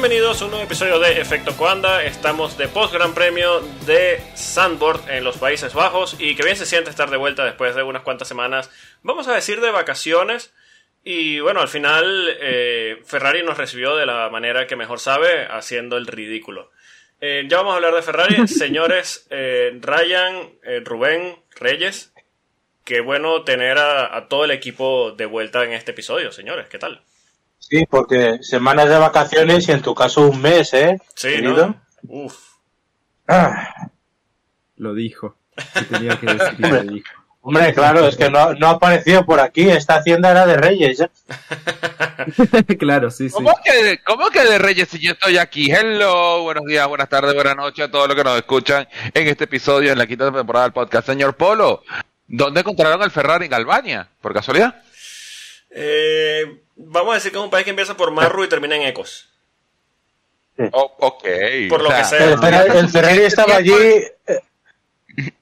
Bienvenidos a un nuevo episodio de Efecto Coanda. Estamos de post Gran Premio de Sandboard en los Países Bajos y que bien se siente estar de vuelta después de unas cuantas semanas, vamos a decir de vacaciones. Y bueno, al final eh, Ferrari nos recibió de la manera que mejor sabe, haciendo el ridículo. Eh, ya vamos a hablar de Ferrari. Señores, eh, Ryan, Rubén, Reyes, qué bueno tener a, a todo el equipo de vuelta en este episodio, señores. ¿Qué tal? Sí, porque semanas de vacaciones y en tu caso un mes, ¿eh? Sí, querido? ¿no? Uf. Ah, Lo dijo. Tenía que decir lo dijo. hombre, claro, es que no, no ha aparecido por aquí. Esta hacienda era de Reyes, ¿eh? claro, sí, sí. ¿Cómo que, ¿Cómo que de Reyes si yo estoy aquí? Hello, buenos días, buenas tardes, buenas noches a todos los que nos escuchan en este episodio, en la quinta temporada del podcast. Señor Polo, ¿dónde encontraron el Ferrari en Albania? ¿Por casualidad? Eh, vamos a decir que es un país que empieza por Marru y termina en Ecos. Oh, ok. Por lo o sea, que sea. El, Ferrari, el Ferrari estaba allí. eh,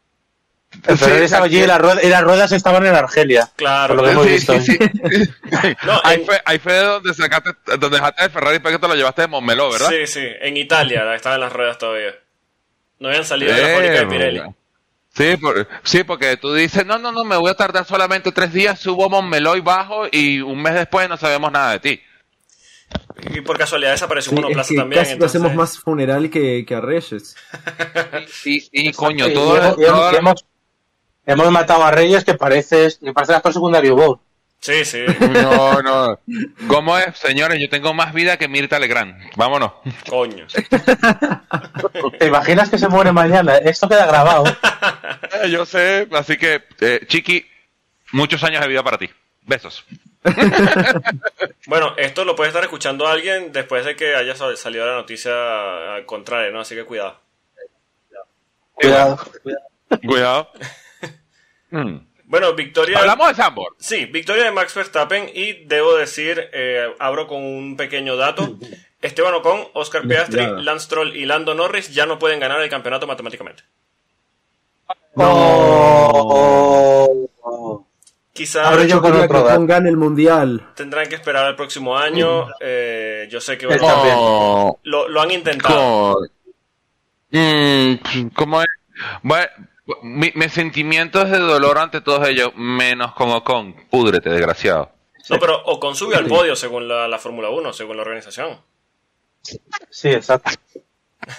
El Ferrari Sí, estaba allí y, las ruedas- y las ruedas estaban en Argelia. Claro. Por lo que hemos Sí, visto. sí, sí. No, ahí, en- fue, ahí fue donde sacaste, donde dejaste el Ferrari para que te lo llevaste de Montmeló, ¿verdad? Sí, sí. En Italia estaban las ruedas todavía. No habían salido de la fábrica de Eh, Pirelli. Sí, por- sí, porque tú dices, no, no, no, me voy a tardar solamente tres días, subo a Montmeló y bajo y un mes después no sabemos nada de ti. Y por casualidad desapareció Sí, un es monoplaza que también. casi entonces- hacemos más funeral que, que a Reyes. Sí, sí, coño, Y todo, hemos, y hemos- todo- y hemos- hemos matado a Reyes que parece, que parece actor secundario Bob. Sí, sí. No, no. ¿Cómo es, señores? Yo tengo más vida que Mirta Legrand. Vámonos. Coño. ¿Te imaginas que se muere mañana? Esto queda grabado. Eh, Yo sé, así que, eh, Chiqui, muchos años de vida para ti. Besos. Bueno, esto lo puede estar escuchando alguien después de que haya sal- salido la noticia al contrario, ¿no? Así que cuidado. Cuidado. Cuidado. Mm. Bueno, victoria. Hablamos de Sambor. Sí, victoria de Max Verstappen y debo decir, eh, abro con un pequeño dato. Esteban Ocon, Oscar Piastri. Lance Stroll y Lando Norris ya no pueden ganar el campeonato matemáticamente. No. Quizá Ahora yo con otro que dato. pongan el mundial. tendrán que esperar al próximo año. eh, yo sé que bueno. Oh, lo, lo han intentado. Mm, ¿Cómo es? Bueno, mi- mis sentimientos de dolor ante todos ellos, menos con Ocon. Púdrete, desgraciado. No, pero Ocon subió al podio según la, la Fórmula 1, según la organización. Sí, exacto.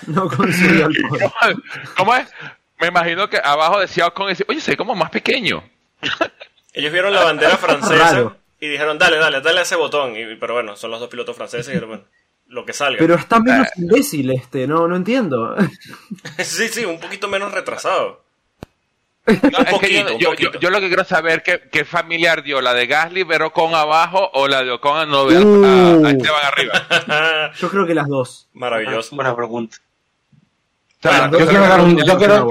No consiguió el podio. ¿Cómo es? Me imagino que abajo decía Ocon, y decía, oye, soy como más pequeño. Ellos vieron la bandera francesa Raro. y dijeron, dale, dale, dale a ese botón. Y, pero bueno, son los dos pilotos franceses y dijeron, bueno, lo que salga. Pero está Eh. menos imbécil este, no, no entiendo. sí, sí, un poquito menos retrasado. No, es que poquito, yo, un yo- poquito. yo- yo lo que quiero saber qué, qué familiar dio, la de Gasly, pero Ocon abajo o la de Ocon a, no ver- Uh. a- a Esteban arriba. Yo creo que las dos. Maravilloso. Buena pregunta. Bueno, yo quiero dar un- yo quiero-.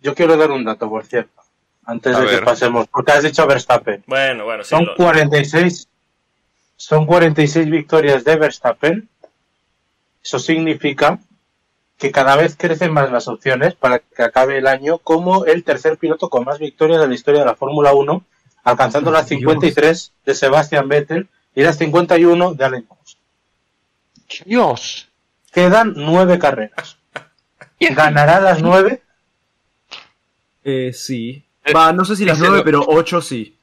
Yo dar un dato, por cierto. Antes A de que pasemos, porque has dicho Verstappen. Bueno, bueno, sí. Son lo- 46, son 46 victorias de Verstappen. Eso significa que cada vez crecen más las opciones para que acabe el año como el tercer piloto con más victorias de la historia de la Fórmula 1, alcanzando las 53 de Sebastian Vettel y las 51 de Alain. Dios. Quedan nueve carreras. ¿Ganará las nueve? Eh, sí. Eh, Va, no sé si las nueve, pero ocho sí.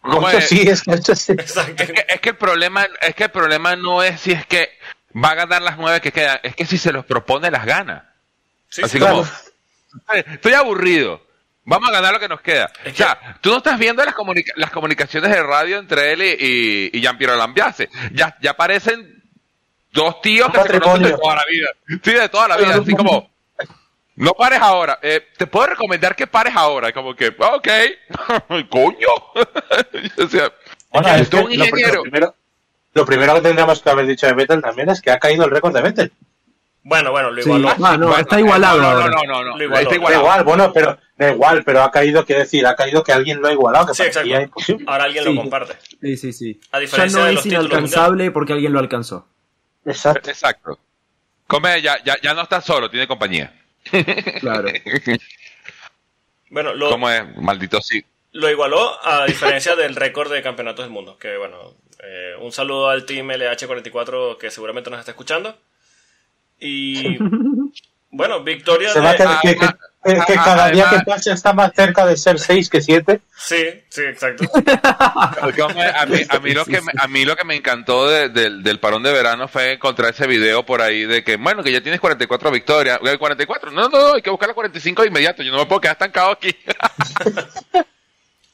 ¿Cómo Ocho es? sí, es que ocho sí. Es que, es que el problema, es que el problema no es si es que va a ganar las nueve que quedan, es que si se los propone las gana. Sí, Así sí. Claro. como, "Ay, estoy aburrido. Vamos a ganar lo que nos queda. Es o sea, tú no estás viendo las, comunica- las comunicaciones de radio entre él y, y, y Jean-Pierre Lambiase. Ya, ya parecen dos tíos que se conocen de toda la vida. Sí, de toda la vida. Así como, no pares ahora. Eh, te puedo recomendar que pares ahora. Como que, ok, coño. o sea, Bueno, es que que un lo, ingeniero. lo primero, lo primero que tendríamos que haber dicho de Vettel también es que ha caído el récord de Vettel. Bueno, bueno, lo Sí. igualó. Ah, no, Bueno, está igualado No, no, no, no, no, Lo igualó. Está Da igualado. igual, bueno, pero da igual, pero ha caído, quiero decir, ha caído que alguien lo ha igualado, que Sí, exacto. parecía imposible. Ahora alguien Sí. lo comparte. Sí, sí, sí. A Ya diferencia no de es los títulos inalcanzable porque alguien lo alcanzó. Exacto. Exacto. Come, ya, ya, ya no está solo, tiene compañía. Claro. Bueno, lo, ¿Cómo es? Maldito sí. lo igualó a diferencia del récord de campeonatos del mundo. Que bueno, Eh, un saludo al team LH44 que seguramente nos está escuchando. Y bueno, victoria Se va a de... tener que, que- que- que cada día que pase está más cerca de ser 6 que 7. Sí, sí, exacto. A, mí, a, mí lo que me, a mí lo que me encantó de- del, del parón de verano fue encontrar ese video por ahí de que, bueno, que ya tienes 44 victorias. ¿Eh, 44? No, no, no, hay que buscar las 45 de inmediato. Yo no me puedo quedar estancado aquí.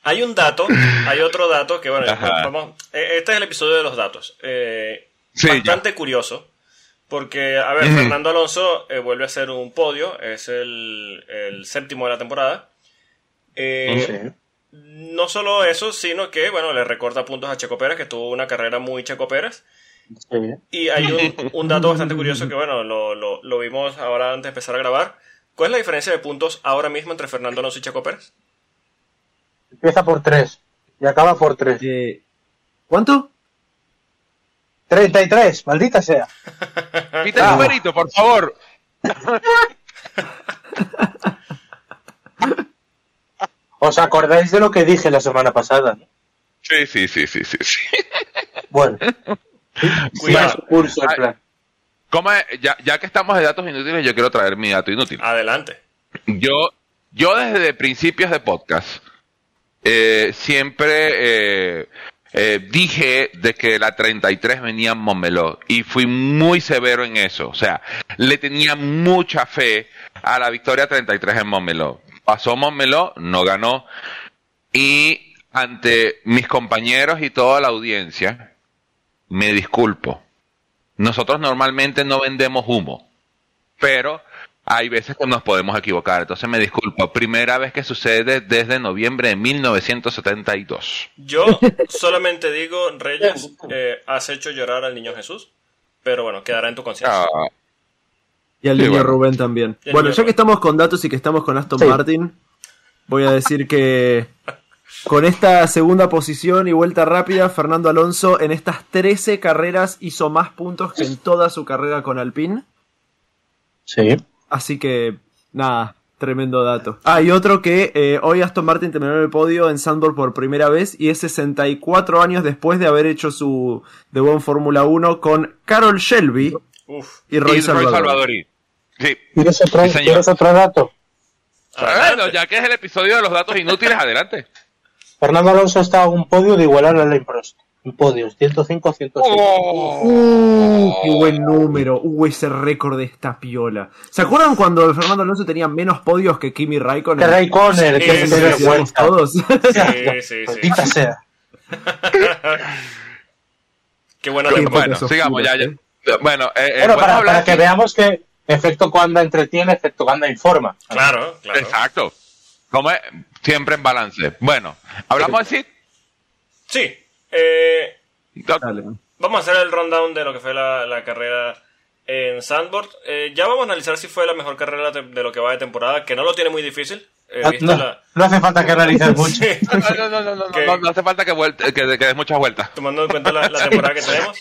Hay un dato, hay otro dato que, bueno, Ajá. vamos, eh, este es el episodio de los datos. Eh, Sí, bastante curioso, porque, a ver. Fernando Alonso eh, vuelve a ser un podio, es el, el séptimo de la temporada. Eh, No solo eso, sino que, bueno, le recorta puntos a Checo Pérez, que tuvo una carrera muy Checo Pérez. Sí. Y hay un, un dato bastante curioso que, bueno, lo, lo- lo vimos ahora antes de empezar a grabar. ¿Cuál es la diferencia de puntos ahora mismo entre Fernando Alonso y Checo Pérez? Empieza por 3 y acaba por 3. Eh, ¿Cuánto? 33, maldita sea. Pita el numerito, por favor. ¿Os acordáis de lo que dije la semana pasada? no? Sí, sí, sí, sí, sí. sí. Bueno, Cuidado. más curso el plan. ¿Cómo es? ya, ya que estamos de datos inútiles, yo quiero traer mi dato inútil. Adelante. Yo, yo desde principios de podcast eh, siempre eh, eh, dije de que la 33 venía en Montmeló y fui muy severo en eso. O sea, le tenía mucha fe a la victoria 33 en Montmeló. Pasó Montmeló, no ganó y ante mis compañeros y toda la audiencia me disculpo. Nosotros normalmente no vendemos humo, pero hay veces que nos podemos equivocar, entonces me disculpo. Primera vez que sucede desde noviembre de 1972. Yo solamente digo, Reyes, eh, has hecho llorar al niño Jesús, pero bueno, quedará en tu conciencia. Ah, Y al Sí, niño bueno. Rubén también. Bueno, ya Rubén. que estamos con datos y que estamos con Aston Sí. Martin, voy a decir que con esta segunda posición y vuelta rápida, Fernando Alonso en estas 13 carreras hizo más puntos que en toda su carrera con Alpine. Sí. Así que, nada, tremendo dato. Ah, y otro que eh, hoy Aston Martin terminó en el podio en Sandburg por primera vez y es 64 años después de haber hecho su debut en Fórmula 1 con Carol Shelby Uf. y Roy y Roy Salvador. Salvadori. Sí. ¿Quieres otro, Sí, señor. ¿quieres otro dato? Bueno, ya que es el episodio de los datos inútiles, adelante. Fernando Alonso está a un podio de igualar a Alain Prost. En podios, 105, 106. Uh, qué buen número. Uh, ese récord de esta piola. ¿Se acuerdan cuando Fernando Alonso tenía menos podios que Kimi Raikkonen? Que Raikkonen, Sí, que sí, vergüenza. todos. Sí, sí, sí. Maldita sea. Qué buena Qué. Bueno, sigamos ya. ya. Bueno, eh, eh, Bueno, para, hablar para que veamos que efecto cuando entretiene, efecto cuando informa. Claro, claro. Exacto. Como es, siempre en balance. Bueno, hablamos así. Sí. Eh, Dale. vamos a hacer el rundown de lo que fue la, la carrera en Sandboard. Eh, ya vamos a analizar si fue la mejor carrera de lo que va de temporada, que no lo tiene muy difícil. Eh, Ah, No, la- no hace falta que analices mucho. Sí. No, no, no, no, no, Que- no, no hace falta que, vuelte- que, que des muchas vueltas. tomando en cuenta la, la temporada que tenemos.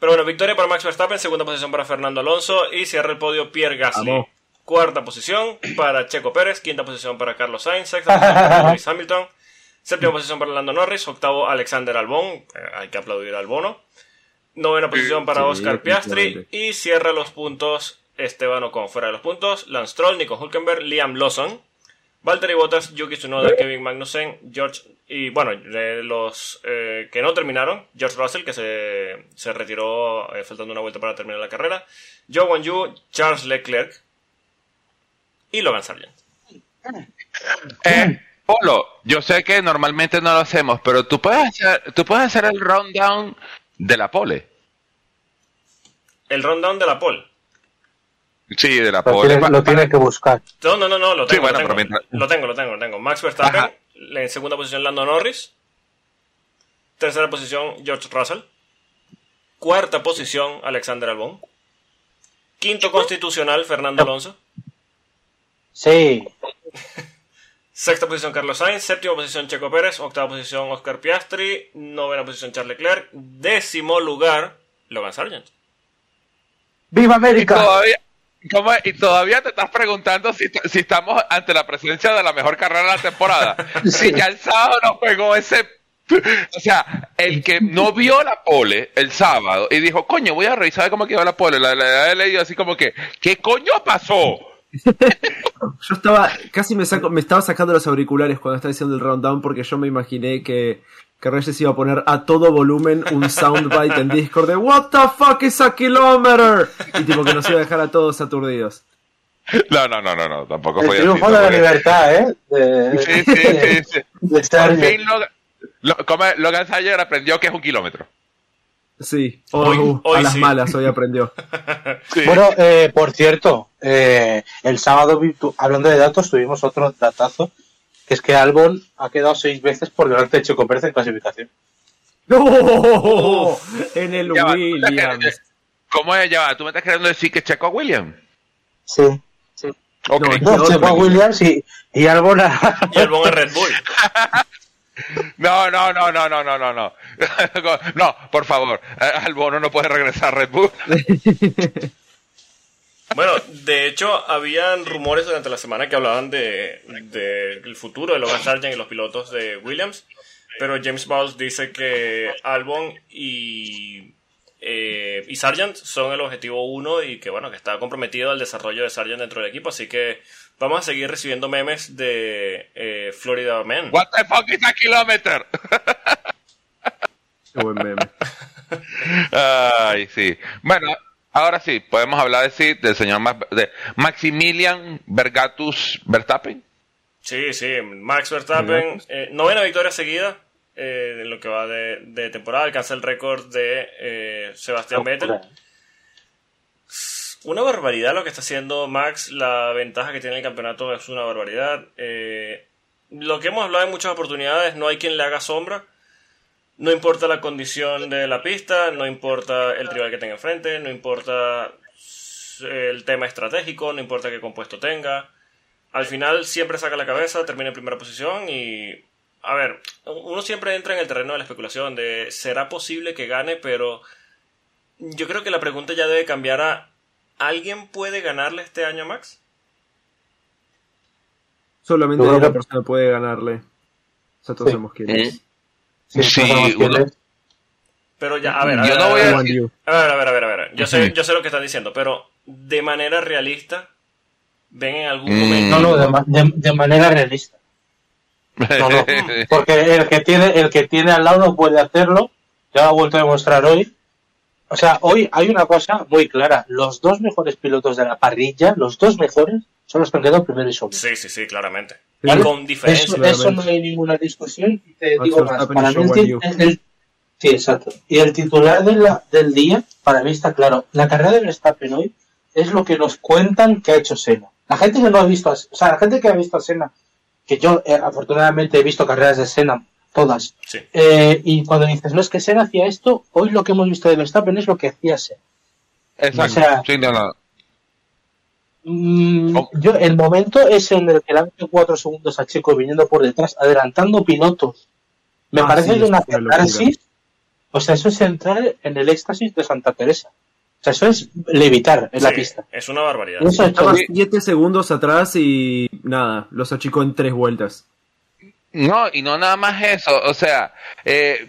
Pero bueno, victoria para Max Verstappen, segunda posición para Fernando Alonso y cierra el podio Pierre Gasly. Vamos. Cuarta posición para Checo Pérez, quinta posición para Carlos Sainz, sexta posición para Lewis Hamilton, séptima posición para Lando Norris, octavo Alexander Albon, eh, hay que aplaudir al bono, novena posición para sí, Oscar Piastri y cierra los puntos Esteban Ocon. Fuera de los puntos, Lance Stroll, Nico Hulkenberg, Liam Lawson, Valtteri Bottas, Yuki Tsunoda, Kevin Magnussen, George y bueno, de los eh, que no terminaron, George Russell que se, se retiró eh, faltando una vuelta para terminar la carrera, Joe Won-Yu, Charles Leclerc y Logan Sargent. Eh, Polo, yo sé que normalmente no lo hacemos, pero tú puedes hacer, tú puedes hacer el rundown de la pole. El rundown de la pole. Sí, de la Lo pole. lo para- tiene que buscar. No, no, no, no, lo Sí, tengo, bueno, lo, tengo. mientras- lo tengo, lo tengo, lo tengo. Max Verstappen, Ajá. en segunda posición Lando Norris, tercera posición George Russell, cuarta posición Alexander Albon, quinto constitucional Fernando Alonso, Sí. Sexta posición Carlos Sainz, séptima posición Checo Pérez, octava posición Oscar Piastri, novena posición Charles Leclerc, décimo lugar Logan Sargent. ¡Viva Y América! todavía, ¿cómo y todavía te estás preguntando si, si estamos ante la presencia de la mejor carrera de la temporada. Si ya el sábado nos pegó ese O sea, el que no vio la pole el sábado y dijo, coño, voy a revisar cómo quedó la pole, la, la, he leído así como que, ¿qué coño pasó? yo estaba, casi me saco, me estaba sacando los auriculares cuando estaba diciendo el rundown porque yo me imaginé que, que Reyes iba a poner a todo volumen un soundbite en Discord de What the fuck is a kilometer? Y tipo que nos iba a dejar a todos aturdidos. No, no, no, no, no, tampoco fue triunfo así, de la libertad, ¿eh? De, Sí, sí, sí, sí. de Por fin Logan, lo, como Logan Sayer aprendió que es un kilómetro. Sí, Hoy- Oh, hoy a las sí. malas hoy aprendió. Sí. Bueno, eh, por cierto, eh, el sábado, hablando de datos, tuvimos otro datazo, que es que Albon ha quedado seis veces por delante de Checo Pérez en clasificación. ¡No! En el Ya va, Williams. ¿Cómo es? Ya va, ¿Tú me estás queriendo decir que Checo a William? Sí. sí. No, No, Checo a. Williams y, y Albon a... Y el bon es Red Bull. No, no, no, no, no, no, no, no. No, por favor. eh, Albono no puede regresar a Red Bull. Bueno, de hecho, habían rumores durante la semana que hablaban de, de el futuro de Logan Sargent y los pilotos de Williams, pero James Bowles dice que Albon y, eh, y Sargent son el objetivo uno y que bueno, que está comprometido al desarrollo de Sargent dentro del equipo, así que vamos a seguir recibiendo memes de eh, Florida Man. What the fuck is a kilometer? Qué buen meme. Ay, sí. Bueno, ahora sí, podemos hablar de sí, del señor Max- de Maximilian Vergatus Verstappen. Sí, sí, Max Verstappen, eh, novena victoria seguida eh, en lo que va de, de temporada, alcanza el récord de eh, Sebastián Vettel. Una barbaridad lo que está haciendo Max, la ventaja que tiene el campeonato es una barbaridad. Eh, lo que hemos hablado en muchas oportunidades, no hay quien le haga sombra. No importa la condición de la pista, no importa el rival que tenga enfrente, no importa el tema estratégico, no importa qué compuesto tenga. Al final siempre saca la cabeza, termina en primera posición y... A ver, uno siempre entra en el terreno de la especulación de ¿será posible que gane? Pero yo creo que la pregunta ya debe cambiar a ¿alguien puede ganarle este año a Max? Solamente Yo una que- persona puede ganarle. Sí. sabemos quién es. Sí, Sí, no sabemos quién uno- es. Pero ya, a ver, a Yo ver, no a voy ver, a decir- a ver, a ver, a ver, a ver. Yo sé, yo sé lo que están diciendo, pero de manera realista, ven en algún Mm. momento... No, no, de, ma- de- de manera realista. No, no, porque el que tiene el que tiene al lado no puede hacerlo. Ya lo ha vuelto a demostrar hoy. O sea, hoy hay una cosa muy clara. Los dos mejores pilotos de la parrilla, los dos mejores, son los que han quedado primero y segundo. Sí, sí, sí, claramente. Sí. Y con diferencia. Eso, no hay ninguna discusión. Y te digo más, para mí el, el- sí, exacto. Y el titular de la- del día, para mí está claro. La carrera de Verstappen hoy es lo que nos cuentan que ha hecho Senna. La gente que no ha visto, a- o sea, la gente que ha visto a Senna, que yo eh, afortunadamente he visto carreras de Senna, todas, Sí. eh, y cuando dices, no es que Senna hacía esto, hoy lo que hemos visto de Verstappen es lo que hacía Senna. Exacto. O sea- Sí, no, no. Mm, Oh. yo, el momento es en el que le han cuatro segundos a Checo viniendo por detrás, adelantando pilotos. Me Ah, parece sí, de una catarsis. O sea, eso es entrar en el éxtasis de Santa Teresa. O sea, eso es levitar en la pista. Es una barbaridad. Eso ha hecho- Estaba 7 segundos atrás y nada, los achicó en tres vueltas. No, y no nada más eso, o sea, eh,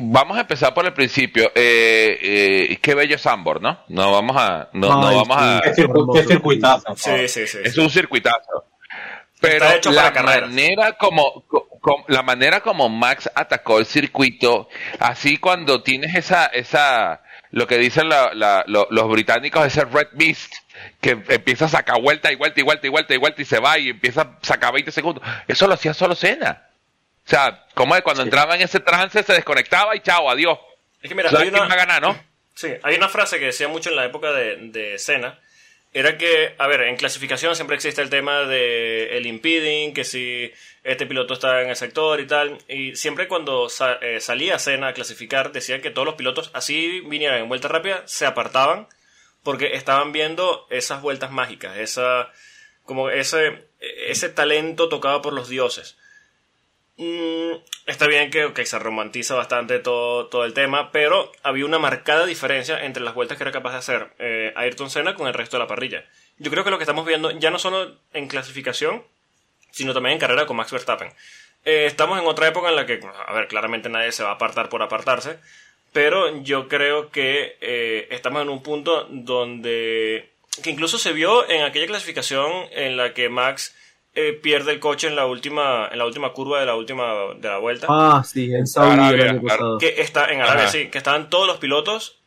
vamos a empezar por el principio. Eh, eh, qué bello Sambor, ¿no? No vamos a, no, no vamos a, Qué, circu- qué circuitazo. Sí, sí, sí. es sí. un circuitazo. Pero hecho la carreras. manera como, co- co- la manera como Max atacó el circuito, así cuando tienes esa, esa, lo que dicen la- la- lo- los británicos, ese red mist, que empieza a sacar vuelta y vuelta y vuelta y vuelta y vuelta y se va y empieza a sacar 20 segundos. Eso lo hacía solo Cena. O sea, como es cuando Sí. entraba en ese trance se desconectaba y chao, adiós. Es que mira, ¿Sabes hay una, ganar, no? Sí, hay una frase que decía mucho en la época de, de Senna. Era que, a ver, en clasificación siempre existe el tema de el impeding, que si este piloto está en el sector y tal. Y siempre cuando sa- eh, salía Senna a clasificar, decían que todos los pilotos, así vinieran en vuelta rápida, se apartaban porque estaban viendo esas vueltas mágicas, esa, como ese, ese talento tocado por los dioses. Mm, está bien que ok, se romantiza bastante todo, todo el tema, pero había una marcada diferencia entre las vueltas que era capaz de hacer eh, Ayrton Senna con el resto de la parrilla. Yo creo que lo que estamos viendo ya no solo en clasificación, sino también en carrera con Max Verstappen. Eh, estamos en otra época en la que, a ver, claramente nadie se va a apartar por apartarse, pero yo creo que eh, estamos en un punto donde, que incluso se vio en aquella clasificación en la que Max eh, pierde el coche en la última en la última curva de la última de la vuelta. Ah, sí, en Saudi el Arabia, año pasado. Que está en Arabia, Ajá. sí, que estaban todos los pilotos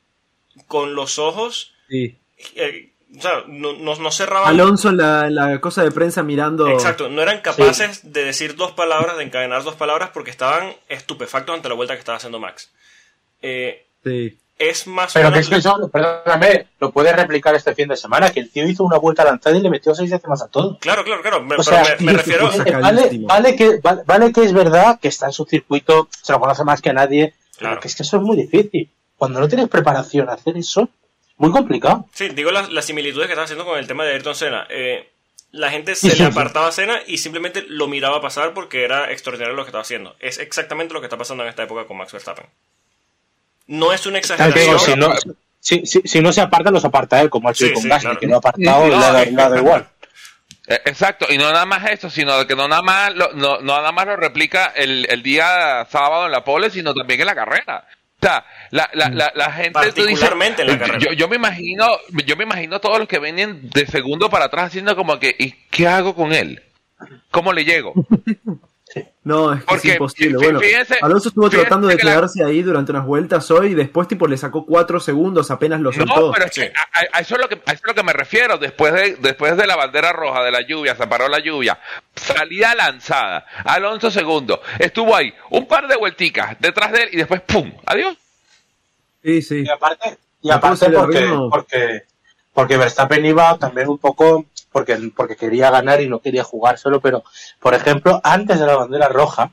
con los ojos, Sí. eh, o sea, no, no, no cerraban. Alonso en la, en la cosa de prensa mirando. Exacto, no eran capaces de decir dos palabras, de encadenar dos palabras, porque estaban estupefactos ante la vuelta que estaba haciendo Max. Eh, Sí. es más Pero una- que es que eso, perdóname, lo puedes replicar este fin de semana, que el tío hizo una vuelta lanzada y le metió seis décimas a todo. Claro, claro, claro. me- O pero sea, me, me refiero. Vale, vale, que, vale, vale que es verdad que está en su circuito, se lo conoce más que nadie, Claro. pero que es que eso es muy difícil. Cuando no tienes preparación a hacer eso, muy complicado. Sí, digo las, las similitudes que estaba haciendo con el tema de Ayrton Senna. Eh, la gente se le apartaba a Senna y simplemente lo miraba pasar porque era extraordinario lo que estaba haciendo. Es exactamente lo que está pasando en esta época con Max Verstappen. No es una exageración. digo, si, no, si, si- si no se aparta, los aparta él, como ha hecho Sí, con sí, Gasly, claro. que lo ha apartado y No, le ha dado- igual. Eh, Exacto, y no nada más eso, sino que no nada más lo, no, no nada más lo replica el, el día sábado en la pole, sino también en la carrera. O sea, la, la, la, la gente tú dices- Particularmente en la carrera. Yo, yo me imagino, yo me imagino todos los que vienen de segundo para atrás haciendo como que, ¿y qué hago con él? ¿Cómo le llego? No, es que Porque, es imposible. Bueno, fíjense- Alonso estuvo tratando de que la- quedarse ahí durante unas vueltas hoy y después tipo le sacó cuatro segundos apenas lo soltó. No, pero es que Sí. a, eso es lo que a eso es lo que me refiero. Después de después de la bandera roja de la lluvia, se paró la lluvia, salida lanzada, Alonso segundo, estuvo ahí un par de vuelticas detrás de él y después pum, adiós. Sí, sí. Y aparte, y aparte porque, porque, porque Verstappen iba también un poco porque, porque quería ganar y no quería jugárselo, pero por ejemplo, antes de la bandera roja,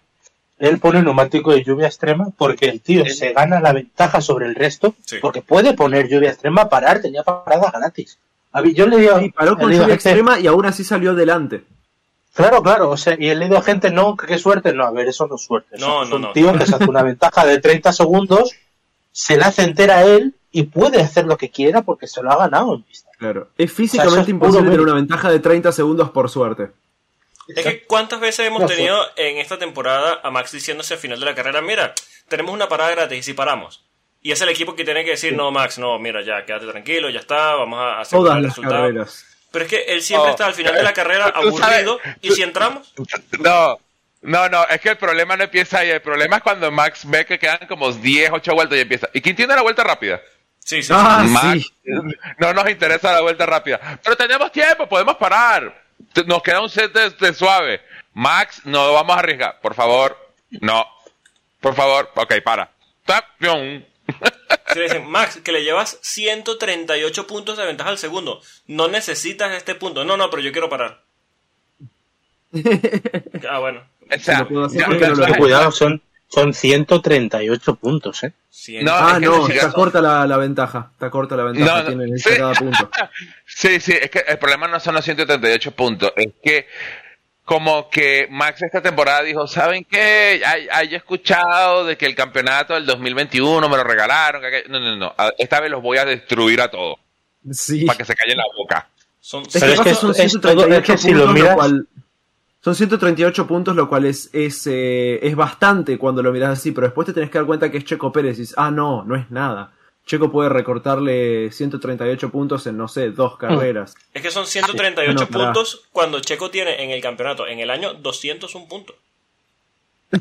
él pone un neumático de lluvia extrema porque el tío se gana la ventaja sobre el resto, Sí. porque puede poner lluvia extrema, parar, tenía parada gratis. A mí- Yo le digo, Y paró con lluvia gente- extrema y aún así salió adelante. Claro, claro, o sea, y he leído gente, no, que qué suerte, no, a ver, eso no es suerte. eso No, es no, un no. tío que se hace una ventaja de 30 segundos, se la hace entera a él y puede hacer lo que quiera porque se lo ha ganado en pista. Claro. Es O físicamente sea, eso es imposible tener una ventaja de 30 segundos por suerte. Es que cuántas veces hemos No, tenido en esta temporada a Max diciéndose al final de la carrera, mira, tenemos una parada gratis y si paramos. Y es el equipo que tiene que decir, no, Max, no, mira, ya, quédate tranquilo, ya está, vamos a hacer Todas el las resultado. carreras. Pero es que él siempre Oh, está al final de la carrera tú sabes- aburrido y si entramos, No, no, no, es que el problema no empieza ahí, el problema es cuando Max ve que quedan como 10, 8 vueltas y empieza. ¿Y quién tiene la vuelta rápida? Sí, sí, Ah, sí. Max, sí. no nos interesa la vuelta rápida. Pero tenemos tiempo, podemos parar. Nos queda un set de, de suave. Max, no lo vamos a arriesgar. Por favor, no. Por favor, ok, para. Dicen, Max, que le llevas 138 puntos de ventaja al segundo, no necesitas este punto. No, no, pero yo quiero parar. ah, bueno. O sea, ya- no lo. Cuidado, son, son 138 puntos, ¿eh? No, ah, es que no, está corta la, la ventaja. Está corta la ventaja. No, no, tiene en sí. cada punto. Sí, sí, es que el problema no son los 138 puntos, es que como que Max esta temporada dijo, ¿saben qué? Hay, hay escuchado de que el campeonato del 2021 me lo regalaron, que no, no, no, esta vez los voy a destruir a todos, Sí. para que se callen la boca. Son Es Pero que es que pasa, es- son es todo- 138 es que si lo miras- lo cual. Son 138 puntos, lo cual es, es, eh, es bastante cuando lo miras así, pero después te tenés que dar cuenta que es Checo Pérez y dices, ah, no, no es nada. Checo puede recortarle 138 puntos en, no sé, dos carreras. Es que son 138 Bueno, pará. puntos cuando Checo tiene en el campeonato en el año 201 puntos.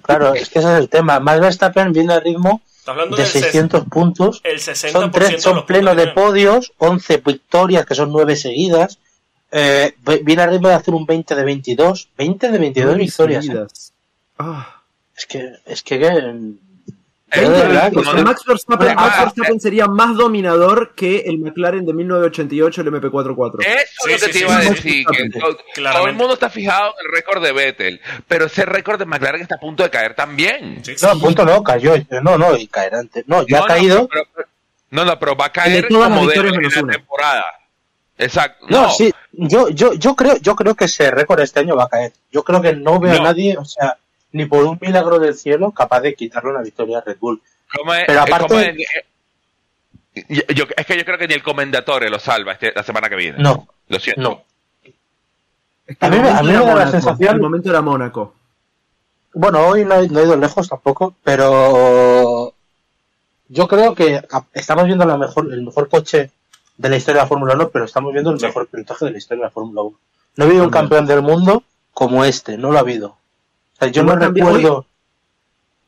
Claro, es que ese es el tema. Max Verstappen viene a ritmo de del ses- 600 puntos. el 60% Son, tres, de son los pleno de tiene. podios, 11 victorias, que son 9 seguidas. Eh, viene a ritmo de hacer un 20 de 22. 20 de 22 Nueve victorias. ¿eh? Ah. Es que, es que, de que- Max Verstappen, Max Verstappen sería más dominador que el McLaren de 1988, el MP44. Eso Sí, es lo que sí, te sí, iba a sí, decir, sí, que sí, todo, el mundo está fijado en el récord de Vettel, pero ese récord de McLaren está a punto de caer también. Sí, No, sí. punto no, cayó. No, no, y caerá antes. No, ya no, ha caído. No, pero, pero- no, no, pero va a caer de todas las como debe en la una. temporada. Exacto. No, No, sí, yo, yo, yo creo, yo creo que ese récord este año va a caer. Yo creo que no veo No. a nadie, o sea, ni por un milagro del cielo, capaz de quitarle una victoria a Red Bull. es- pero aparte- como es- yo- yo- es que yo creo que ni el comendatore lo salva este- la semana que viene. No, Lo siento. no. Es que A mí a mí me da la sensación- El momento era Mónaco. bueno, hoy no, he- no he ido lejos tampoco, pero yo creo que estamos viendo la mejor, el mejor coche de la historia de la Fórmula 1, pero estamos viendo el mejor pilotaje de la historia de la Fórmula 1. No ha habido un campeón del mundo como este, no lo ha habido. O sea, yo no recuerdo.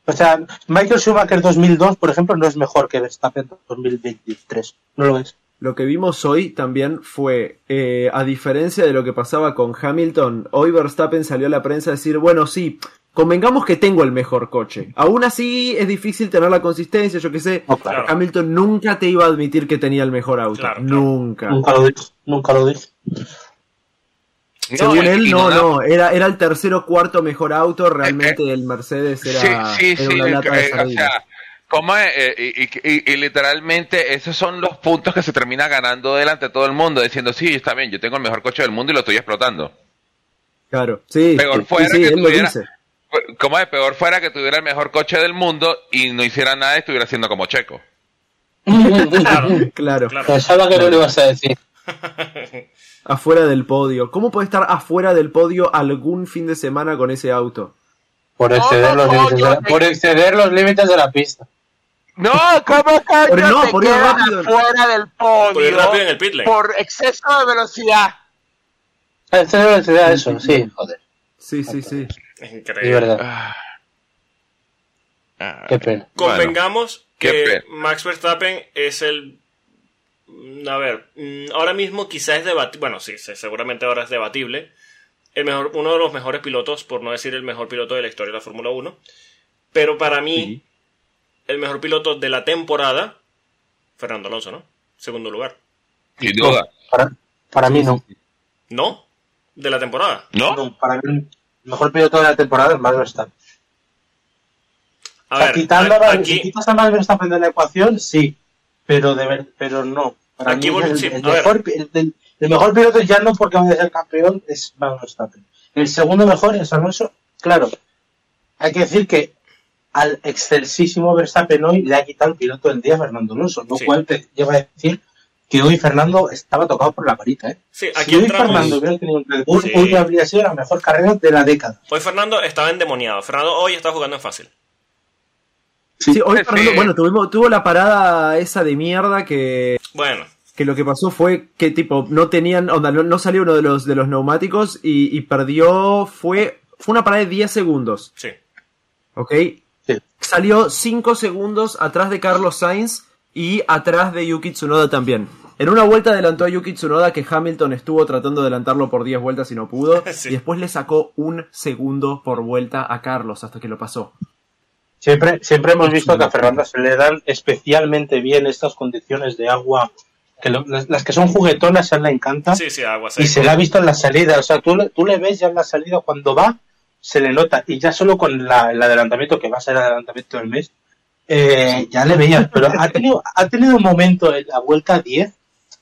O sea, Michael Schumacher 2002, por ejemplo, no es mejor que Verstappen 2023. No lo es. Lo que vimos hoy también fue, eh, a diferencia de lo que pasaba con Hamilton, hoy Verstappen salió a la prensa a decir, bueno, sí, convengamos que tengo el mejor coche. Aún así es difícil tener la consistencia, yo qué sé. No, claro. Claro. Hamilton nunca te iba a admitir que tenía el mejor auto. Claro, claro. Nunca. Nunca lo dije. Nunca lo dije. Según él, no, no, era, era el tercer o cuarto mejor auto, realmente el Mercedes era, sí, sí, era sí, una lata de o sea, ¿cómo es? Eh, y, y- y- y literalmente esos son los puntos que se termina ganando delante de todo el mundo, diciendo, sí, está bien, yo tengo el mejor coche del mundo y lo estoy explotando. Claro, sí, Peor sí, fuera sí, que él lo tuviera- dice. ¿Cómo es? Peor fuera que tuviera el mejor coche del mundo y no hiciera nada y estuviera haciendo como Checo. Claro, Claro, claro. Pensaba que no lo ibas a decir. afuera del podio. ¿Cómo puede estar afuera del podio algún fin de semana con ese auto? Por exceder, no, los, límites de la, por exceder los límites de la pista. No, ¿cómo Pero no, por ir rápido. fuera del podio Por ir rápido en el pit lane. por exceso de velocidad? Exceder la velocidad, eso, sí, joder. Sí, sí, sí. Es Es increíble. verdad. Ah. Ah. Qué pena. Convengamos que pena. Max Verstappen es el. mm, A ver, mm, ahora mismo quizás es debatible. Bueno, sí, sí, seguramente ahora es debatible. El mejor, uno de los mejores pilotos, por no decir el mejor piloto de la historia de la Fórmula 1. Pero para mí, Sí. el mejor piloto de la temporada, Fernando Alonso, ¿no? Segundo lugar. Sin duda. Para, para mí no. ¿No? De la temporada. ¿No? No, Para mí el mejor piloto de la temporada es Max Verstappen. A ver, quitando a- aquí. si quitas a Max Verstappen de la ecuación, sí. Pero de ver, pero no. Para Aquí mí el, mejor, el, mejor piloto ya no porque vaya a ser campeón es Max Verstappen. El segundo mejor es Alonso. Claro, hay que decir que al excelsísimo Verstappen hoy le ha quitado el piloto del día a Fernando Alonso, lo Sí. cual te lleva a decir que hoy Fernando estaba tocado por la varita. ¿eh? Sí, aquí si hoy entramos. Fernando hubiera tenido un Red Bull, Sí. hoy habría sido la mejor carrera de la década. Hoy Fernando estaba endemoniado. Fernando hoy está jugando en fácil. Sí, hoy Sí. Fernando, bueno, tuvimos, tuvo la parada esa de mierda que, Bueno, que lo que pasó fue que tipo no tenían, onda, no, no salió uno de los de los neumáticos y, y perdió, fue, fue una parada de 10 segundos, sí. ¿ok? Sí. Salió 5 segundos atrás de Carlos Sainz y atrás de Yuki Tsunoda también. En una vuelta adelantó a Yuki Tsunoda que Hamilton estuvo tratando de adelantarlo por 10 vueltas y no pudo. Sí. Y después le sacó un segundo por vuelta a Carlos hasta que lo pasó. Siempre, siempre hemos visto que a Fernando se le dan especialmente bien estas condiciones de agua, que lo- las, las que son juguetonas a él le encantan, Sí, sí, agua y seca. se le ha visto en la salida. O sea, tú, le- tú le ves ya en la salida cuando va, se le nota, y ya solo con la- el adelantamiento, que va a ser el adelantamiento del mes, eh, ya le veías, pero ha tenido, ha tenido un momento en la vuelta 10,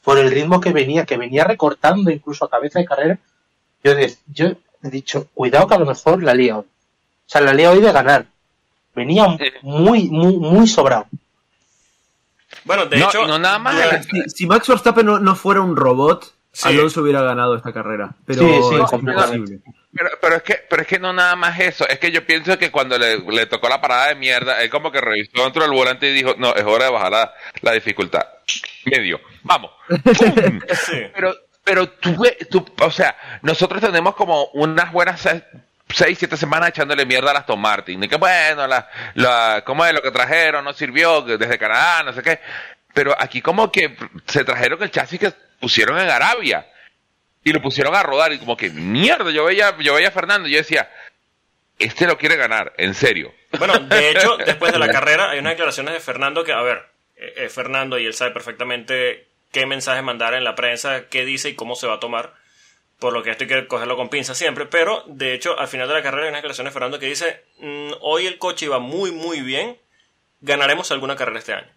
por el ritmo que venía, que venía recortando incluso a cabeza de carrera, yo, de- yo he dicho, cuidado que a lo mejor la lía hoy. O sea, la lía hoy de ganar. Venía muy, muy, muy sobrado. Bueno, de No, hecho. no nada más. Si, si Max Verstappen no, no fuera un robot, Sí. Alonso hubiera ganado esta carrera. Pero Sí, sí, es imposible. Pero, pero es que, pero es que no nada más eso, es que yo pienso que cuando le, le tocó la parada de mierda, él como que revisó dentro del volante y dijo, no, es hora de bajar la, la dificultad. Medio, vamos. ¡Pum! Sí. pero, pero tú, tú, o sea, nosotros tenemos como unas buenas se- seis, siete semanas echándole mierda a las Aston Martin. Y que bueno, la, la, ¿cómo es lo que trajeron? No sirvió desde Canadá, no sé qué. Pero aquí como que se trajeron el chasis que pusieron en Arabia. Y lo pusieron a rodar y como que mierda, yo veía, yo veía a Fernando y yo decía, este lo quiere ganar, en serio. Bueno, de hecho, después de la carrera hay unas declaraciones de Fernando que, a ver, eh, eh, Fernando y él sabe perfectamente qué mensaje mandar en la prensa, qué dice y cómo se va a tomar. Por lo que esto hay que cogerlo con pinza siempre. Pero, de hecho, al final de la carrera hay unas declaraciones de Fernando que dice, "Mm, hoy el coche iba muy, muy bien, ganaremos alguna carrera este año.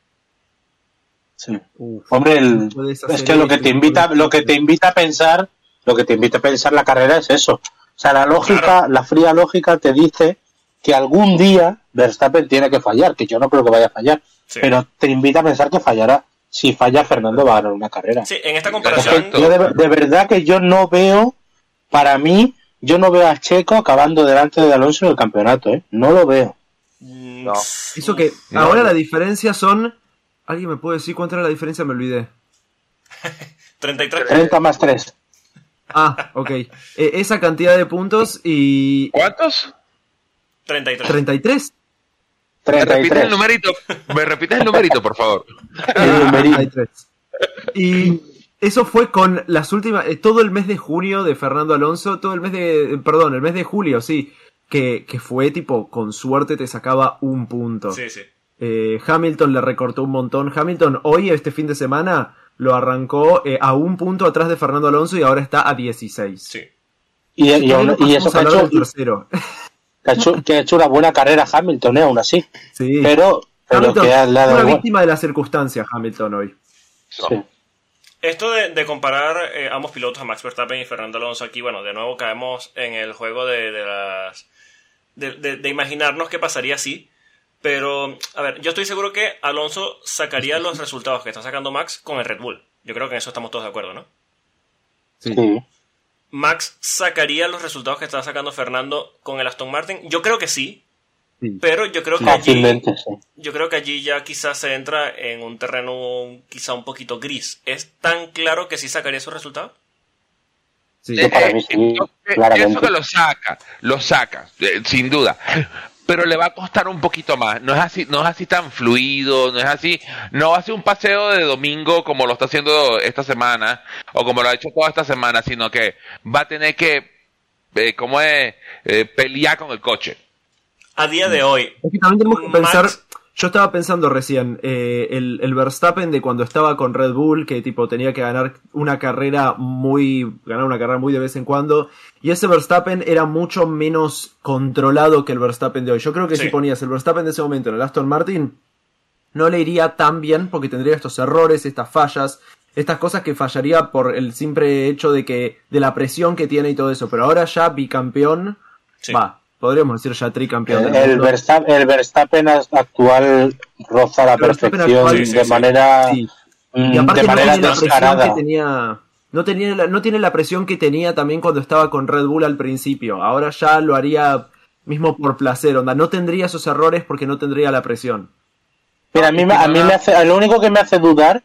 Sí. Uf. Hombre, el- es que lo que te invita, lo que te invita a pensar, lo que te invita a pensar la carrera es eso. O sea, la lógica, Claro. la fría lógica te dice que algún día Verstappen tiene que fallar, que yo no creo que vaya a fallar, Sí. pero te invita a pensar que fallará. Si falla Fernando va a ganar una carrera. Sí, en esta comparación, yo de, de verdad que yo no veo, para mí, yo no veo a Checo acabando delante de Alonso en el campeonato, ¿eh? No lo veo. Mm, No. Eso que No, ahora no. la diferencia son. ¿Alguien me puede decir cuánto era la diferencia? Me olvidé. 33. 30 más 3. Ah, ok. Eh, esa cantidad de puntos y. ¿Cuántos? 33. 33. ¿Me repites el 33. numerito? ¿Me repites el numerito, por favor? El numerito. 33. Y eso fue con las últimas. eh, todo el mes de junio de Fernando Alonso. Todo el mes de. eh, Perdón, el mes de julio, sí. Que, que fue tipo, con suerte te sacaba un punto. Sí, sí. Eh, Hamilton le recortó un montón. Hamilton hoy, este fin de semana, lo arrancó eh, a un punto atrás de Fernando Alonso y ahora está a 16. Sí. Y, y aún- y eso tercero. Que ha hecho- que ha hecho una buena carrera Hamilton, ¿eh? Aún así. Sí. Pero, pero Hamilton, que dado una igual. víctima de las circunstancias, Hamilton hoy. Sí. Esto de, de comparar eh, ambos pilotos, a Max Verstappen y Fernando Alonso, aquí, bueno, de nuevo caemos en el juego de, de las. De, de- de imaginarnos qué pasaría si. Pero, a ver, yo estoy seguro que Alonso sacaría los resultados que está sacando Max con el Red Bull. Yo creo que en eso estamos todos de acuerdo, ¿no? Sí. Sí. Max sacaría los resultados que está sacando Fernando con el Aston Martin. Yo creo que sí, Sí. pero yo creo que allí, Fácilmente, sí. yo creo que allí ya quizás se entra en un terreno quizá un poquito gris. ¿Es tan claro que sí sacaría esos resultados? Sí. Yo para mí sí, Eh, yo claramente. pienso que lo saca, lo saca, eh, sin duda. Pero le va a costar un poquito más. No es así, no es así tan fluido, no es así, no va a ser un paseo de domingo como lo está haciendo esta semana, o como lo ha hecho toda esta semana, sino que va a tener que, eh, ¿cómo es? Eh, pelear con el coche. A día de hoy, Es que también tenemos que Max- pensar. Yo estaba pensando recién, eh, el, el Verstappen de cuando estaba con Red Bull, que tipo tenía que ganar una carrera muy. ganar una carrera muy de vez en cuando. Y ese Verstappen era mucho menos controlado que el Verstappen de hoy. Yo creo que Sí. si ponías el Verstappen de ese momento en el Aston Martin, no le iría tan bien porque tendría estos errores, estas fallas, estas cosas que fallaría por el simple hecho de que. de la presión que tiene y todo eso. Pero ahora ya bicampeón. Sí. Va, podríamos decir ya tricampeón. El, el. Verstappen, el Verstappen actual roza la perfección actual, sí, sí, de sí. manera Sí. mm, Y aparte de no manera tiene la presión descarada. que tenía. No, tenía la, no tiene la presión que tenía también cuando estaba con Red Bull al principio. Ahora ya lo haría mismo por placer, onda. No tendría esos errores porque no tendría la presión. Mira, a mí, a mí me hace, lo único que me hace dudar,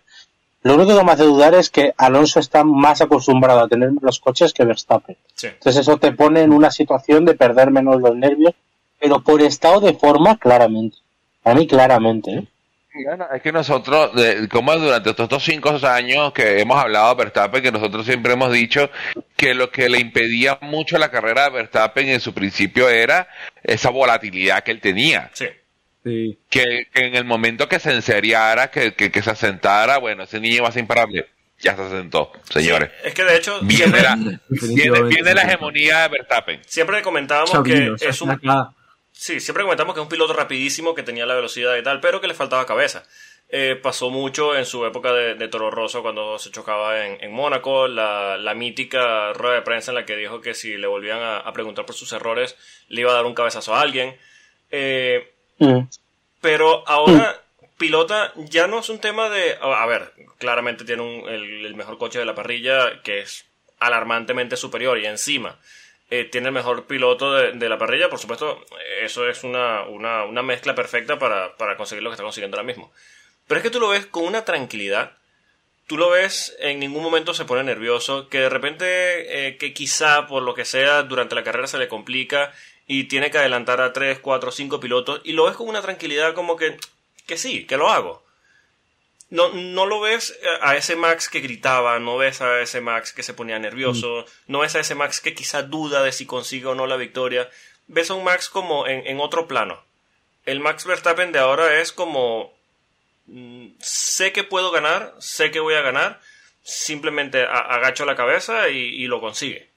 lo único que me hace dudar es que Alonso está más acostumbrado a tener los coches que Verstappen. sí. Entonces eso te pone en una situación de perder menos los nervios, pero por estado de forma, claramente. A mí, claramente. ¿eh? Bueno, es que nosotros, de- como durante estos estos cinco años que hemos hablado de Verstappen, que nosotros siempre hemos dicho que lo que le impedía mucho la carrera de Verstappen en su principio era esa volatilidad que él tenía. Sí. Sí. Que, que en el momento que se enseriara, que, que, que se asentara, bueno, ese niño va a ser imparable. Ya se asentó, señores. Sí, es que de hecho, Viene, siempre, la, viene, viene la hegemonía de Verstappen. siempre comentábamos que es un. Sí, siempre comentamos que es un piloto rapidísimo, que tenía la velocidad y tal, pero que le faltaba cabeza. Eh, pasó mucho en su época de, de Toro Rosso cuando se chocaba en, en Mónaco, la, la mítica rueda de prensa en la que dijo que si le volvían a, a preguntar por sus errores, le iba a dar un cabezazo a alguien. Eh, Mm. pero ahora, pilota ya no es un tema de. A a ver, claramente tiene un- el, el mejor coche de la parrilla que es alarmantemente superior y encima eh, tiene el mejor piloto de, de la parrilla. Por supuesto, eso es una, una, una mezcla perfecta para, para conseguir lo que está consiguiendo ahora mismo. Pero es que tú lo ves con una tranquilidad. Tú lo ves, en ningún momento se pone nervioso, que de repente, eh, que quizá por lo que sea, durante la carrera se le complica y tiene que adelantar a 3, 4, 5 pilotos y lo ves con una tranquilidad como que, que sí, que lo hago. No, no lo ves a ese Max que gritaba, no ves a ese Max que se ponía nervioso, no ves a ese Max que quizá duda de si consigue o no la victoria. Ves a un Max como en, en otro plano. El Max Verstappen de ahora es como mm, sé que puedo ganar, sé que voy a ganar, simplemente agacho la cabeza y, y lo consigue.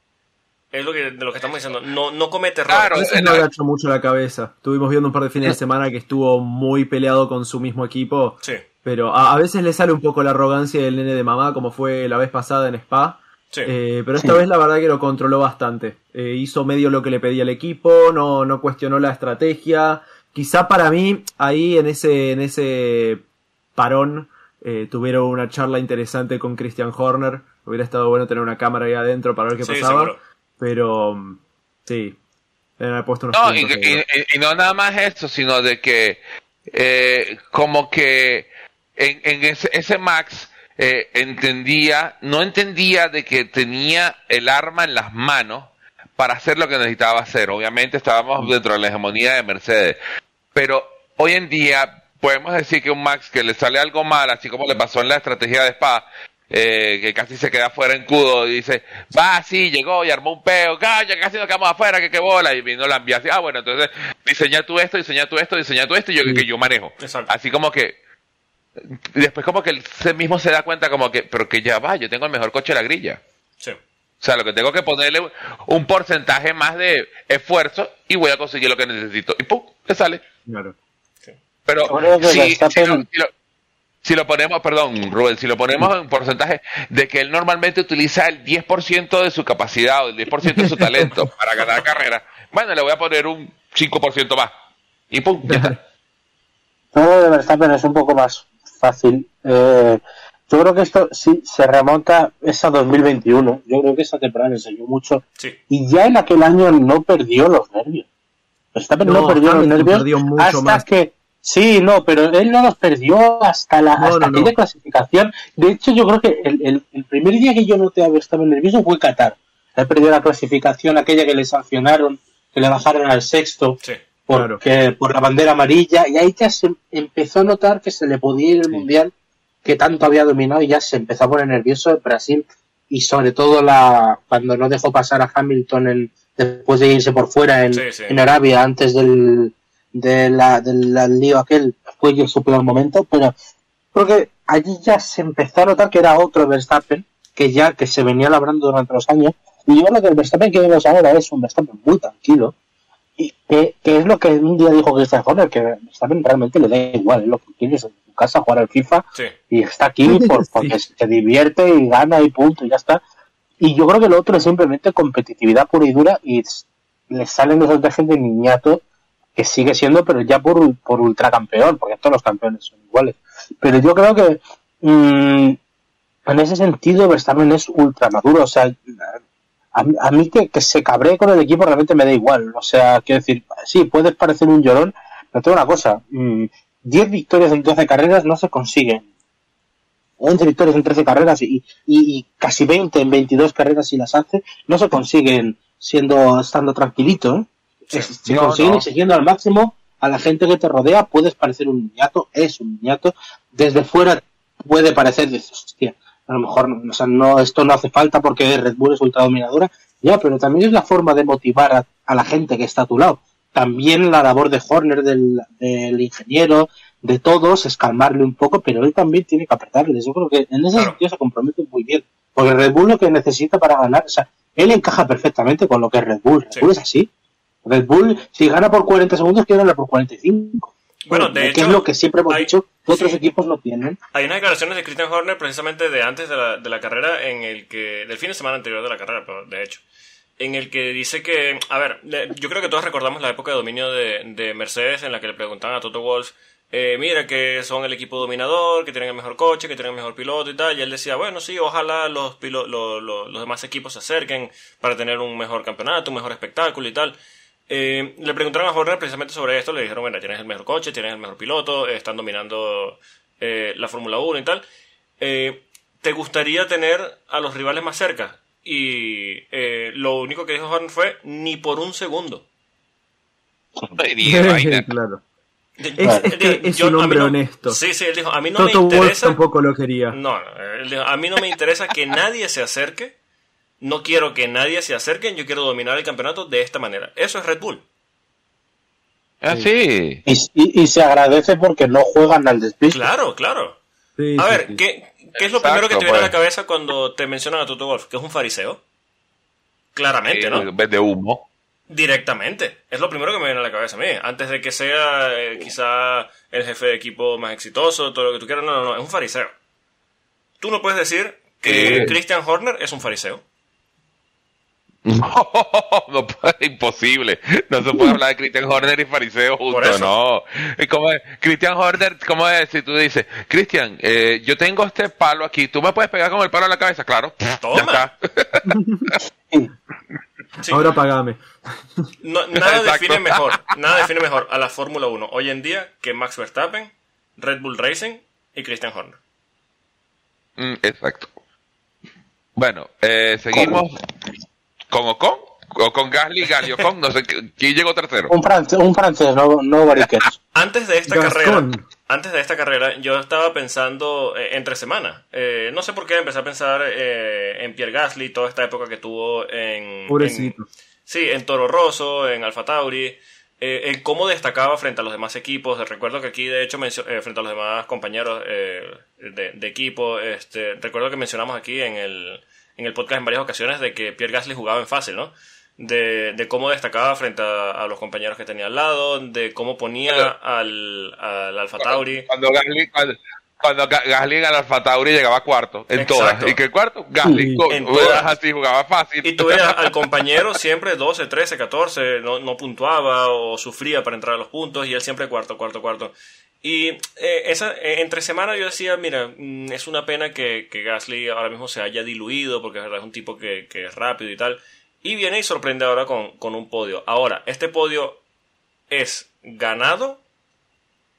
Es lo que, de lo que estamos diciendo. No, no comete errores. Claro, A veces no agachó mucho la cabeza. Estuvimos viendo un par de fines de semana que estuvo muy peleado con su mismo equipo. Sí, Pero a, a veces le sale un poco la arrogancia del nene de mamá, como fue la vez pasada en Spa. sí. Eh, pero esta Sí. vez la verdad que lo controló bastante. Eh, hizo medio lo que le pedía el equipo, no, no cuestionó la estrategia. Quizá para mí, ahí en ese, en ese parón, eh, tuvieron una charla interesante con Christian Horner. Hubiera estado bueno tener una cámara ahí adentro para ver qué Sí, pasaba. seguro. Pero, Sí. En el puesto unos No, y, no nada más eso, sino de que eh, como que en, en ese, ese Max eh, entendía, no entendía de que tenía el arma en las manos para hacer lo que necesitaba hacer. Obviamente estábamos dentro de la hegemonía de Mercedes, pero hoy en día podemos decir que un Max que le sale algo mal, así como le pasó en la estrategia de Spa, eh, que casi se queda fuera en cudo y dice, va, sí, llegó y armó un peo, calla, casi nos quedamos afuera, que qué bola, y vino la envía así, ah, bueno, entonces diseña tú esto, diseña tú esto, diseña tú esto, y yo que, que yo manejo. Exacto. Así como que, y después como que él se mismo se da cuenta como que, pero que ya va, yo tengo el mejor coche de la grilla. Sí. O sea, lo que tengo que ponerle un porcentaje más de esfuerzo y voy a conseguir lo que necesito. Y pum, te sale. Claro. Pero lo, si lo- si lo ponemos, perdón, Rubén, si lo ponemos en porcentaje de que él normalmente utiliza el 10% de su capacidad o el 10% de su talento para ganar carrera, bueno, le voy a poner un 5% más. Y pum, ya está. Todo de Verstappen es un poco más fácil. Eh, yo creo que esto sí se remonta es a 2021. Yo creo que esa temporada le enseñó mucho. Sí. Y ya en aquel año no perdió los nervios. Verstappen no, No, perdió los nervios perdió mucho hasta más. que sí, no, pero él no los perdió hasta la No, hasta no, no. aquella clasificación. De hecho, yo creo que el, el- el primer día que yo noté a Verstappen nervioso fue Qatar. Él perdió la clasificación aquella que le sancionaron, que le bajaron al sexto Sí. porque por la bandera amarilla y ahí ya se empezó a notar que se le podía ir el Sí. mundial que tanto había dominado y ya se empezó a poner nervioso el Brasil y sobre todo la cuando no dejó pasar a Hamilton en, después de irse por fuera en, Sí, sí. en Arabia antes del de la, del del lío aquel fue yo su peor momento pero creo que allí ya se empezó a notar que era otro Verstappen que ya que se venía labrando durante los años y yo creo que el Verstappen que vemos ahora es un Verstappen muy tranquilo y que, que es lo que un día dijo Christian Horner, que Verstappen realmente le da igual, es lo que quiere es en su casa jugar al FIFA Sí. y está aquí por, porque se divierte y gana y punto, y ya está. Y yo creo que lo otro es simplemente competitividad pura y dura y le salen esos dejes de niñato que sigue siendo, pero ya por, por ultracampeón, porque todos los campeones son iguales. Pero yo creo que mm, en ese sentido Verstappen es ultra maduro, o sea, a, a mí que, que se cabree con el equipo realmente me da igual. O sea, quiero decir, sí, puedes parecer un llorón, pero tengo una cosa, mm, 10 victorias en 12 carreras no se consiguen. 11 victorias en 13 carreras y, y, y casi 20 en 22 carreras si las hace, no se consiguen siendo estando tranquilito. ¿eh? Sí. Se No, consiguen no. exigiendo al máximo a la gente que te rodea. Puedes parecer un niñato, es un niñato. Desde fuera puede parecer, dices, hostia, a lo mejor no, o sea, no, esto no hace falta porque Red Bull es ultra dominadora. Ya, pero también es la forma de motivar a, a la gente que está a tu lado. También la labor de Horner, del, del ingeniero, de todos, es calmarle un poco, pero él también tiene que apretarles. Yo creo que en ese Claro. sentido se compromete muy bien. Porque Red Bull lo que necesita para ganar, o sea, él encaja perfectamente con lo que es Red Bull. Red Sí. Bull es así. Red Bull, si gana por 40 segundos, quiere ganar por 45. Bueno, de que hecho, es lo que siempre hemos hay- dicho que otros sí. equipos no tienen. Hay unas declaraciones de Christian Horner precisamente de antes de la, de la carrera, en el que, del fin de semana anterior de la carrera, pero de hecho, en el que dice que, a ver, yo creo que todos recordamos la época de dominio de, de Mercedes en la que le preguntaban a Toto Wolff, eh, mira que son el equipo dominador, que tienen el mejor coche, que tienen el mejor piloto y tal, y él decía, bueno, sí, ojalá los, pilo- lo- lo- los demás equipos se acerquen para tener un mejor campeonato, un mejor espectáculo y tal. Eh, le preguntaron a Horner precisamente sobre esto, le dijeron, bueno, tienes el mejor coche, tienes el mejor piloto, eh, están dominando eh, la Fórmula 1 y tal. Eh, ¿Te gustaría tener a los rivales más cerca? Y eh, lo único que dijo Horner fue, ni por un segundo. Claro. Es- es que es yo- un hombre no- honesto. Sí, sí, él dijo, a mí no Toto me interesa... tampoco lo quería. No, no, él dijo, a mí no me interesa que nadie se acerque. No quiero que nadie se acerque. Yo quiero dominar el campeonato de esta manera. Eso es Red Bull. Ah, sí. Y, y- y se agradece porque no juegan al despiste. Claro, claro. Sí, A sí, ver, sí. ¿qué, qué es lo Exacto, primero que te viene a la pues. cabeza cuando te mencionan a Toto Wolf? Que es un fariseo. Claramente, ¿no? En vez de humo. Directamente. Es lo primero que me viene a la cabeza a mí. Antes de que sea eh, quizá el jefe de equipo más exitoso, todo lo que tú quieras. No, no, no. Es un fariseo. Tú no puedes decir que. Christian Horner es un fariseo. No, no puede, imposible. No se puede hablar de Christian Horner y fariseo juntos, no. Es, Christian Horner, ¿cómo es? Si tú dices, Christian, eh, yo tengo este palo aquí, ¿tú me puedes pegar con el palo en la cabeza? Claro, Toma. ya está. Sí. Ahora pagame. No- nada Exacto. define mejor, nada define mejor a la Fórmula 1 hoy en día que Max Verstappen, Red Bull Racing y Christian Horner. Mm, exacto. Bueno, eh, seguimos con Ocon o con Gasly, Gasly Ocon, no sé qui- quién llegó tercero. Un francés, un francés no, no. Antes de esta Gascon. carrera, antes de esta carrera, yo estaba pensando eh, entre semana. Eh, no sé por qué empecé a pensar eh, en Pierre Gasly, toda esta época que tuvo en, Pobrecito. en- sí, en Toro Rosso, en Alfa Tauri, eh, en cómo destacaba frente a los demás equipos. Recuerdo que aquí, de hecho, eh, frente a los demás compañeros eh, de, de equipo, este, recuerdo que mencionamos aquí en el, en el podcast en varias ocasiones de que Pierre Gasly jugaba en fácil, ¿no? De, de cómo destacaba frente a, a los compañeros que tenía al lado, de cómo ponía al, al Alfa Tauri. Cuando Gasly, cuando, cuando Ga- Gasly en el Alfa Tauri llegaba cuarto en Exacto. todas. ¿Y qué cuarto? Gasly. En todas. así jugaba fácil. Y tuviera al compañero siempre 12, 13, 14, no, no puntuaba o sufría para entrar a los puntos y él siempre cuarto, cuarto, cuarto. Y eh, esa, eh, entre semana yo decía, mira, mm, es una pena que, que Gasly ahora mismo se haya diluido porque es verdad es un tipo que, que es rápido y tal. Y viene y sorprende ahora con, con un podio. Ahora, ¿este podio es ganado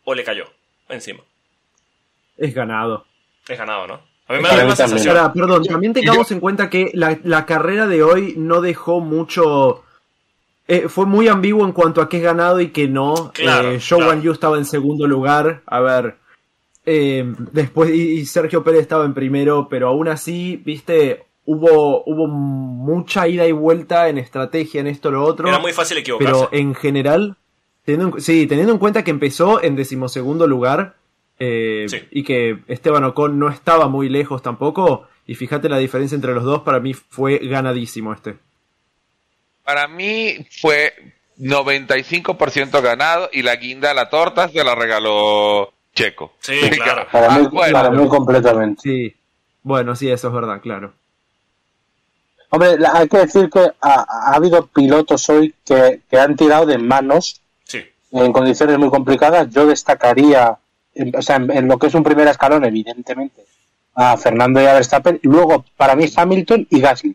o le cayó encima? Es ganado. Es ganado, ¿no? A mí me da la sensación. Ahora, perdón, también tengamos en cuenta que la, la carrera de hoy no dejó mucho. Eh, fue muy ambiguo en cuanto a qué es ganado y qué no. Claro, eh, claro. Yu estaba en segundo lugar. A ver. eh, después y, Sergio Pérez estaba en primero, pero aún así, viste, hubo, hubo mucha ida y vuelta en estrategia, en esto, lo otro. Era muy fácil equivocarse. Pero en general, teniendo sí, teniendo en cuenta que empezó en decimosegundo lugar eh, Sí. y que Esteban Ocon no estaba muy lejos tampoco, y fíjate la diferencia entre los dos, para mí fue ganadísimo este. Para mí fue 95% ganado y la guinda a la torta se la regaló Checo. Sí, claro. Para mí, Ah, bueno. para mí completamente. Sí, bueno, sí, eso es verdad, claro. Hombre, la- hay que decir que ha, ha habido pilotos hoy que, que han tirado de manos Sí. en condiciones muy complicadas. Yo destacaría, en- o sea, en, en lo que es un primer escalón, evidentemente, a Fernando y a Verstappen. Luego, para mí, Hamilton y Gasly.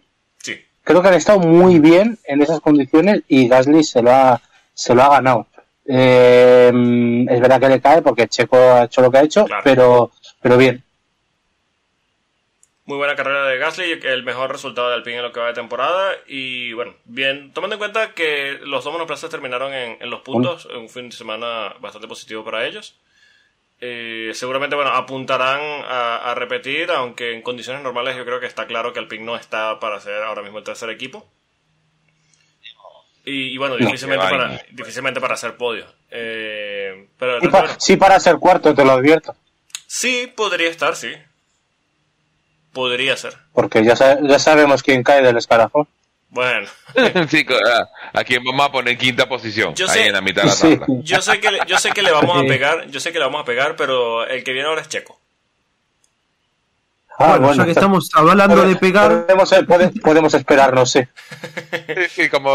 Creo que han estado muy bien en esas condiciones y Gasly se lo ha, se lo ha ganado. Eh, es verdad que le cae porque Checo ha hecho lo que ha hecho, Claro. pero, pero bien. Muy buena carrera de Gasly, el mejor resultado de Alpine en lo que va de temporada. Y bueno, bien, tomando en cuenta que los dos monoplazas terminaron en, en los puntos, un fin de semana bastante positivo para ellos. Eh, seguramente, bueno, apuntarán a, a repetir, aunque en condiciones normales yo creo que está claro que Alpine no está para ser ahora mismo el tercer equipo. Y, y bueno, difícilmente, para, difícilmente para hacer podio. Eh, pero Sí, pa- bueno, sí para ser cuarto, te lo advierto. sí, podría estar, sí. Podría ser. Porque ya, ya sabemos quién cae del escalafón. Bueno. Sí, co- ah, a quien vamos a poner en quinta posición, Yo ahí sé- en la mitad de la tabla. Yo sé que le, yo sé que le vamos a pegar, yo sé que le vamos a pegar, pero el que viene ahora es Checo. Ah, bueno, ya que estamos hablando de pegar, Podemos, pode- podemos esperar, no sé. Sí, sí, como...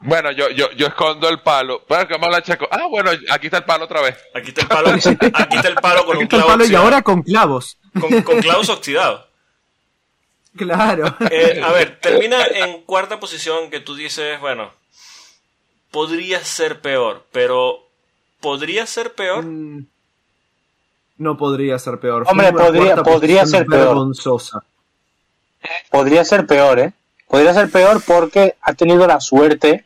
Bueno, yo, yo, yo escondo el palo. Bueno, que vamos a hablar checo. Ah, bueno, aquí está el palo otra vez. Aquí está el palo, aquí está el palo con aquí un está el clavo palo y oxidado. ahora con clavos. con, con clavos oxidados. Claro. Eh, a ver, termina en cuarta posición que tú dices, bueno, podría ser peor, pero ¿podría ser peor? Mm, No podría ser peor. Hombre, podría- podría ser peor. vergonzosa. Podría ser peor, ¿eh? Podría ser peor porque ha tenido la suerte,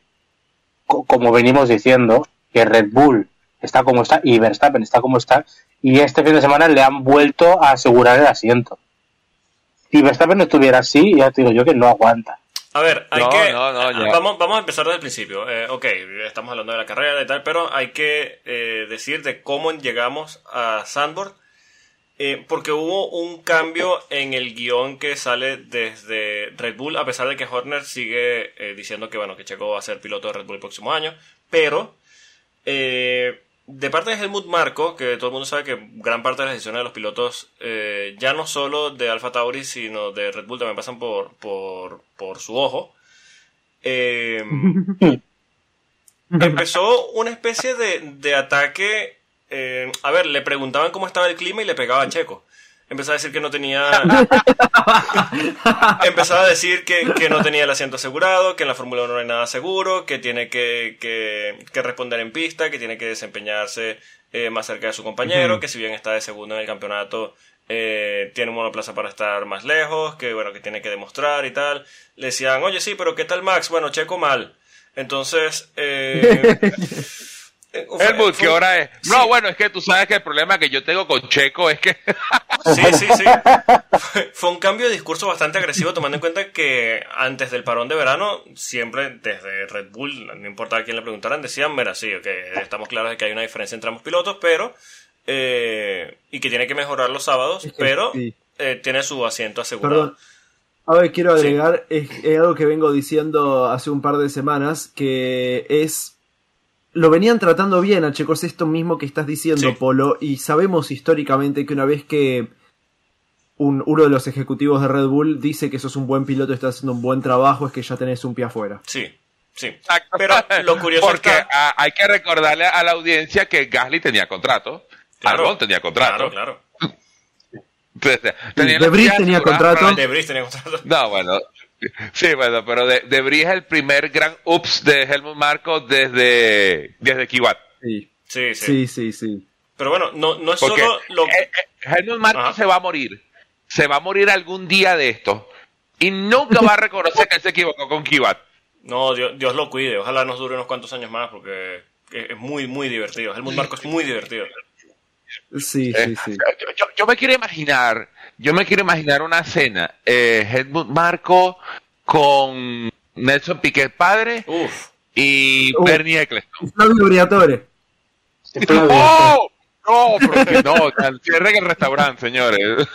co- como venimos diciendo, que Red Bull está como está y Verstappen está como está, y este fin de semana le han vuelto a asegurar el asiento. Si Verstappen no estuviera así, ya te digo yo que no aguanta. A ver, hay No, que. no, no, ya. vamos, vamos a empezar desde el principio. Eh, ok, estamos hablando de la carrera y tal, pero hay que eh, decir de cómo llegamos a Sandboard. eh, porque hubo un cambio en el guion que sale desde Red Bull, a pesar de que Horner sigue eh, diciendo que bueno que Checo va a ser piloto de Red Bull el próximo año. Pero eh, de parte de Helmut Marco, que todo el mundo sabe que gran parte de las decisiones de los pilotos, eh, ya no solo de Alfa Tauri, sino de Red Bull, también pasan por, por, por su ojo. Eh, empezó una especie de, de ataque. eh, a ver, le preguntaban cómo estaba el clima y le pegaba a Checo. Empezaba a decir que no tenía... empezaba a decir que, que, no tenía el asiento asegurado, que en la Fórmula 1 no hay nada seguro, que tiene que, que, que responder en pista, que tiene que desempeñarse eh, más cerca de su compañero, que si bien está de segundo en el campeonato, eh, tiene un monoplaza para estar más lejos, que bueno, que tiene que demostrar y tal. Le decían, oye, sí, pero ¿qué tal Max? Bueno, checo mal. Entonces, eh, Helmut, ¿qué hora es? No, bueno, es que tú sabes que el problema que yo tengo con Checo es que... sí, sí, sí. Fue un cambio de discurso bastante agresivo, tomando en cuenta que antes del parón de verano, siempre desde Red Bull, no importa a quién le preguntaran, decían, mira, sí, que estamos claros de que hay una diferencia entre ambos pilotos, pero... Eh, y que tiene que mejorar los sábados, pero eh, tiene su asiento asegurado. A ver, quiero agregar, es, algo que vengo diciendo hace un par de semanas, que es lo venían tratando bien a Checo, es esto mismo que estás diciendo, Polo, y sabemos históricamente que una vez que un, uno de los ejecutivos de Red Bull dice que sos un buen piloto y estás haciendo un buen trabajo, es que ya tenés un pie afuera. Sí, sí. Pero lo curioso Porque hay que recordarle a la audiencia que Gasly tenía contrato, claro, tenía contrato. Claro, claro. Tenía Debris tenía contrato. Debris tenía contrato. No, bueno, Sí, bueno, pero de, de es el primer gran ups de Helmut Marco desde, desde Kiwat. Sí. Sí, sí. sí, sí, Pero bueno, no, no es solo lo que... Eh, eh, Helmut Marco se va a morir. Se va a morir algún día de esto. Y nunca va a reconocer que se equivocó con Kiwat. No, Dios, Dios, lo cuide. Ojalá nos dure unos cuantos años más porque es muy, muy divertido. Helmut Marco es muy divertido. Sí, sí, sí. Yo, yo, me quiero imaginar, yo me quiero imaginar una escena, eh, Helmut Marco con Nelson Piquet padre y Bernie Eccleston. Flavio Briatore. ¡Oh! No, porque no, cierren el restaurante, señores.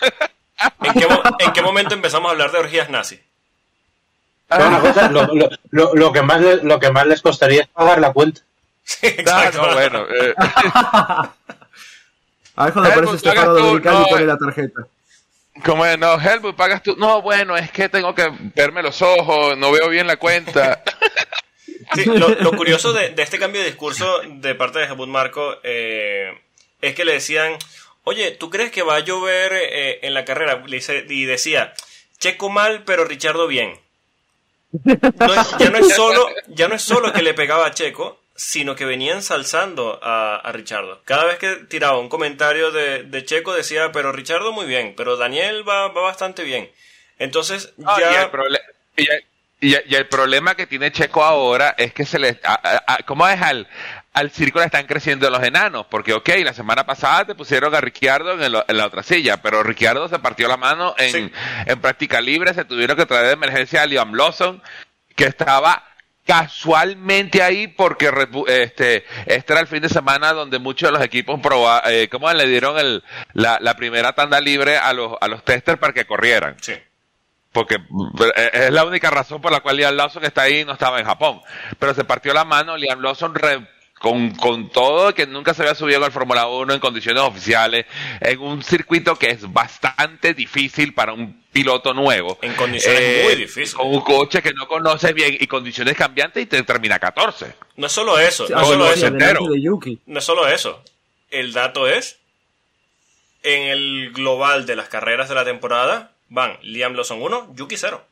¿En qué, ¿En qué, momento empezamos a hablar de orgías nazi? lo, lo, lo, que más, lo que más les costaría es pagar la cuenta. Sí, exacto. No, bueno. Eh. A ver cuando aparece este paro dominical y pone la tarjeta. Como no, Helmut, pagas tú. No, bueno, es que tengo que verme los ojos, no veo bien la cuenta. Sí, lo, curioso de, este cambio de discurso de parte de Helmut Marco eh, es que le decían, oye, ¿tú crees que va a llover eh, en la carrera? Y decía, Checo mal, pero Richardo bien. ya, no es solo, ya no es solo que le pegaba a Checo, sino que venía ensalzando a, a Richardo. Cada vez que tiraba un comentario de, Checo decía, pero Richardo muy bien, pero Daniel va, va bastante bien. Entonces ya... Y el, problema que tiene Checo ahora es que se le... ¿Cómo es al, al círculo están creciendo los enanos? Porque, ok, la semana pasada te pusieron a Ricciardo en, en la otra silla, pero Ricciardo se partió la mano en, en práctica libre, se tuvieron que traer de emergencia a Liam Lawson, que estaba casualmente ahí porque este este era el fin de semana donde muchos de los equipos proba, eh, ¿cómo le dieron el, la, la, primera tanda libre a los, a los testers para que corrieran. Sí. Porque eh, es la única razón por la cual Liam Lawson está ahí y no estaba en Japón. Pero se partió la mano, Liam Lawson con, con todo que nunca se había subido al Fórmula 1 en condiciones oficiales, en un circuito que es bastante difícil para un piloto nuevo. En condiciones eh, muy difíciles. Con un coche que no conoce bien y condiciones cambiantes y te termina 14. No es solo eso, no, es solo eso. no es solo eso. El dato es, en el global de las carreras de la temporada, van Liam Lawson 1, Yuki 0.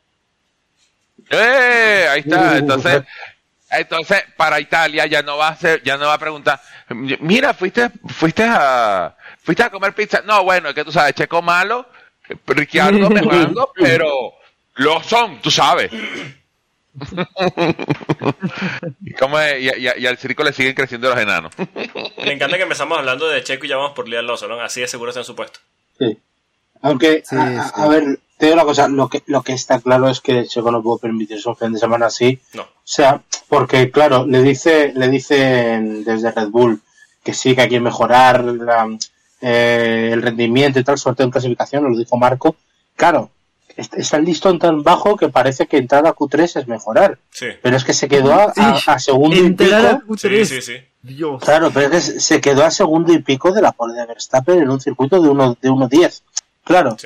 ¡Eh! Ahí está. Uh, Entonces, para Italia ya no va a ser, ya no va a preguntar, mira, fuiste, fuiste a, fuiste a comer pizza. No, bueno, es que tú sabes, Checo malo, Ricciardo mejorando, pero lo son, tú sabes. y, cómo y, al circo le siguen creciendo los enanos. Me encanta que empezamos hablando de Checo y ya vamos por Liam Lawson, ¿no? Así de seguro está en su puesto. Sí. Aunque, a, ver, te digo una cosa, lo que, lo que está claro es que Checo no pudo permitirse un fin de semana así. No. O sea, porque claro, le dice, le dicen desde Red Bull que sí, que hay que mejorar eh, el rendimiento y tal, sobre todo en clasificación, lo dijo Marco. Claro, está el listón tan bajo que parece que entrar a Q3 es mejorar. Sí. Pero es que se quedó a, segundo y pico. Sí, sí, sí. Dios. Claro, pero es que se quedó a segundo y pico de la pole de Verstappen en un circuito de 1.10. De 1 Claro,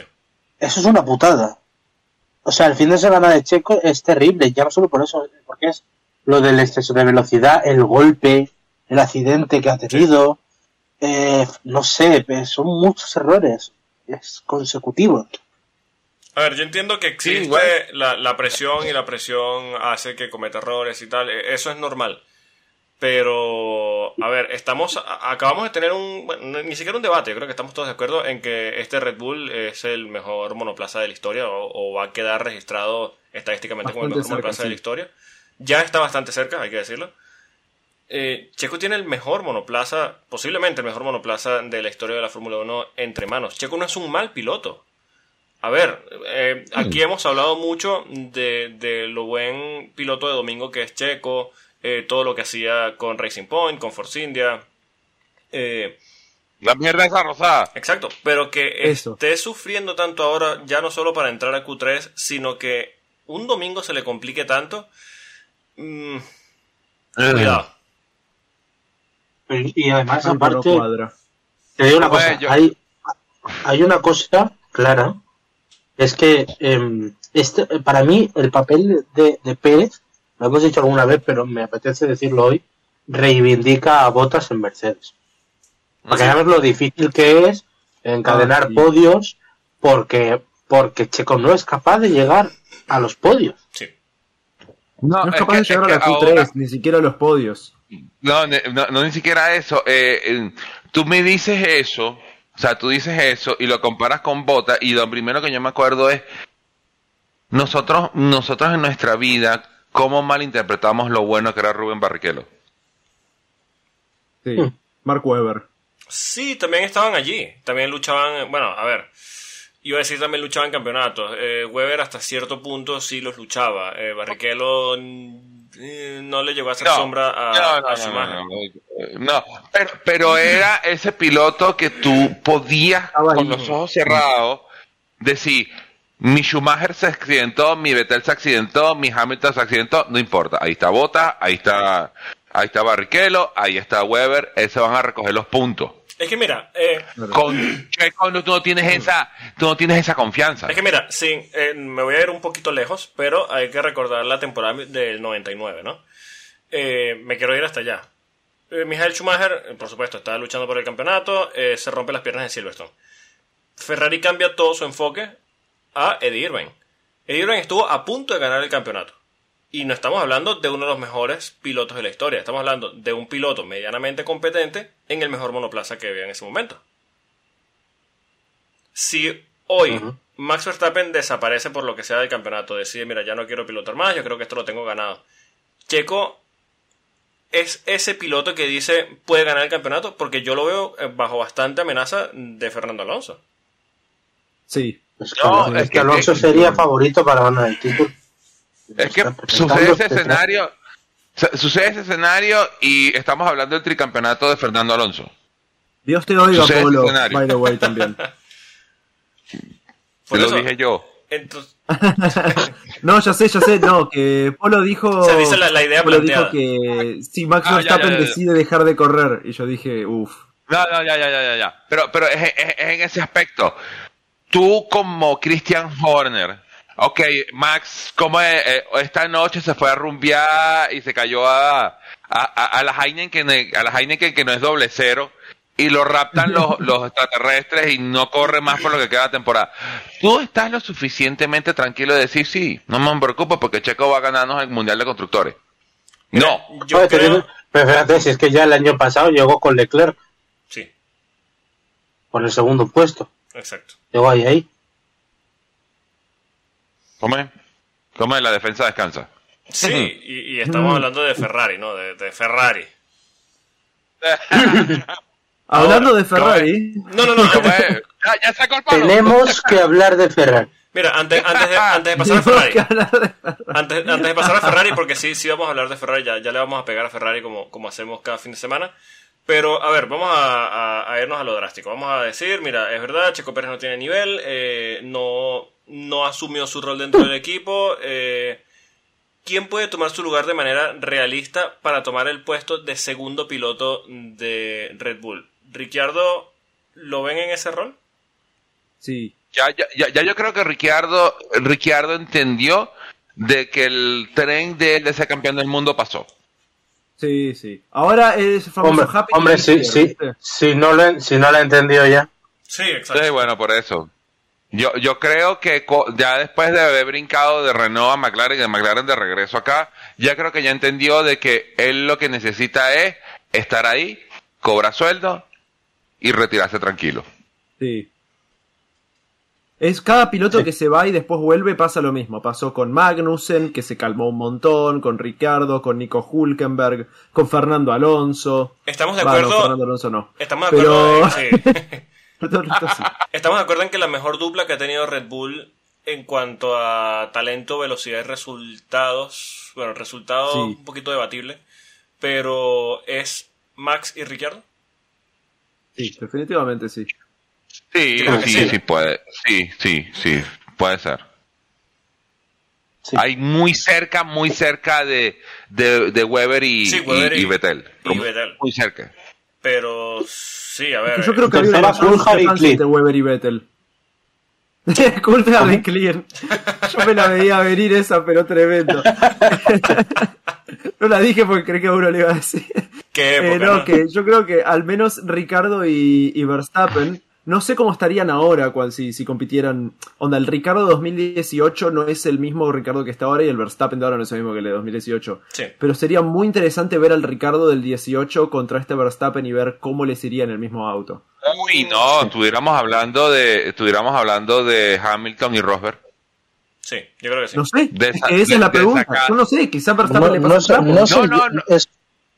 eso es una putada. O sea, el fin de semana de Checo es terrible, ya no solo por eso, porque es lo del exceso de velocidad, el golpe, el accidente que ha tenido, eh, no sé, son muchos errores. es consecutivo. A ver, yo entiendo que existe la presión y la presión hace que cometa errores y tal. e- Eso es normal. Pero, a ver, estamos, acabamos de tener un, bueno, no- ni siquiera un debate, yo creo que estamos todos de acuerdo en que este Red Bull es el mejor monoplaza de la historia o, o va a quedar registrado estadísticamente como el mejor monoplaza de la historia. Ya está bastante cerca, hay que decirlo. Eh, Checo tiene el mejor monoplaza, posiblemente el mejor monoplaza de la historia de la Fórmula 1 entre manos. Checo no es un mal piloto. A ver, eh, aquí hemos hablado mucho de, de lo buen piloto de domingo que es Checo, eh, todo lo que hacía con Racing Point, con Force India. Eh, La mierda esa rosada. exacto, pero que Eso. esté sufriendo tanto ahora, ya no solo para entrar a Q3, sino que un domingo se le complique tanto. mm, cuidado. Y además, aparte, te digo una cosa, yo- hay, hay una cosa clara, es que em, este, para mí el papel de, de Pérez, lo hemos dicho alguna vez, pero me apetece decirlo hoy, reivindica a Botas en Mercedes. Porque sabes lo difícil que es encadenar Ah, sí. podios porque, porque Checo no es capaz de llegar a los podios. Sí. No, No es es capaz que- de llegar es a la que Q3, ahora- ni siquiera a los podios. No, no, no, ni siquiera eso. Eh, eh, tú me dices eso, o sea, tú dices eso y lo comparas con Bota y lo primero que yo me acuerdo es nosotros, nosotros en nuestra vida, cómo malinterpretamos lo bueno que era Rubén Barrichello. Sí. Hmm. Mark Webber. Sí, también estaban allí. También luchaban, bueno, a ver, iba a decir también luchaban campeonatos. Eh, Weber hasta cierto punto sí los luchaba. Eh, Barrichello eh, no le llegó a hacer sombra a, no, no, a no, Schumacher. no, no, no. pero, pero era ese piloto que tú podías con los ojos cerrados decir, mi Schumacher se accidentó, mi Vettel se accidentó, mi Hamilton se accidentó, no importa, ahí está Bota, ahí está, ahí está Barrichello, ahí está Weber, se van a recoger los puntos. Es que mira, eh, Con Checo no- tú no tienes esa, tú no tienes esa confianza. es que mira, sí, eh, me voy a ir un poquito lejos, pero hay que recordar la temporada del 99, ¿no? Eh, me quiero ir hasta allá. Michael Schumacher, por supuesto, estaba luchando por el campeonato, se rompe las piernas en Silverstone. Ferrari cambia todo su enfoque a Eddie Irvine. Eddie Irvine estuvo a punto de ganar el campeonato. Y no estamos hablando de uno de los mejores pilotos de la historia. Estamos hablando de un piloto medianamente competente en el mejor monoplaza que había en ese momento. Si hoy. Max Verstappen desaparece por lo que sea del campeonato, decide, mira, ya no quiero pilotar más, yo creo que esto lo tengo ganado. Checo es ese piloto que dice puede ganar el campeonato porque yo lo veo eh, bajo bastante amenaza de Fernando Alonso. Sí. Es que, No, es que Alonso que- sería favorito para ganar el título. Es que sucede ese este escenario, su- sucede ese escenario y estamos hablando del tricampeonato de Fernando Alonso. Dios te oiga, Polo, by the way, también. Por Te lo dije yo. entonces, No, ya sé, ya sé, no, que Polo dijo... O sea, dice la- la idea Polo dijo que si Max Ah, Verstappen ya, ya, ya. decide dejar de correr, y yo dije, uff. No, no, ya, ya, ya, ya, ya. Pero, pero es, es- es en ese aspecto. Tú como Christian Horner, ok, Max, como eh, esta noche se fue a rumbear y se cayó a, a, a, a la Heineken, a la Heineken que no es doble cero, y lo raptan los, los extraterrestres y no corre más por lo que queda de temporada. Tú estás lo suficientemente tranquilo de decir, sí, no me preocupo porque Checo va a ganarnos el Mundial de Constructores. No, yo creo... Pero fíjate, si es que ya el año pasado llegó con Leclerc Sí, por el segundo puesto. exacto. Llegó ahí, ahí. come, come, la defensa descansa. Sí, y, y estamos hablando de Ferrari, ¿no? De, de Ferrari. Hablando de Ferrari, No, no, no. Ya, ya sacó el palo. Tenemos que hablar de Ferrari. Mira, antes, antes, de, antes de pasar a Ferrari. Antes, antes de pasar a Ferrari, porque sí, sí vamos a hablar de Ferrari, ya, ya le vamos a pegar a Ferrari como, como hacemos cada fin de semana. Pero, a ver, vamos a, a- a irnos a lo drástico. Vamos a decir, mira, es verdad, Checo Pérez no tiene nivel, eh, no, no asumió su rol dentro del equipo. eh, ¿Quién puede tomar su lugar de manera realista para tomar el puesto de segundo piloto de Red Bull? ¿Ricciardo lo ven en ese rol? Sí. Ya, ya, ya, ya yo creo que Ricciardo, Ricciardo entendió de que el tren de él de ser campeón del mundo pasó. Sí, sí. Ahora es famoso Hombre, Happy hombre si no lo, si no lo he entendido ya. Sí, exacto. Sí, bueno, por eso. Yo, yo creo que co- ya después de haber brincado de Renault a McLaren y de McLaren de regreso acá, ya creo que ya entendió de que él lo que necesita es estar ahí, cobrar sueldo y retirarse tranquilo. Sí. Es cada piloto que se va y después vuelve pasa lo mismo. Pasó con Magnussen, que se calmó un montón, con Ricardo, con Nico Hulkenberg, con Fernando Alonso. Estamos de acuerdo. Fernando Alonso no. Estamos de Pero- acuerdo. en- sí. Todo el resto sí. Estamos de acuerdo en que la mejor dupla que ha tenido Red Bull en cuanto a talento, velocidad y resultados. Bueno, el resultado Sí. un poquito debatible. Pero es Max y Ricciardo. Sí, definitivamente sí. Sí, Creo que sí, sí. sí, puede. Sí, sí, sí, puede ser. Sí. Hay muy cerca, muy cerca de, de, de Weber y, Sí, Weber y, y- y Vettel. y Vettel. Muy cerca. Pero sí, a ver. Yo creo que había una entre Weber y Vettel. Coulthard y Klein. Yo me la veía venir esa, pero tremendo. no la dije porque creí que uno le iba a decir. ¿Qué Eh, época, no, no? que yo creo que al menos Ricardo y, y Verstappen, no sé cómo estarían ahora cual, si, si compitieran. Onda, el Ricardo 2018 no es el mismo Ricardo que está ahora y el Verstappen de ahora no es el mismo que el de 2018. Sí. Pero sería muy interesante ver al Ricardo del 18 contra este Verstappen y ver cómo les iría en el mismo auto. Uy, no, estuviéramos hablando de, estuviéramos hablando de Hamilton y Rosberg. Sí, yo creo que sí. No sé, De esa- que esa de- es la pregunta. Yo no sé, quizá Verstappen No, le no pasa no sé, No, no, no. Es,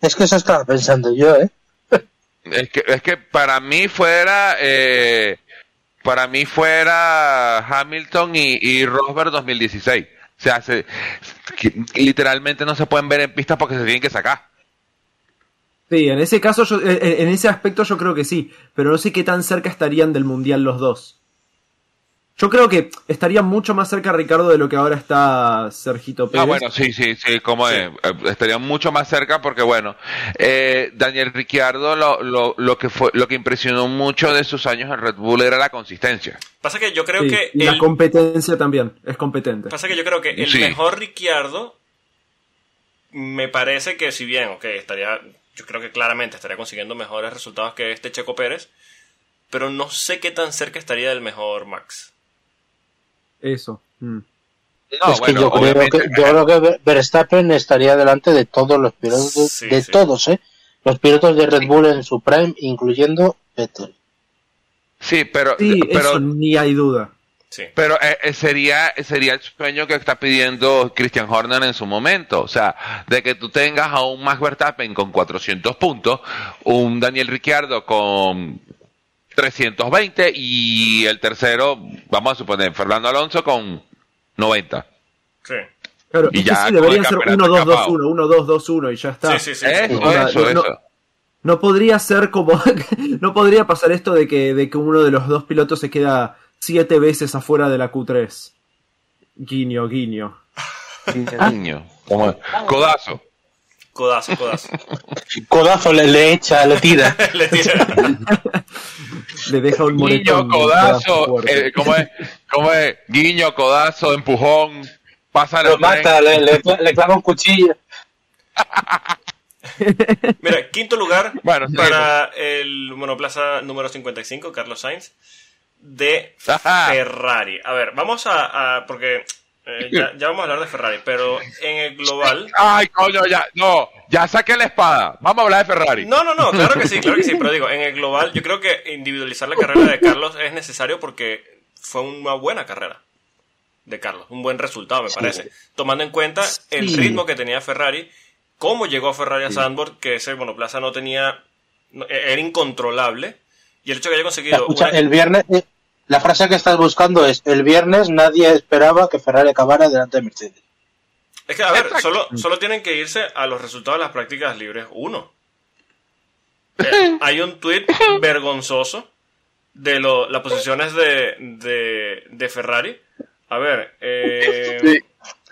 es que eso estaba pensando yo, ¿eh? Es que, es que para mí fuera, eh, para mí fuera Hamilton y, y Rosberg 2016. O sea, se- literalmente no se pueden ver en pistas porque se tienen que sacar. Sí, en ese caso, yo, eh, en ese aspecto yo creo que sí, pero no sé qué tan cerca estarían del Mundial los dos. Yo creo que estaría mucho más cerca Ricardo de lo que ahora está Sergito Pérez. Ah, bueno, sí, sí, sí, como Sí. es, eh, estaría mucho más cerca porque, bueno, eh, Daniel Ricciardo lo, lo, lo que fue, lo que impresionó mucho de sus años en Red Bull era la consistencia. Pasa que yo creo Sí, que y la competencia también, es competente. Pasa que yo creo que el Sí. mejor Ricciardo me parece que si bien, ok, estaría, yo creo que claramente estaría consiguiendo mejores resultados que este Checo Pérez, pero no sé qué tan cerca estaría del mejor Max. Eso. mm. No, es bueno, que yo creo que, yo creo que Ver- Verstappen estaría delante de todos los pilotos, de- Sí, de sí. todos, ¿eh? Los pilotos de Red Bull en su prime, incluyendo Vettel. sí, pero, Sí, pero, eso ni hay duda. Sí. Pero eh, eh, sería, sería el sueño que está pidiendo Christian Horner en su momento. O sea, de que tú tengas a un Max Verstappen con 400 puntos, un Daniel Ricciardo con 320 y el tercero, vamos a suponer, Fernando Alonso con 90. Sí. Claro, Y es que ya sí, deberían ser campeonato 1-2-2-1, 1-2-2-1 y ya está. Sí, sí, sí. Eso, O sea, eso, no- no- eso. No podría ser como. no podría pasar esto de que, de que uno de los dos pilotos se queda siete veces afuera de la Q3. Guiño, guiño. Como codazo. Codazo, codazo. Codazo le, le echa, le tira. Le tira. Le deja un Guiño, moretón. un codazo, eh, ¿cómo es? ¿Cómo es? Guiño, codazo, empujón, pasa Lo mata, le, le, le clava un cuchillo. Mira, quinto lugar Bueno, para el monoplaza número 55, Carlos Sainz, de. Ferrari. A ver, vamos a... a- porque eh, ya, ya vamos a hablar de Ferrari, pero en el global... Ay, coño, ya, no, ya saqué la espada. Vamos a hablar de Ferrari. No, no, no, claro que sí, claro que sí, pero digo, en el global yo creo que individualizar la carrera de Carlos es necesario porque fue una buena carrera de Carlos, un buen resultado me parece, tomando en cuenta el ritmo que tenía Ferrari, cómo llegó Ferrari a Sandburg, que ese monoplaza no tenía, no- era incontrolable, y el hecho que haya conseguido... Escucha, una- el viernes, eh, la frase que estás buscando es: el viernes nadie esperaba que Ferrari acabara delante de Mercedes. Es que, a ver, solo, solo tienen que irse a los resultados de las prácticas libres 1. Eh, hay un tuit vergonzoso de lo- las posiciones de, de, de Ferrari. A ver, eh, Sí,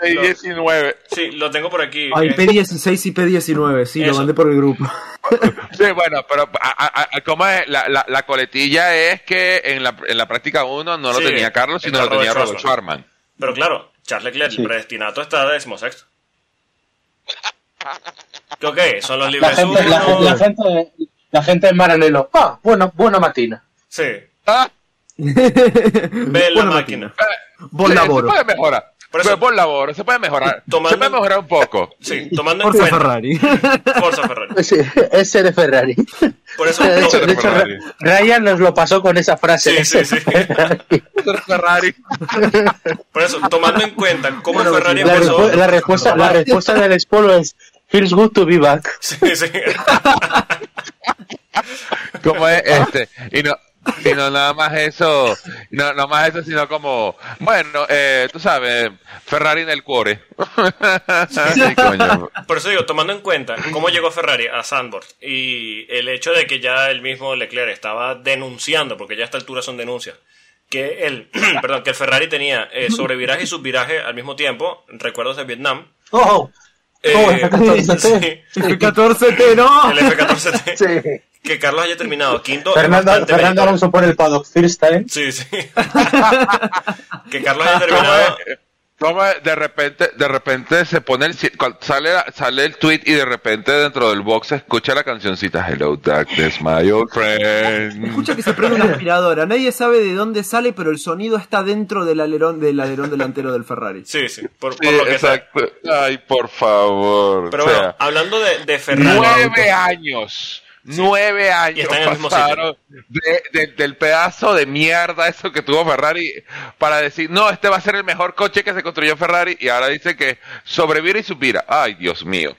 sí, No. 19. sí, lo tengo por aquí. Ay, Eh, P16 y P19, sí, lo Eso. mandé por el grupo. Sí, bueno, pero a- a- a- ¿cómo es? La, la, la coletilla es que en la, en la práctica 1 no lo Sí, tenía Carlos, sino lo tenía Robert. Schwarman. pero claro, Charles Leclerc, Sí. el predestinato, está de decimosexto. Ok, son los La libres gente, la, 1. la gente, la gente en Maranello. Ah, bueno, buena matina. Sí. Ah, Ve la Buena máquina. Bon sí, laboro. Se puede mejorar. Por eso- Pero por labor, se puede mejorar. Tomando- Se puede mejorar un poco. Sí, tomando en Forza cuenta. Ferrari. Forza Ferrari. Sí, ese de Ferrari. Por eso, De hecho, de hecho, Ferrari. Ryan nos lo pasó con esa frase. Sí, sí, sí. Ferrari. por eso, tomando en cuenta cómo Bueno, Ferrari La, empezó. respu- la respuesta, la respuesta del Spolo es Feels good to be back. Sí, sí. como es este y no y no nada más eso no nada más eso sino como bueno eh, tú sabes Ferrari en el cuore Sí, coño. Por eso digo, tomando en cuenta cómo llegó Ferrari a Sandboard y el hecho de que ya el mismo Leclerc estaba denunciando, porque ya a esta altura son denuncias, que el, perdón, que el Ferrari tenía eh, sobreviraje y subviraje al mismo tiempo, recuerdos de Vietnam. ¡Oh! eh, Oh, F-14T. sí, F14T, no. el F-14T. Sí. Que Carlos haya terminado quinto. Fernando, Fernando. Alonso por el paddock first time. Sí, sí. que Carlos haya terminado. Como de repente de repente se pone el sale la- sale el tweet y de repente dentro del box se escucha la cancioncita Hello Darkness my old friend Escucha que se prende una aspiradora. Nadie sabe de dónde sale, pero el sonido está dentro del alerón del alerón delantero del Ferrari. Sí, sí. Por, por Sí, lo que sea. exacto ay por favor Pero o sea, bueno, hablando de, de Ferrari. Nueve años. Nueve Y años está en el mismo pasaron de- de- del pedazo de mierda eso que tuvo Ferrari para decir, no, este va a ser el mejor coche que se construyó Ferrari y ahora dice que sobrevira y supira. Ay, Dios mío.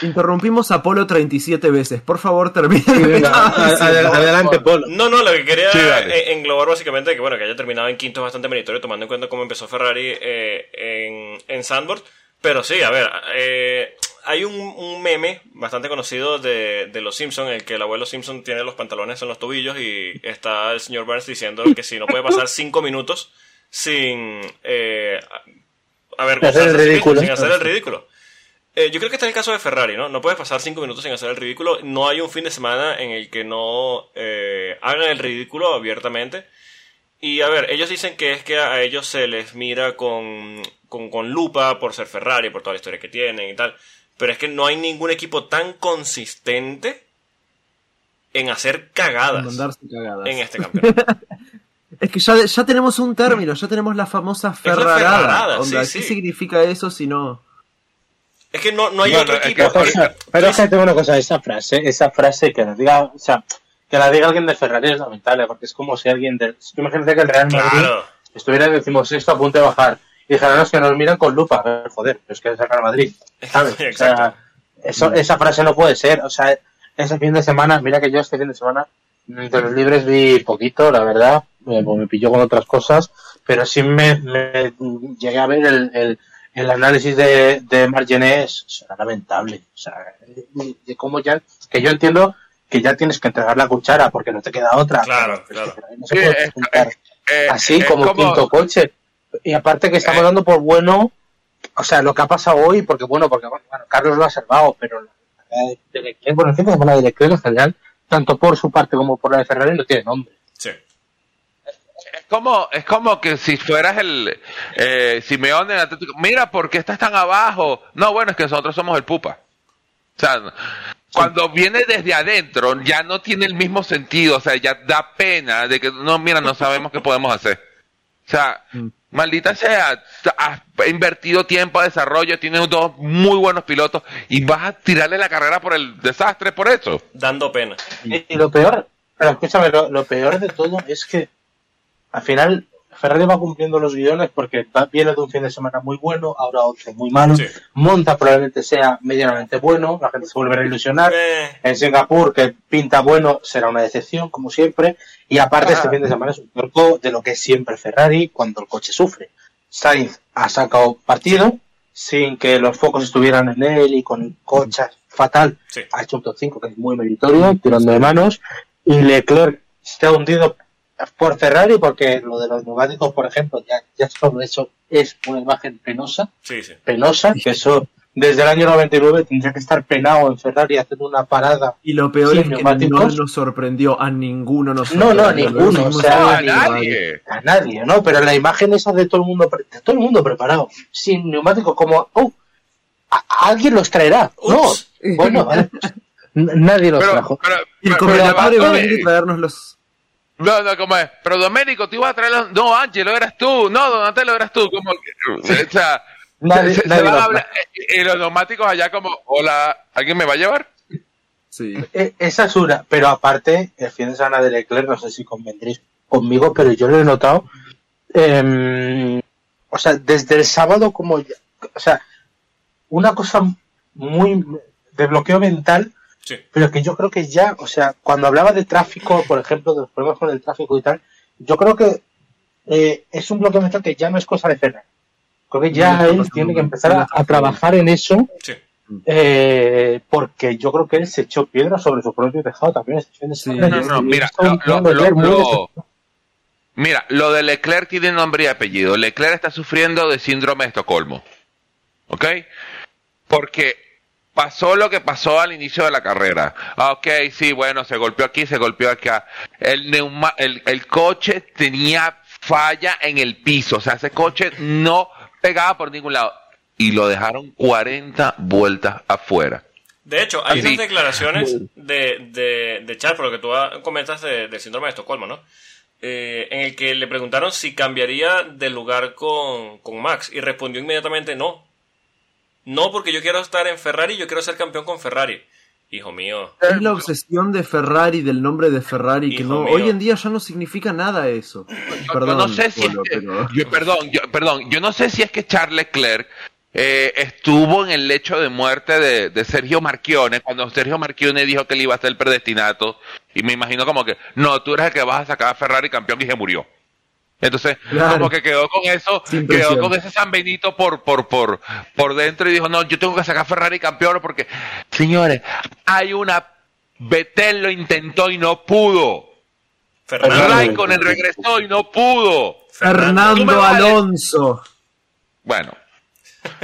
Interrumpimos a Polo 37 veces. Por favor, termine. Sí, adelante, Polo. No, no, lo que quería Sí, eh, englobar básicamente que bueno, que haya terminado en quinto es bastante meritorio tomando en cuenta cómo empezó Ferrari eh, en, en Sandboard. Pero sí, a ver, eh, hay un, un meme bastante conocido de, de los Simpsons en el que el abuelo Simpson tiene los pantalones en los tobillos y está el señor Burns diciendo que si no puede pasar cinco minutos sin eh, Hacer el ridículo. sin hacer el ridículo. Eh, yo creo que está en el caso de Ferrari, ¿no? No puedes pasar cinco minutos sin hacer el ridículo. No hay un fin de semana en el que no eh, hagan el ridículo abiertamente. Y a ver, ellos dicen que es que a ellos se les mira con, con, con lupa por ser Ferrari, por toda la historia que tienen y tal. Pero es que no hay ningún equipo tan consistente en hacer cagadas Mandarse cagadas. en este campeonato. Es que ya, ya tenemos un término, ya tenemos la famosa la ferrarada. ferrarada, Onda, sí, ¿Qué sí. significa eso si no? Es que no, no hay Bueno, otro es equipo. que- O sea, pero es que tengo una cosa, esa frase, esa frase que la diga, o sea, que la diga alguien de Ferrari es lamentable, porque es como si alguien del, imagínate que el Real Madrid Claro. estuviera en decimosexto a punto de bajar, no, es que nos miran con lupa, A ver, joder, es que es el Real Madrid, ¿sabes? Sí, O sea, exacto. eso, esa frase no puede ser, o sea, ese fin de semana, mira que yo este fin de semana, entre los libres vi poquito, la verdad, me, me pilló con otras cosas, pero sí me, me llegué a ver el, el, el análisis de, de Margenes, será lamentable, o sea, de, de cómo ya, que yo entiendo que ya tienes que entregar la cuchara porque no te queda otra. Claro, claro. no se puede Eh, así es como, quinto coche. Y aparte que estamos Eh. dando por bueno, o sea, lo que ha pasado hoy, porque bueno, porque bueno, Carlos lo ha salvado, pero la de Leclerc, bueno, el fin de Leclerc en general, tanto por su parte como por la de Ferrari, no tiene nombre. Sí. Es como, es como que si fueras el eh, Simeone en Atlético. Mira, ¿por qué estás tan abajo? No, bueno, es que nosotros somos el pupa. O sea, cuando viene desde adentro ya no tiene el mismo sentido. O sea, ya da pena de que, no, mira, no sabemos qué podemos hacer. O sea, maldita sea, has invertido tiempo a desarrollo, tienes dos muy buenos pilotos y vas a tirarle la carrera por el desastre por eso. Dando pena. Y, y lo peor, pero escúchame, lo, lo peor de todo es que al final Ferrari va cumpliendo los guiones porque va, viene de un fin de semana muy bueno, ahora otro muy malo. Sí. Monta probablemente sea medianamente bueno, la gente se vuelve a ilusionar. Eh, En Singapur, que pinta bueno, será una decepción, como siempre. Y aparte, Ah. este fin de semana es un truco de lo que es siempre Ferrari cuando el coche sufre. Sainz ha sacado partido sin que los focos estuvieran en él y con el coche fatal. Sí. Ha hecho un top 5 que es muy meritorio, tirando de manos. Y Leclerc se ha hundido por Ferrari porque lo de los neumáticos, por ejemplo, ya, ya solo eso es una imagen penosa sí, sí. penosa, que eso desde el año 99 tendría que estar penado en Ferrari haciendo una parada. Y lo peor es que no nos sorprendió, a ninguno nos No, no, sorprendió. ninguno, Lo o sea, a el nadie. A nadie, ¿no? Pero la imagen esa de todo el mundo, pre- de todo el mundo preparado, sin neumáticos, como, oh, a- a alguien los traerá. Ups. No, bueno, vale, pues, nadie los Pero, trajo. pero, Y el pero- va, comendador va a venir y traernos los... No, no, ¿cómo es? Pero Domenico, tú ibas a traer los... No, Ángelo, eras tú. No, Donatello, eras tú. Como... que- O sea, Nadie- se- se nadie a hablar- y y los neumáticos allá como, hola, ¿alguien me va a llevar? Sí. E- Esa es una, pero aparte, el fin de semana de Leclerc, no sé si convendréis conmigo, pero yo lo he notado. em, o sea, desde el sábado, como. ya- o sea, una cosa muy. de bloqueo mental, Sí. pero que yo creo que ya, o sea, cuando hablaba de tráfico, por ejemplo, de los problemas con el tráfico y tal, yo creo que eh, es un bloqueo mental que ya no es cosa de Ferrari. Creo que ya No él tiene que empezar a, No trabajar en eso Sí. eh, porque yo creo que él se echó piedra sobre su propio tejado también Sí. No, no, he mira, lo- lo- lo-. Mira, lo de Leclerc tiene nombre y apellido. Leclerc está sufriendo de síndrome de Estocolmo. ¿Ok? Porque pasó lo que pasó al inicio de la carrera. Ah, Ok, sí, bueno, se golpeó aquí, se golpeó acá. El, neuma, el, el coche tenía falla en el piso. O sea, ese coche no pegaba por ningún lado. Y lo dejaron 40 vueltas afuera. De hecho, hay Así. unas declaraciones de, de, de Charles, por lo que tú ah, comentas de- del síndrome de Estocolmo, ¿no? Eh, en el que le preguntaron si cambiaría de lugar con, con Max y respondió inmediatamente no. No, porque yo quiero estar en Ferrari, yo quiero ser campeón con Ferrari. Hijo mío. Es la obsesión de Ferrari, del nombre de Ferrari, que no, mío. hoy en día ya no significa nada eso. Yo- Perdón, yo no sé si Polo, es que, pero- yo- perdón, yo, perdón, yo no sé si es que Charles Leclerc eh, estuvo en el lecho de muerte de, de Sergio Marchione cuando Sergio Marchione dijo que él iba a ser el predestinato y me imagino como que no, tú eres el que vas a sacar a Ferrari campeón y se murió. Entonces, Claro. como que quedó con eso, quedó con ese San Benito por, por, por, por dentro y dijo, no, yo tengo que sacar a Ferrari campeón porque, señores, hay una, Betel lo intentó y no pudo. Raikkonen regresó y no pudo. Fernando Alonso. Bueno.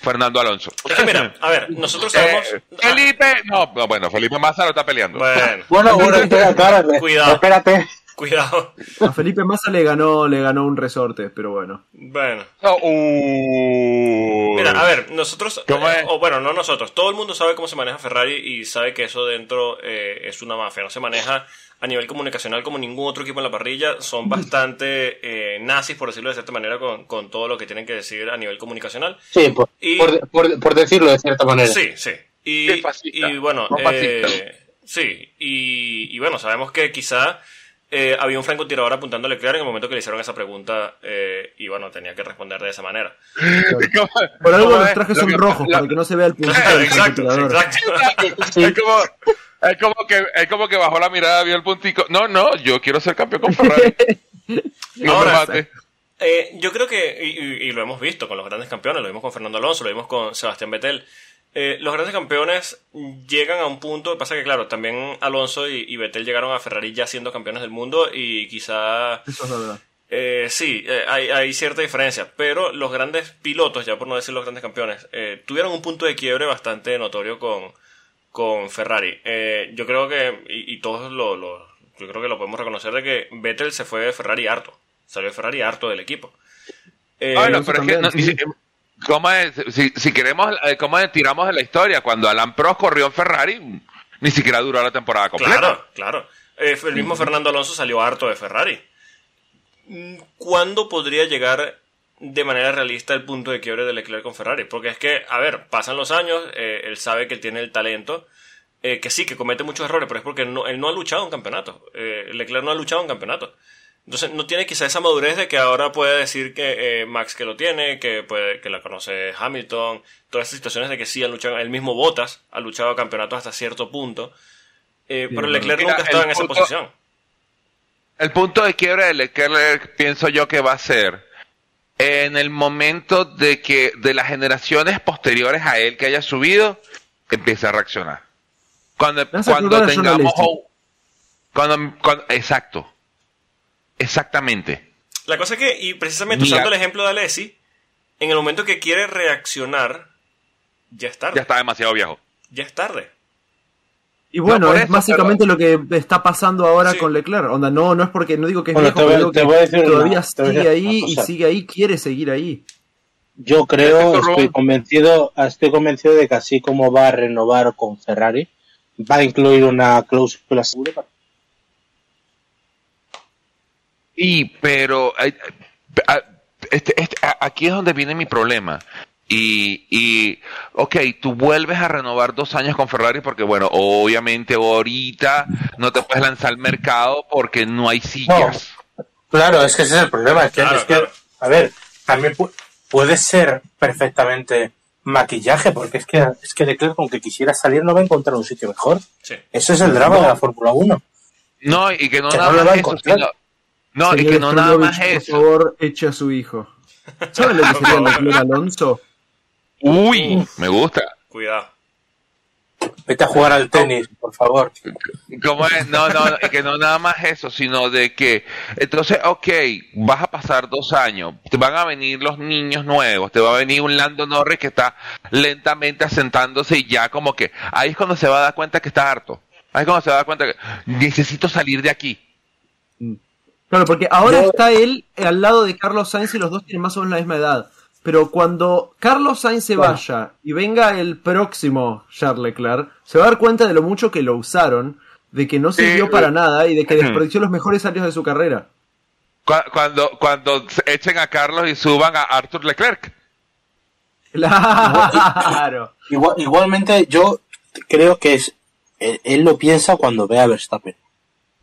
Fernando Alonso. Es que mira, a ver, nosotros sabemos... Eh, Felipe, no, no, bueno, Felipe Massa lo está peleando. Bueno, Bueno, bueno, espérate, Cuidado. espérate. Cuidado. A Felipe Massa le ganó, le ganó un resorte, pero bueno. Bueno. No, uh. Mira, a ver, nosotros, ¿Cómo eh, o bueno, no nosotros, todo el mundo sabe cómo se maneja Ferrari y sabe que eso dentro eh, es una mafia, no se maneja a nivel comunicacional como ningún otro equipo en la parrilla, son bastante eh, nazis, por decirlo de cierta manera, con, con todo lo que tienen que decir a nivel comunicacional. Sí, por, Y- por, por- por decirlo de cierta manera. Sí, sí. Y, bueno, No eh, sí, y, y bueno, sabemos que quizá eh, había un francotirador apuntándole Leclerc en el momento que le hicieron esa pregunta eh, y bueno, tenía que responder de esa manera. Por algo ¿Cómo los es? trajes son rojos, para que no se vea el puntito del exacto, exacto. Es como, es como que, es como que bajó la mirada, vio el puntico. No, no, yo quiero ser campeón con Ferrari. No me Ahora, mate. Eh, yo creo que, y, y- y lo hemos visto con los grandes campeones, lo vimos con Fernando Alonso, lo vimos con Sebastián Vettel. Eh, los grandes campeones llegan a un punto, pasa que claro, también Alonso y, y Vettel llegaron a Ferrari ya siendo campeones del mundo y quizá Eso es verdad. eh, sí, eh, hay, hay cierta diferencia, pero los grandes pilotos, ya por no decir los grandes campeones, eh, tuvieron un punto de quiebre bastante notorio con, con Ferrari. Eh, yo creo que, y, y todos lo, lo- yo creo que lo podemos reconocer de que Vettel se fue de Ferrari harto, salió de Ferrari harto del equipo. Eh, Ah, bueno, pero es que no, sí. ¿Cómo es? Si, si queremos, eh, ¿cómo es? tiramos de la historia? Cuando Alan Prost corrió en Ferrari, ni siquiera duró la temporada completa. Claro, claro. Eh, el mismo Fernando Alonso salió harto de Ferrari. Mm, ¿Cuándo podría llegar de manera realista el punto de quiebre de Leclerc con Ferrari? Porque es que, a ver, pasan los años, eh, él sabe que él tiene el talento, eh, que sí, que comete muchos errores, pero es porque no- él no ha luchado en campeonato. Leclerc no ha luchado en campeonato. Entonces no tiene quizá esa madurez de que ahora puede decir que eh, Max que lo tiene, que puede, que la conoce Hamilton, todas esas situaciones de que sí han luchado, el mismo Bottas ha luchado campeonato hasta cierto punto. Eh, pero. Leclerc Mira, nunca ha estado el en esa posición. El punto de quiebre de Leclerc pienso yo que va a ser en el momento de que de las generaciones posteriores a él que haya subido empiece a reaccionar. Cuando, cuando tengamos cuando- exacto. Exactamente. La cosa es que, y precisamente Mira. usando el ejemplo de Alessi, en el momento que quiere reaccionar, ya es tarde. Ya está demasiado viejo. Ya es tarde. Y bueno, es eso, básicamente lo que está pasando ahora Sí. con Leclerc. Onda, no, no es porque no digo que es Bueno, viejo, te voy- pero digo te que voy a decir una- todavía a sigue ahí y sigue ahí, quiere seguir ahí. Yo creo, estoy convencido, estoy convencido de que así como va a renovar con Ferrari, va a incluir una cláusula segura para- Y, pero este- este- aquí es donde viene mi problema. Y, y, ok, tú vuelves a renovar dos años con Ferrari porque, bueno, obviamente ahorita no te puedes lanzar al mercado porque no hay sillas. Claro, es que ese es el problema. Es que, Claro, es que, claro. a ver, también pu- puede ser perfectamente maquillaje, porque es que, es que Leclerc, aunque quisiera salir, no va a encontrar un sitio mejor. Sí. Ese es el drama de la Fórmula 1. No, y que no Que nada no le va a eso, no, y Señor que no nada más eso. Por favor, eche a su hijo. ¿Saben lo que sería Leclerc Alonso? Uy, me gusta. Cuidado. Vete a jugar al tenis, por favor. ¿Cómo es? No, no, y que no nada más eso, sino de que, entonces, ok, vas a pasar dos años, te van a venir los niños nuevos, te va a venir un Lando Norris que está lentamente asentándose y ya como que, ahí es cuando se va a dar cuenta que está harto. Ahí es cuando se va a dar cuenta que necesito salir de aquí. Claro, porque ahora Yo- está él al lado de Carlos Sainz y los dos tienen más o menos la misma edad. Pero cuando Carlos Sainz se vaya y venga el próximo Charles Leclerc, se va a dar cuenta de lo mucho que lo usaron, de que no sirvió Sí. para nada y de que desperdició los mejores años de su carrera. Cu- Cuando, cuando se echen a Carlos y suban a Arthur Leclerc. Claro. Igual- igualmente, yo creo que es él, él lo piensa cuando ve a Verstappen.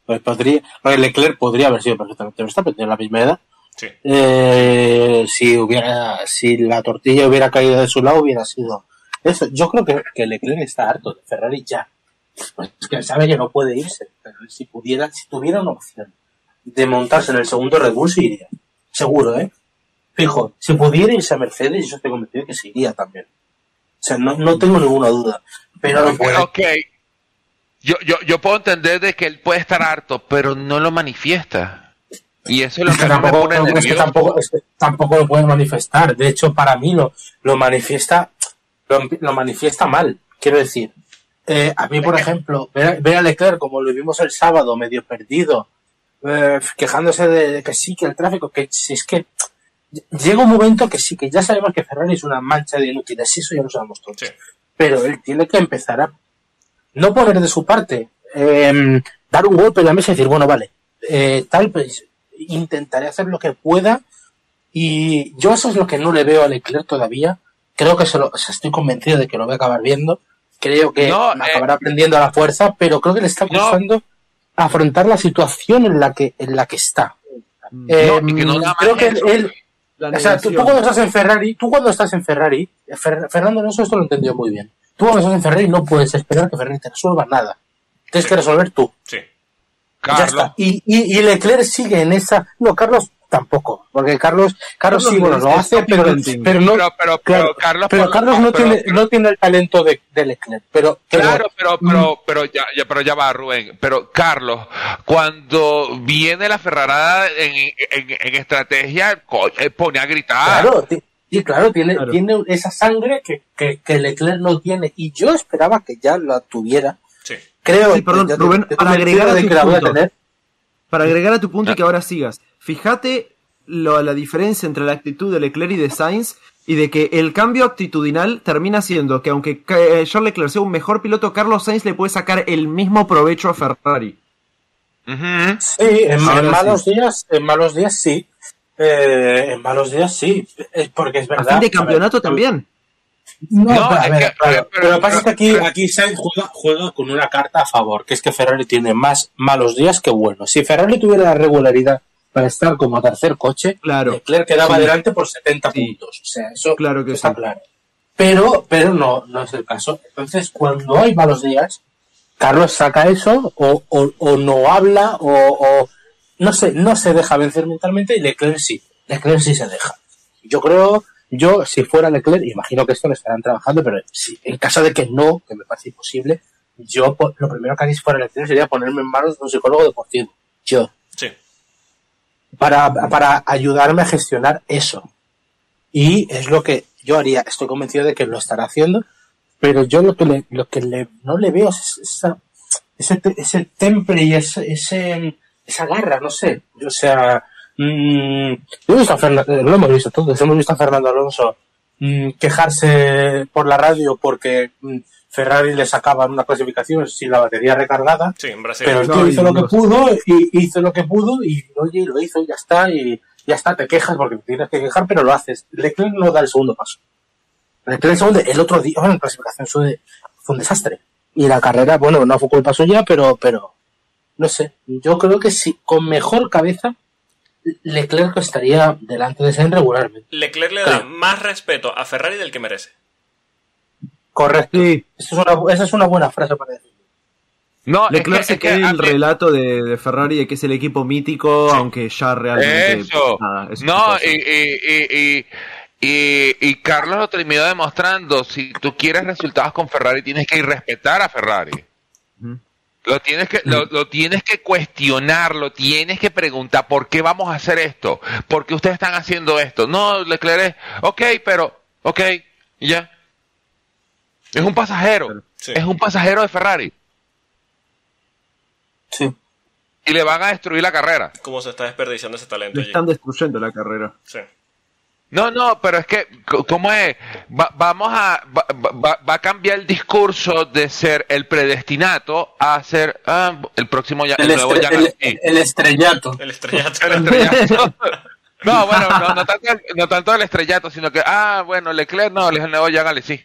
Pues podría, Leclerc podría haber sido perfectamente Verstappen, tiene la misma edad. Sí. Eh, si hubiera, si la tortilla hubiera caído de su lado, hubiera sido eso. Yo creo que, que Leclerc está harto de Ferrari ya. Pues es que sabe que no puede irse, pero si pudiera, si tuviera una opción de montarse en el segundo Red Bull, se iría. Seguro, ¿eh? Fijo, si pudiera irse a Mercedes, yo estoy convencido que se iría también. O sea, no, no tengo ninguna duda. Pero no puede. Ok. Yo, yo, yo puedo entender de que él puede estar harto, pero no lo manifiesta. Y eso es lo Es que que mí me tampoco, pone es que tampoco, es que tampoco lo puede manifestar. De hecho, para mí lo, lo manifiesta, lo, lo manifiesta mal. Quiero decir, eh, a mí, por ejemplo, ver, a- ver a Leclerc como lo vimos el sábado, medio perdido, eh, quejándose de, de que sí, que el tráfico, que si es que llega un momento que sí, que ya sabemos que Ferrari es una mancha de inútiles, eso ya lo sabemos todos. Sí. Pero él tiene que empezar a no poner de su parte, eh, dar un golpe en la mesa y decir, bueno, vale, eh, tal, pues intentaré hacer lo que pueda. Y yo eso es lo que no le veo a Leclerc todavía. Creo que se lo, o sea, estoy convencido de que lo voy a acabar viendo. Creo que No, me eh, acabará aprendiendo a la fuerza, pero creo que le está No. costando afrontar la situación en la que, en la que está. Eh, y que no creo que él, o sea, tú, cuando estás en Ferrari, tú cuando estás en Ferrari, Fer- Fernando Alonso esto lo entendió muy bien. Tú estás en Ferrari no puedes esperar que Ferrari te resuelva nada. Tienes que resolver tú. Sí. Ya está. Y, y, y Leclerc sigue en esa. No, Carlos tampoco. Porque Carlos, Carlos, Carlos sí, bueno, lo hace, pero, no. pero, pero, claro, pero Carlos, pero Carlos no, pero- tiene, no tiene el talento de, de Leclerc. Pero, pero- Claro, pero, pero, pero ya, ya, pero ya va, Rubén. Pero Carlos, cuando viene la Ferrarada en, en, en estrategia, eh, pone a gritar. Claro, y claro, tiene, Claro. tiene esa sangre que, que, que Leclerc no tiene. Y yo esperaba que ya la tuviera. Sí. Creo Sí, perdón, que ya te- Rubén, te para agregar a tu que la voy a punto. tener. Para agregar a tu punto y que ahora sigas, fíjate lo- la diferencia entre la actitud de Leclerc y de Sainz y de que el cambio actitudinal termina siendo que aunque eh, Charles Leclerc sea un mejor piloto, Carlos Sainz le puede sacar el mismo provecho a Ferrari. Sí, en, sí. malos días, en malos días sí. Eh, en malos días sí. Es porque es A verdad. fin de a ver, campeonato también. No, No, pero, a es ver, que- claro, pero- pero lo que pasa es que aquí, aquí Sainz juega, juega con una carta a favor, que es que Ferrari tiene más malos días que buenos. Si Ferrari tuviera la regularidad para estar como tercer coche, Claro. Leclerc quedaba Sí. delante por 70 Sí. puntos. O sea, eso Claro que está sí. claro. Pero, pero no, no es el caso. Entonces, cuando hay malos días, Carlos saca eso, o, o, o no habla, o, o no sé, no se deja vencer mentalmente, y Leclerc sí. Leclerc sí se deja. Yo creo, yo, si fuera Leclerc, imagino que esto lo estarán trabajando, pero si, en caso de que no, que me parece imposible, yo lo primero que haría si fuera Leclerc sería ponerme en manos de un psicólogo deportivo. Yo. Sí. Para, para ayudarme a gestionar eso. Y es lo que yo haría. Estoy convencido de que lo estará haciendo, pero yo lo que le, lo que le, no le veo es esa, ese, ese temple y ese, ese, esa garra, no sé. O sea, mm, yo he visto a Fernando, lo hemos visto todos, hemos visto a Fernando Alonso mm, quejarse por la radio porque mm, Ferrari le sacaba una clasificación sin la batería recargada, Sí, en Brasil. pero el tío hizo lo que pudo y hizo lo que pudo y oye, lo hizo y ya está y ya está, te quejas porque te tienes que quejar, pero lo haces. Leclerc no da el segundo paso. Leclerc el segundo, el otro día, bueno, en clasificación fue, fue un desastre. Y la carrera, bueno, no fue culpa suya, pero, pero, no sé, yo creo que sí, con mejor cabeza, Leclerc estaría delante de Sainz regularmente. Leclerc le da más respeto a Ferrari del que merece. Correcto. Sí, Esa es una, esa es una buena frase para decir. No, es Leclerc que- se es que queda a el relato de, de Ferrari de que es el equipo mítico, aunque ya realmente. Eso. nada, es no, y, y, y, y, y Carlos lo terminó demostrando. Si tú quieres resultados con Ferrari, tienes que ir respetar a Ferrari. Lo tienes que, lo, lo tienes que cuestionar, lo tienes que preguntar, ¿por qué vamos a hacer esto? ¿Por qué ustedes están haciendo esto? No, Leclerc es, ok, pero, ok, y ya. Es un pasajero, Sí. es un pasajero de Ferrari. Sí. Y le van a destruir la carrera. ¿Cómo se está desperdiciando ese talento Le allí? están destruyendo la carrera. Sí. No, no, pero es que, ¿cómo es? Va- vamos a, va, va- va a cambiar el discurso de ser el predestinato a ser ah, el próximo, ya, el, El, nuevo estre- el- el estrellato. El estrellato. El estrellato. No, bueno, no, no tanto, el- no tanto el estrellato, sino que, ah, bueno, Leclerc no, es el nuevo Jean Alesi.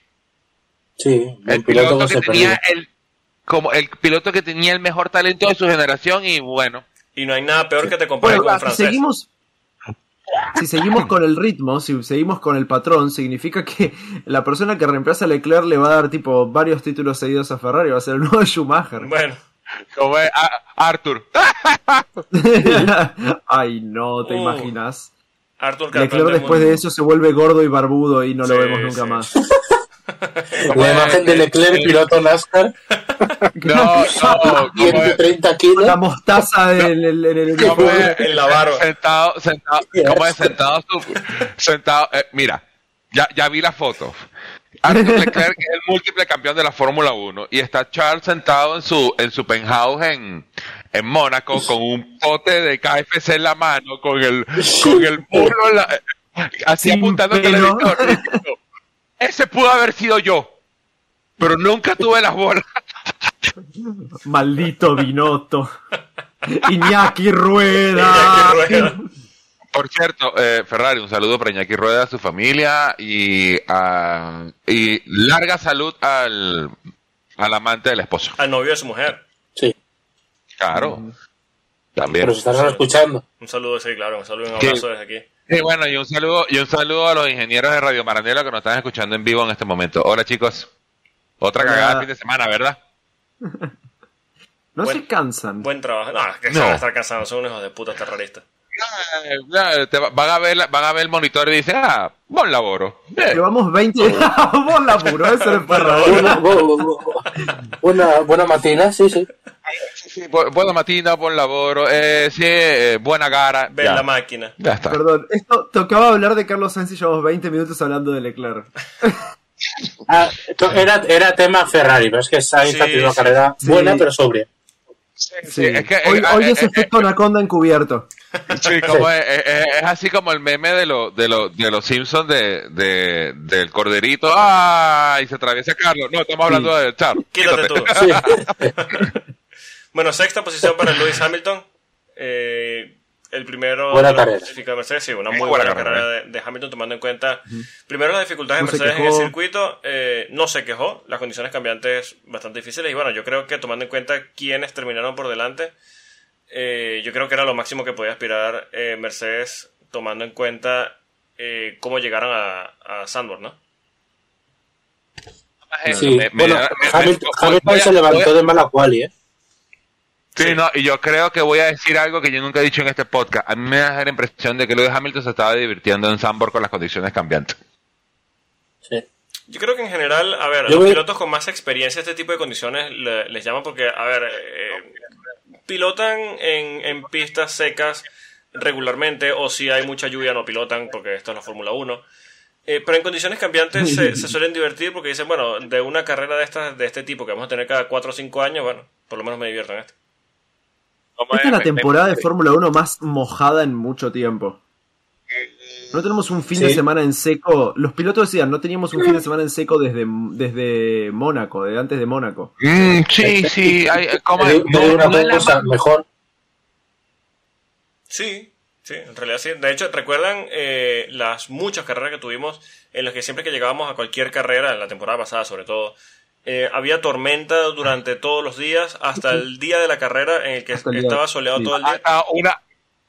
Sí, El piloto que tenía el, como el piloto que tenía el mejor talento de su generación y bueno. Y no hay nada peor que te compare Bueno, con francés. seguimos, si seguimos con el ritmo, si seguimos con el patrón, significa que la persona que reemplaza a Leclerc le va a dar tipo varios títulos seguidos a Ferrari, va a ser el nuevo Schumacher. Bueno, Como es Ah, Arthur. Ay, no, ¿te Uh. imaginas? Arthur Leclerc después de eso se vuelve gordo y barbudo y no lo vemos nunca sí. más. La imagen de Leclerc, piloto NASCAR, No, no, como 130 La kilos. mostaza en el, ¿Cómo es? En la barba. Sentado, sentado, ¿cómo es? Sentado, su- sentado, eh, mira, ya, ya vi la foto. Arthur Leclerc es el múltiple campeón de la Fórmula 1 y está Charles sentado en su, en su penthouse en, en Mónaco con un pote de KFC en la mano, con el, con el en la- así Sin apuntando al televisor. Ese pudo haber sido yo, pero nunca tuve las bolas. Maldito Binotto. Iñaki Iñaki Rueda. Por cierto, eh, Ferrari, un saludo para Iñaki Rueda, a su familia y, a- y larga salud al, al amante del esposo. Al novio de su mujer. Sí, Claro, también. pero si estás escuchando. Un saludo, sí, claro. Un saludo y un ¿Qué? abrazo desde aquí. Y bueno, y un saludo y un saludo a los ingenieros de Radio Maranela que nos están escuchando en vivo en este momento. Hola chicos. Otra Hola. cagada de fin de semana, ¿verdad? No Buen- se cansan. Buen trabajo. No, que se No. van a estar casados. Son unos hijos de puta terroristas. Eh, eh, te va- van a ver van a ver el monitor y dicen, ah, buen laboro. Bien. Llevamos 20. Vos laburo, eso es bu- bu- buena, buena matina, sí, sí. Sí, sí, bu- buena matina, buen laboro. Eh, sí, eh, buena gara. Ven Ya. la máquina. Ya está. Perdón, esto tocaba hablar de Carlos Sainz y llevamos 20 minutos hablando de Leclerc. Ah, era, era tema Ferrari, pero es que Sainz Sí, ha tenido una carrera Sí. buena pero sobria. Sí, Sí. es que, hoy eh, hoy eh, es eh, efecto Anaconda encubierto. Sí, como es, es- es- es así como el meme de, lo, de, lo, de los Simpsons de, de- del corderito. ¡Ay! Se atraviesa Carlos. No, estamos hablando del Char. Quítate tú. Sí. Bueno, sexta posición para Lewis Hamilton. El primero Buena de carrera. Mercedes, sí, una Muy muy buena buena carrera. carrera de, de Hamilton, tomando en cuenta primero las dificultades No de Mercedes en el circuito. eh, no se quejó, las condiciones cambiantes bastante difíciles. Y bueno, yo creo que tomando en cuenta quiénes terminaron por delante, eh, yo creo que era lo máximo que podía aspirar eh, Mercedes, tomando en cuenta eh, cómo llegaron a, a Sandburg, ¿no? Sí, Me- bueno, me- Hamilton, voy se voy levantó de mala quali, ¿eh? Sí, no, y yo creo que voy a decir algo que yo nunca he dicho en este podcast. A mí me da la impresión de que Lewis Hamilton se estaba divirtiendo en Sambor con las condiciones cambiantes. Sí. Yo creo que en general, a ver, Yo los voy- pilotos con más experiencia este tipo de condiciones le- les llaman porque, a ver, eh, pilotan en, en pistas secas regularmente o si hay mucha lluvia no pilotan porque esto es la Fórmula 1. Eh, pero en condiciones cambiantes se, se suelen divertir porque dicen, bueno, de una carrera de estas de este tipo que vamos a tener cada 4 o 5 años, bueno, por lo menos me divierto en esto. ¿Cómo Esta es la temporada de Fórmula 1 más mojada en mucho tiempo. No tenemos un fin Sí. de semana en seco. Los pilotos decían, no teníamos un fin de semana en seco desde, desde Mónaco, de antes de Mónaco. Mm, sí, sí. hay- digo- te digo No- una no cosa, mejor. Sí, sí, en realidad sí. De hecho, ¿recuerdan eh, las muchas carreras que tuvimos en las que siempre que llegábamos a cualquier carrera, en la temporada pasada sobre todo, eh, había tormenta durante todos los días hasta el día de la carrera en el que Hasta el día- estaba soleado sí. todo el día? Hasta una.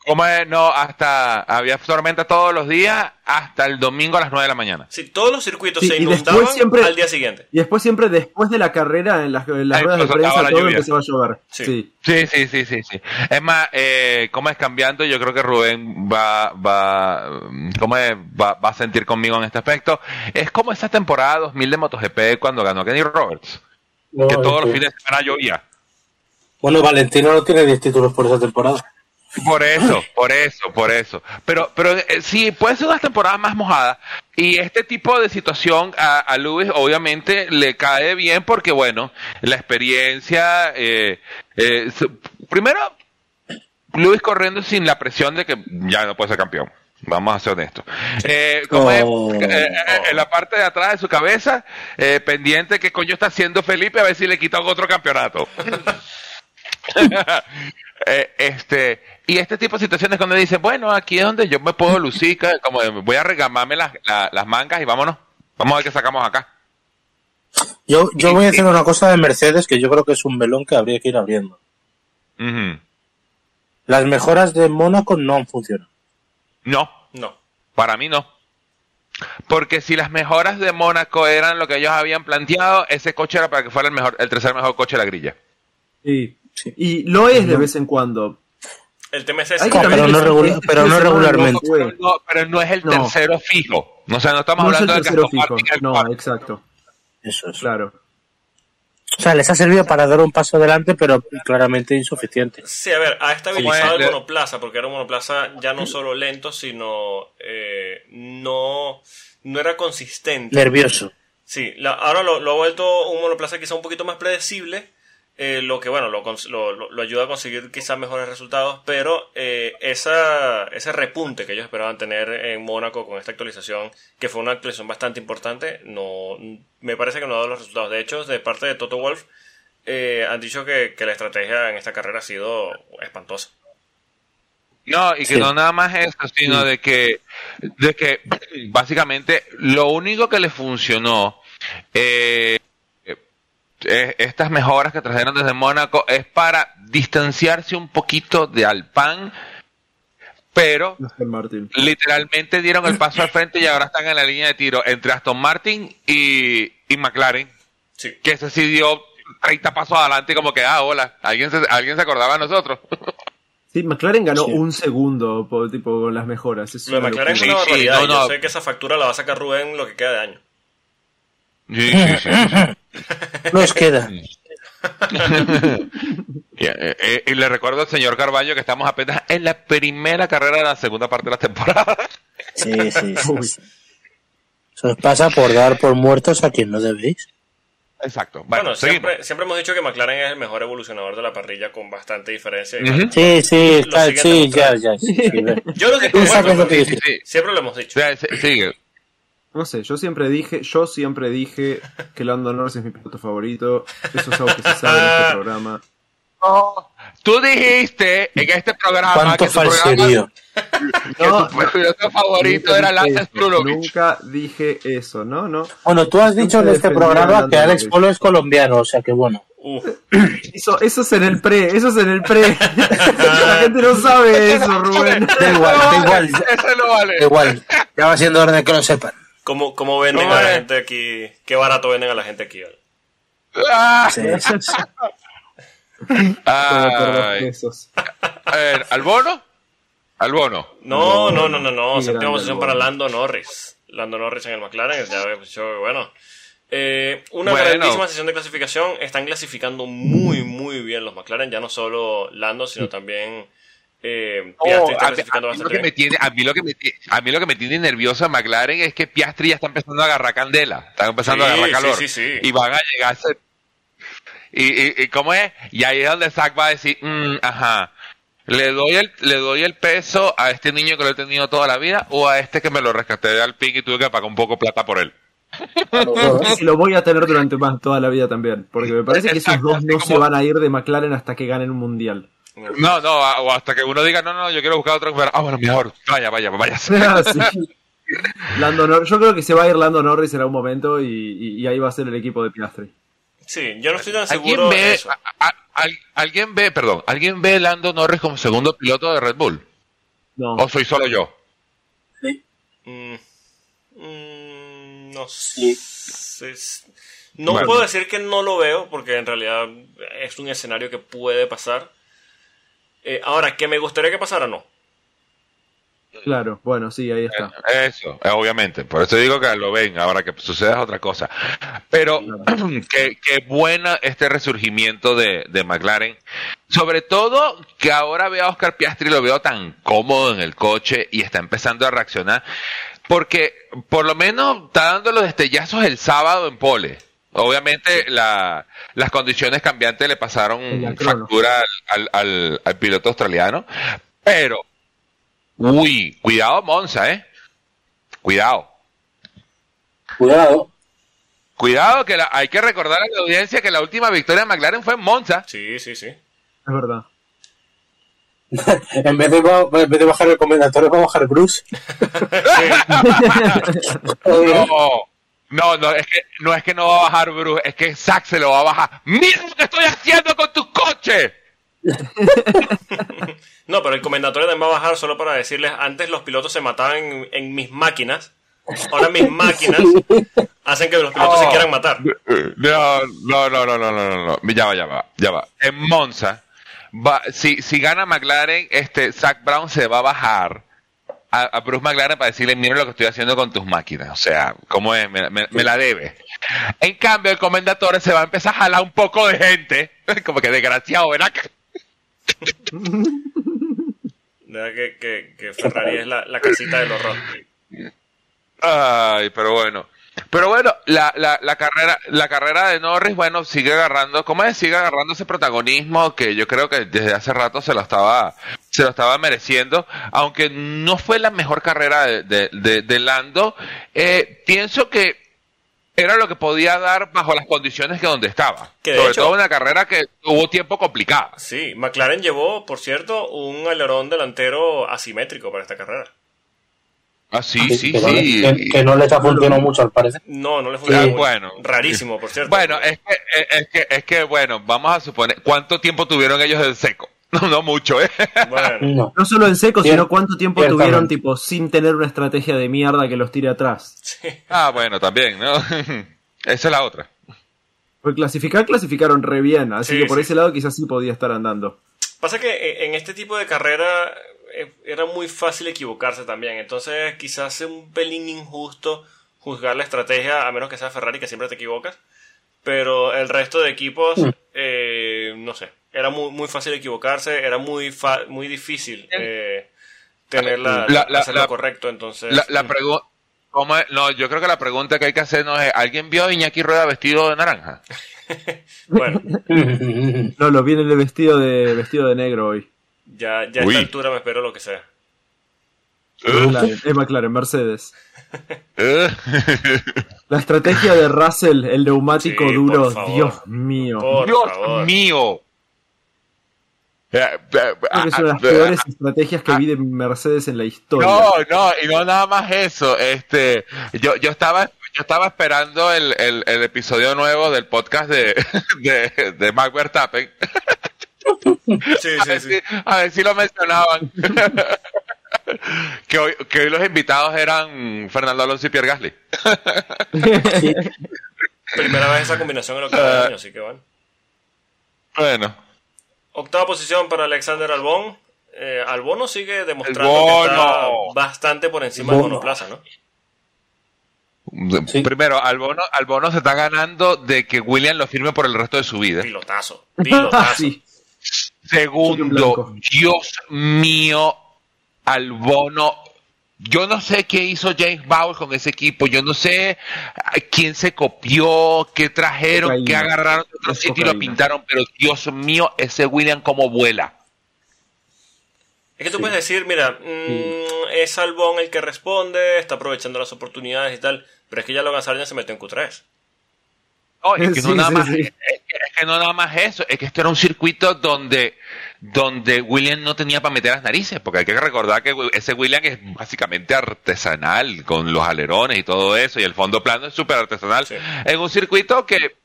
¿Cómo es? No, hasta. Había tormenta todos los días hasta el domingo a las 9 de la mañana. Sí, todos los circuitos Sí, se inundaban siempre- al día siguiente. Y después siempre después de la carrera, en las, en las ruedas de prensa, la todo lluvia. empezó a llover. Sí. Sí. Sí, sí, sí, sí, sí. Es más, eh, ¿cómo es cambiando? Yo creo que Rubén va, va, ¿cómo es? Va, va a sentir conmigo en este aspecto. Es como esa temporada 2000 de MotoGP cuando ganó Kenny Roberts, No, que todos los este- fines de semana llovía. Bueno, Valentino no tiene 10 títulos por esa temporada. Por eso, por eso, por eso. Pero, pero eh, sí, puede ser unas temporadas más mojadas. Y este tipo de situación a, a Lewis obviamente le cae bien porque, bueno, la experiencia... eh, eh, su- primero, Lewis corriendo sin la presión de que ya no puede ser campeón. Vamos a ser honestos. Eh, como es, Oh. eh, eh, en la parte de atrás de su cabeza, eh, pendiente que coño está haciendo Felipe a ver si le quita otro campeonato. Eh, este y este tipo de situaciones cuando dicen bueno aquí es donde yo me puedo lucir como voy a regamarme las, la- las mangas y vámonos vamos a ver qué sacamos acá Yo, yo voy a decir una cosa de Mercedes que yo creo que es un melón que habría que ir abriendo. Las mejoras de Mónaco no han funcionado. no No. para mí no porque si las mejoras de Mónaco eran lo que ellos habían planteado ese coche era para que fuera el mejor el tercer mejor coche de la grilla Sí. Sí. Y lo es de vez en cuando. El tema es ese. Pero no regula- pero no regularmente. pero no, pero no es el No. tercero fijo o sea no estamos No es el hablando del tercero fijo. No, cuarto. exacto. Eso es. Claro. O sea, les ha servido para dar un paso adelante, pero claramente insuficiente. Sí, a ver, ha estabilizado el monoplaza, porque era un monoplaza ya no solo lento, sino eh, no, no era consistente. Nervioso. Sí, la- ahora lo, lo ha vuelto un monoplaza quizá un poquito más predecible, eh, lo que bueno, lo, cons- lo, lo- lo ayuda a conseguir quizás mejores resultados, pero eh, esa, ese repunte que ellos esperaban tener en Mónaco con esta actualización, que fue una actualización bastante importante, no me parece que no ha dado los resultados. De hecho, de parte de Toto Wolf, eh, han dicho que, que la estrategia en esta carrera ha sido espantosa. No, y que Sí. no nada más eso, sino de que, de que básicamente lo único que le funcionó, eh, eh, estas mejoras que trajeron desde Mónaco es para distanciarse un poquito de Alpan, pero Aston Martin. literalmente dieron el paso al frente y ahora están en la línea de tiro entre Aston Martin y, y McLaren, Sí. que ese sí dio 30 pasos adelante como que, ah, hola, alguien se, alguien se acordaba de nosotros. Sí, McLaren ganó Sí. un segundo por, tipo, con las mejoras. Es Lo de McLaren es una Sí, no, Yo sé que esa factura la va a sacar Rubén lo que queda de año. Sí, sí, sí, sí. Nos queda. Y, eh, eh, y le recuerdo al señor Carballo que estamos apenas en la primera carrera de la segunda parte de la temporada. Sí, sí. Eso os pasa por dar por muertos a quien no debéis. Exacto. Bueno, Bueno, siempre, siempre hemos dicho que McLaren es el mejor evolucionador de la parrilla con bastante diferencia. Sí, sí, está, sí, ya, ya. Sí, sí. Yo lo que sabes lo que Sí, dices. sí. siempre lo hemos dicho. O sea, se- sigue. No sé, yo siempre dije, yo siempre dije que Lando Norris es mi piloto favorito. Eso es algo que se sabe en este programa. Tú dijiste en este programa ¿Cuánto que tu, programa, falserío? que No, tu piloto favorito era Lance eso, Strulovich. Nunca dije eso, no, no. Bueno, tú has dicho en este programa que Alex. Polo es colombiano, o sea que bueno. Eso, eso es en el pre, eso es en el pre. La gente no sabe eso, Rubén. Da igual, da igual, Ese no vale. da igual. Ya va siendo hora de que lo sepan. ¿Cómo, cómo venden ¿Cómo a la es? gente aquí? ¿Qué barato venden a la gente aquí? Ah, Sí, sí, sí. A ver, ¿al bono? Al bono. No, no, no, no, no. Séptima posición para. Lando Norris. Lando Norris en el McLaren. Ya había dicho que bueno. Eh, una Bueno. grandísima sesión de clasificación. Están clasificando muy, muy bien los McLaren. Ya no solo Lando, sino también eh, Oh, está a, a mí lo bastante que me tiene, a, mí lo que me, ti- a mí lo que me tiene nervioso a McLaren es que Piastri ya está empezando a agarrar candela, está empezando Sí, a agarrar calor sí, sí. y van a llegar a ser- y, y, y cómo es y ahí es donde Zach va a decir "Mm, ajá ¿Le doy, el, ¿Le doy el peso a este niño que lo he tenido toda la vida o a este que me lo rescaté de Alpine y tuve que pagar un poco de plata por él? Y lo voy a tener durante más toda la vida también. Porque me parece que esos dos no se van a ir de McLaren hasta que ganen un mundial. No, no, o hasta que uno diga, no, no, yo quiero buscar otro. Ah, bueno, mejor, vaya, vaya, vaya. Ah, sí. Lando Nor- yo creo que se va a ir Lando Norris en algún momento y, y- y ahí va a ser el equipo de Piastri. Sí, yo no estoy tan ¿Alguien seguro de ve, eso. a- a- al- ¿Alguien ve, perdón, alguien ve Lando Norris como segundo piloto de Red Bull? No. ¿O soy solo yo? Mm, mm, no Sí. sé. No Bueno. puedo decir que no lo veo, porque en realidad es un escenario que puede pasar. Eh, ahora, que me gustaría que pasara, no. Claro, bueno, sí, ahí está. Eso, eh, obviamente. Por eso digo que lo ven, ahora que suceda es otra cosa. Pero qué, qué buena este resurgimiento de, de McLaren. Sobre todo que ahora veo a Oscar Piastri, lo veo tan cómodo en el coche y está empezando a reaccionar. Porque por lo menos está dando los destellazos el sábado en pole. Obviamente la- las condiciones cambiantes le pasaron factura al, al- al- al piloto australiano. Pero Uy, cuidado Monza, ¿eh? Cuidado. Cuidado. Cuidado, que la- hay que recordar a la audiencia que la última victoria de McLaren fue en Monza. Sí, sí, sí. Es verdad. En vez de, en vez de bajar el comendador, va a bajar Bruce. No, no, no, es que no es que no va a bajar Bruce, es que Zack se lo va a bajar. ¡Mira lo que estoy haciendo con tus coches! No, pero el comendatorio también va a bajar solo para decirles, antes los pilotos se mataban en, en mis máquinas, ahora mis máquinas hacen que los pilotos se Oh. quieran matar. No, no, no, no, no, no, no, no. Ya va, ya va, ya va. En Monza, va, si, si gana McLaren, este, Zach Brown se va a bajar a, a Bruce McLaren para decirle, mira lo que estoy haciendo con tus máquinas. O sea, ¿cómo es? Me, me- me la debe. En cambio, el comendador se va a empezar a jalar un poco de gente. Como que desgraciado, ¿verdad? De verdad que, que- que Ferrari es la, la casita del horror. Ay, pero bueno. Pero bueno, la, la, la carrera la carrera de Norris, bueno, sigue agarrando, ¿cómo es? Sigue agarrando ese protagonismo que yo creo que desde hace rato se lo estaba se lo estaba mereciendo, aunque no fue la mejor carrera de, de, de- de Lando, eh, pienso que era lo que podía dar bajo las condiciones que donde estaba. Que Sobre hecho- todo una carrera que tuvo tiempo complicada. Sí, McLaren llevó, por cierto, un alerón delantero asimétrico para esta carrera. Ah, sí, sí, que, no- sí. que- que no les ha funcionado mucho, al parecer. No, no le funcionó. Sí. mucho. Bueno. Rarísimo, por cierto. Bueno, es que, es que, es que, bueno, vamos a suponer, ¿cuánto tiempo tuvieron ellos en seco? No, no mucho, ¿eh? Bueno, No. No solo en seco, sino cuánto tiempo tuvieron tipo sin tener una estrategia de mierda que los tire atrás. sí. Ah, bueno, también, ¿no? Esa es la otra. Porque clasificar, clasificaron re bien, así Sí, que por sí. ese lado quizás sí podía estar andando. Pasa que eh, en este tipo de carrera era muy fácil equivocarse también. Entonces, quizás es un pelín injusto juzgar la estrategia, a menos que sea Ferrari, que siempre te equivocas. Pero el resto de equipos, Mm. eh, no sé, era muy, muy fácil equivocarse, era muy, fa- muy difícil eh, tener la, La- la- hacer la- lo correcto. Entonces, La, la pregunta. No, yo creo que la pregunta que hay que hacer no es, ¿alguien vio a Iñaki Rueda vestido de naranja? bueno, No, lo viene el vestido de vestido de negro hoy. Ya, ya a esta altura me espero lo que sea. McLaren, es McLaren, Mercedes. Eh. La estrategia de Russell, el neumático Sí, duro, favor. Dios mío. Por Dios favor. mío. Eh, eh, es una de las ah, peores estrategias que vi de Mercedes en la historia. No, no, y no nada más eso. Este, yo, yo estaba, yo estaba esperando el, el, el episodio nuevo del podcast de, de, de Verstappen. Sí, A sí, ver, sí. si, a ver si lo mencionaban. que, hoy, que hoy los invitados eran Fernando Alonso y Pierre Gasly. Primera vez esa combinación en lo que va de año, así que bueno. Bueno, Octava posición para Alexander Albón. Eh, Albono sigue demostrando Albono. que está bastante por encima de Albono. Monoplaza, ¿no? Sí. primero, Albono, Albono se está ganando de que William lo firme por el resto de su vida. Pilotazo. Pilotazo. sí. Segundo. Dios mío, Albono. Yo no sé qué hizo James Bauer con ese equipo. Yo no sé a quién se copió, qué trajeron, Cocaína. qué agarraron de otro sitio y lo pintaron. Pero Dios mío, ese William como vuela. Es que tú puedes decir, mira, mm, es Albón el que responde, está aprovechando las oportunidades y tal, pero es que ya Logan Sargent se metió en Q3. No, es que, Sí, no nada sí, más. Es, que, no nada más eso, es que esto era un circuito donde, donde William no tenía para meter las narices, porque hay que recordar que ese William es básicamente artesanal, con los alerones y todo eso, y el fondo plano es súper artesanal, Sí. en un circuito que,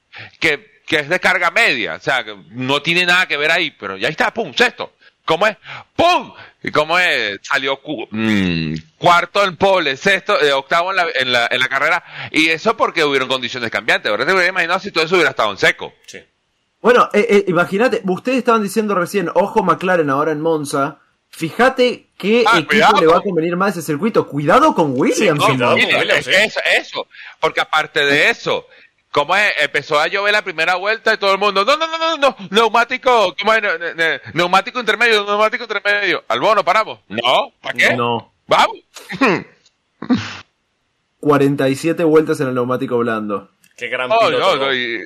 que, que es de carga media, o sea, que no tiene nada que ver ahí, pero ya está, pum, sexto. ¿Cómo es? ¡Pum! ¿Y cómo es? Salió cu- mm, cuarto en pole, sexto, eh, octavo en la, en, la, en la carrera. Y eso porque hubieron condiciones cambiantes. Ahora te hubiera imaginado si todo eso hubiera estado en seco. Sí. Bueno, eh, eh, imagínate, ustedes estaban diciendo recién, ojo McLaren ahora en Monza. Fíjate qué Ah, equipo cuidado. le va a convenir más ese circuito. Cuidado con Williams. no, con Mira, Williams, eso, eso. Porque aparte de eso, como es, empezó a llover la primera vuelta y todo el mundo, no, no, no, no, no, neumático, ¿cómo es? Ne- ne- neumático intermedio, neumático intermedio. Al bono, paramos. No, ¿para qué? No. Vamos. 47 vueltas en el neumático blando. Qué gran No, piloto. no, ¿no? no, y-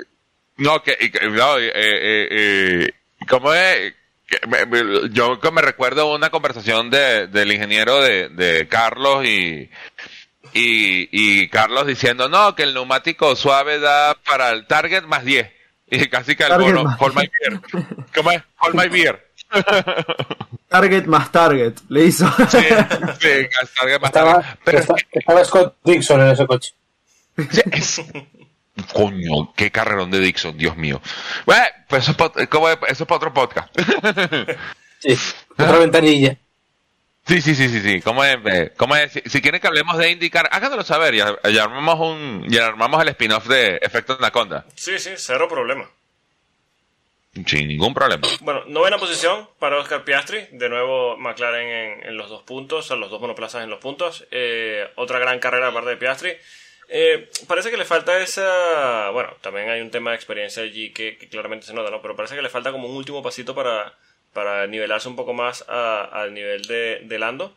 no, que, y que- no, y, eh, eh, eh, ¿cómo es? Que me- me- yo que me recuerdo una conversación de, del ingeniero de, de Carlos y, y, y Carlos diciendo, no, que el neumático suave da para el target más 10. Y casi que el Target bono, más hold my beer. ¿Cómo es? Hold my beer. Target más target, le hizo. Sí, sí, target más Estaba, target. Pero estaba Scott Dixon en ese coche. Sí, es- Coño, qué carrerón de Dixon, Dios mío. Bueno, pues eso es para otro podcast. Sí, otra ventanilla. Sí, sí, sí, sí, sí. ¿Cómo es? Eh, ¿Cómo es? Si, si quieren que hablemos de indicar, háganoslo saber. Ya, ya armamos un, ya armamos el spin-off de Efecto Anaconda. Sí, sí, cero problema. Sin ningún problema. Bueno, novena posición para Oscar Piastri. De nuevo, McLaren en, en los dos puntos, a los dos monoplazas en los puntos. Eh, otra gran carrera aparte de Piastri. Eh, parece que le falta esa. Bueno, también hay un tema de experiencia allí que, que claramente se nota, ¿no? Pero parece que le falta como un último pasito para, para nivelarse un poco más al nivel de, de Lando.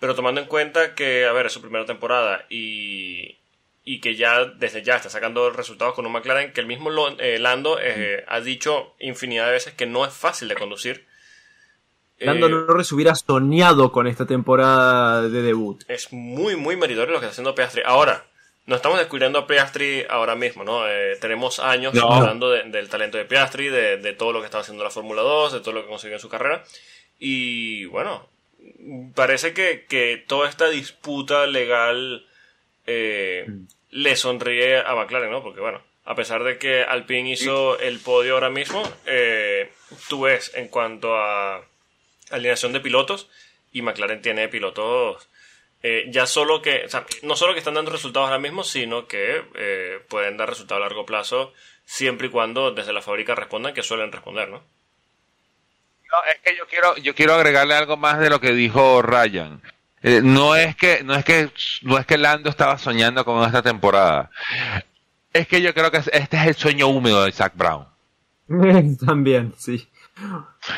Pero tomando en cuenta que, a ver, es su primera temporada y, y que ya desde ya está sacando resultados con un McLaren que el mismo eh, Lando eh, ha dicho infinidad de veces que no es fácil de conducir. Lando Eh, Norris hubiera soñado con esta temporada de debut. es muy, muy meritorio lo que está haciendo Piastri. Ahora, no estamos descubriendo a Piastri ahora mismo, ¿no? Eh, tenemos años No. hablando de- del talento de Piastri, de, de todo lo que está haciendo la Fórmula 2, de todo lo que consiguió en su carrera. Y bueno, parece que, que toda esta disputa legal eh, le sonríe a McLaren, ¿no? Porque bueno, a pesar de que Alpine hizo el podio ahora mismo, eh, tú ves en cuanto a alineación de pilotos y McLaren tiene pilotos eh, ya solo que, o sea, no solo que están dando resultados ahora mismo, sino que eh, pueden dar resultados a largo plazo siempre y cuando desde la fábrica respondan que suelen responder, ¿no? No, es que yo quiero, yo quiero agregarle algo más de lo que dijo Ryan. Eh, no es que, no es que, no es que Lando estaba soñando con esta temporada. Es que yo creo que este es el sueño húmedo de Zach Brown. también, sí.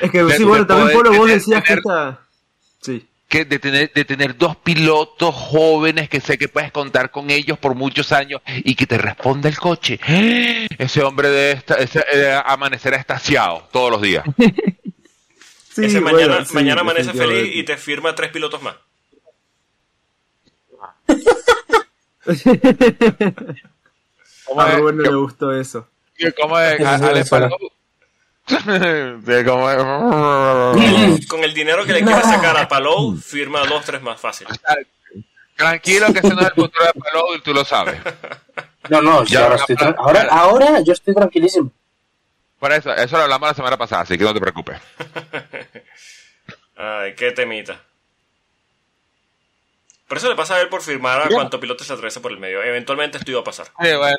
Es que De- sí, bueno, también Polo, vos tener- decías que esta... Sí. Que de tener, de tener dos pilotos jóvenes que sé que puedes contar con ellos por muchos años y que te responda el coche. Ese hombre de esta, ese, eh, amanecerá estaciado todos los días. Sí, Ese bueno, mañana, sí, mañana amanece feliz y te firma tres pilotos más. ¿Cómo A? Rubén no le gustó eso. ¿Cómo es? ¿cómo es? Con el dinero que le quiere sacar a Palou, firma dos, tres más fácil. Tranquilo que ese no es el futuro de Palou y tú lo sabes. No, no, Ya, ahora, estoy ahora, ahora yo estoy tranquilísimo. Por eso, eso lo hablamos la semana pasada, así que no te preocupes. Ay, qué temita. Por eso le pasa a él por firmar a Ya. cuanto piloto se atraviesa por el medio. Eventualmente esto iba a pasar. Sí, bueno.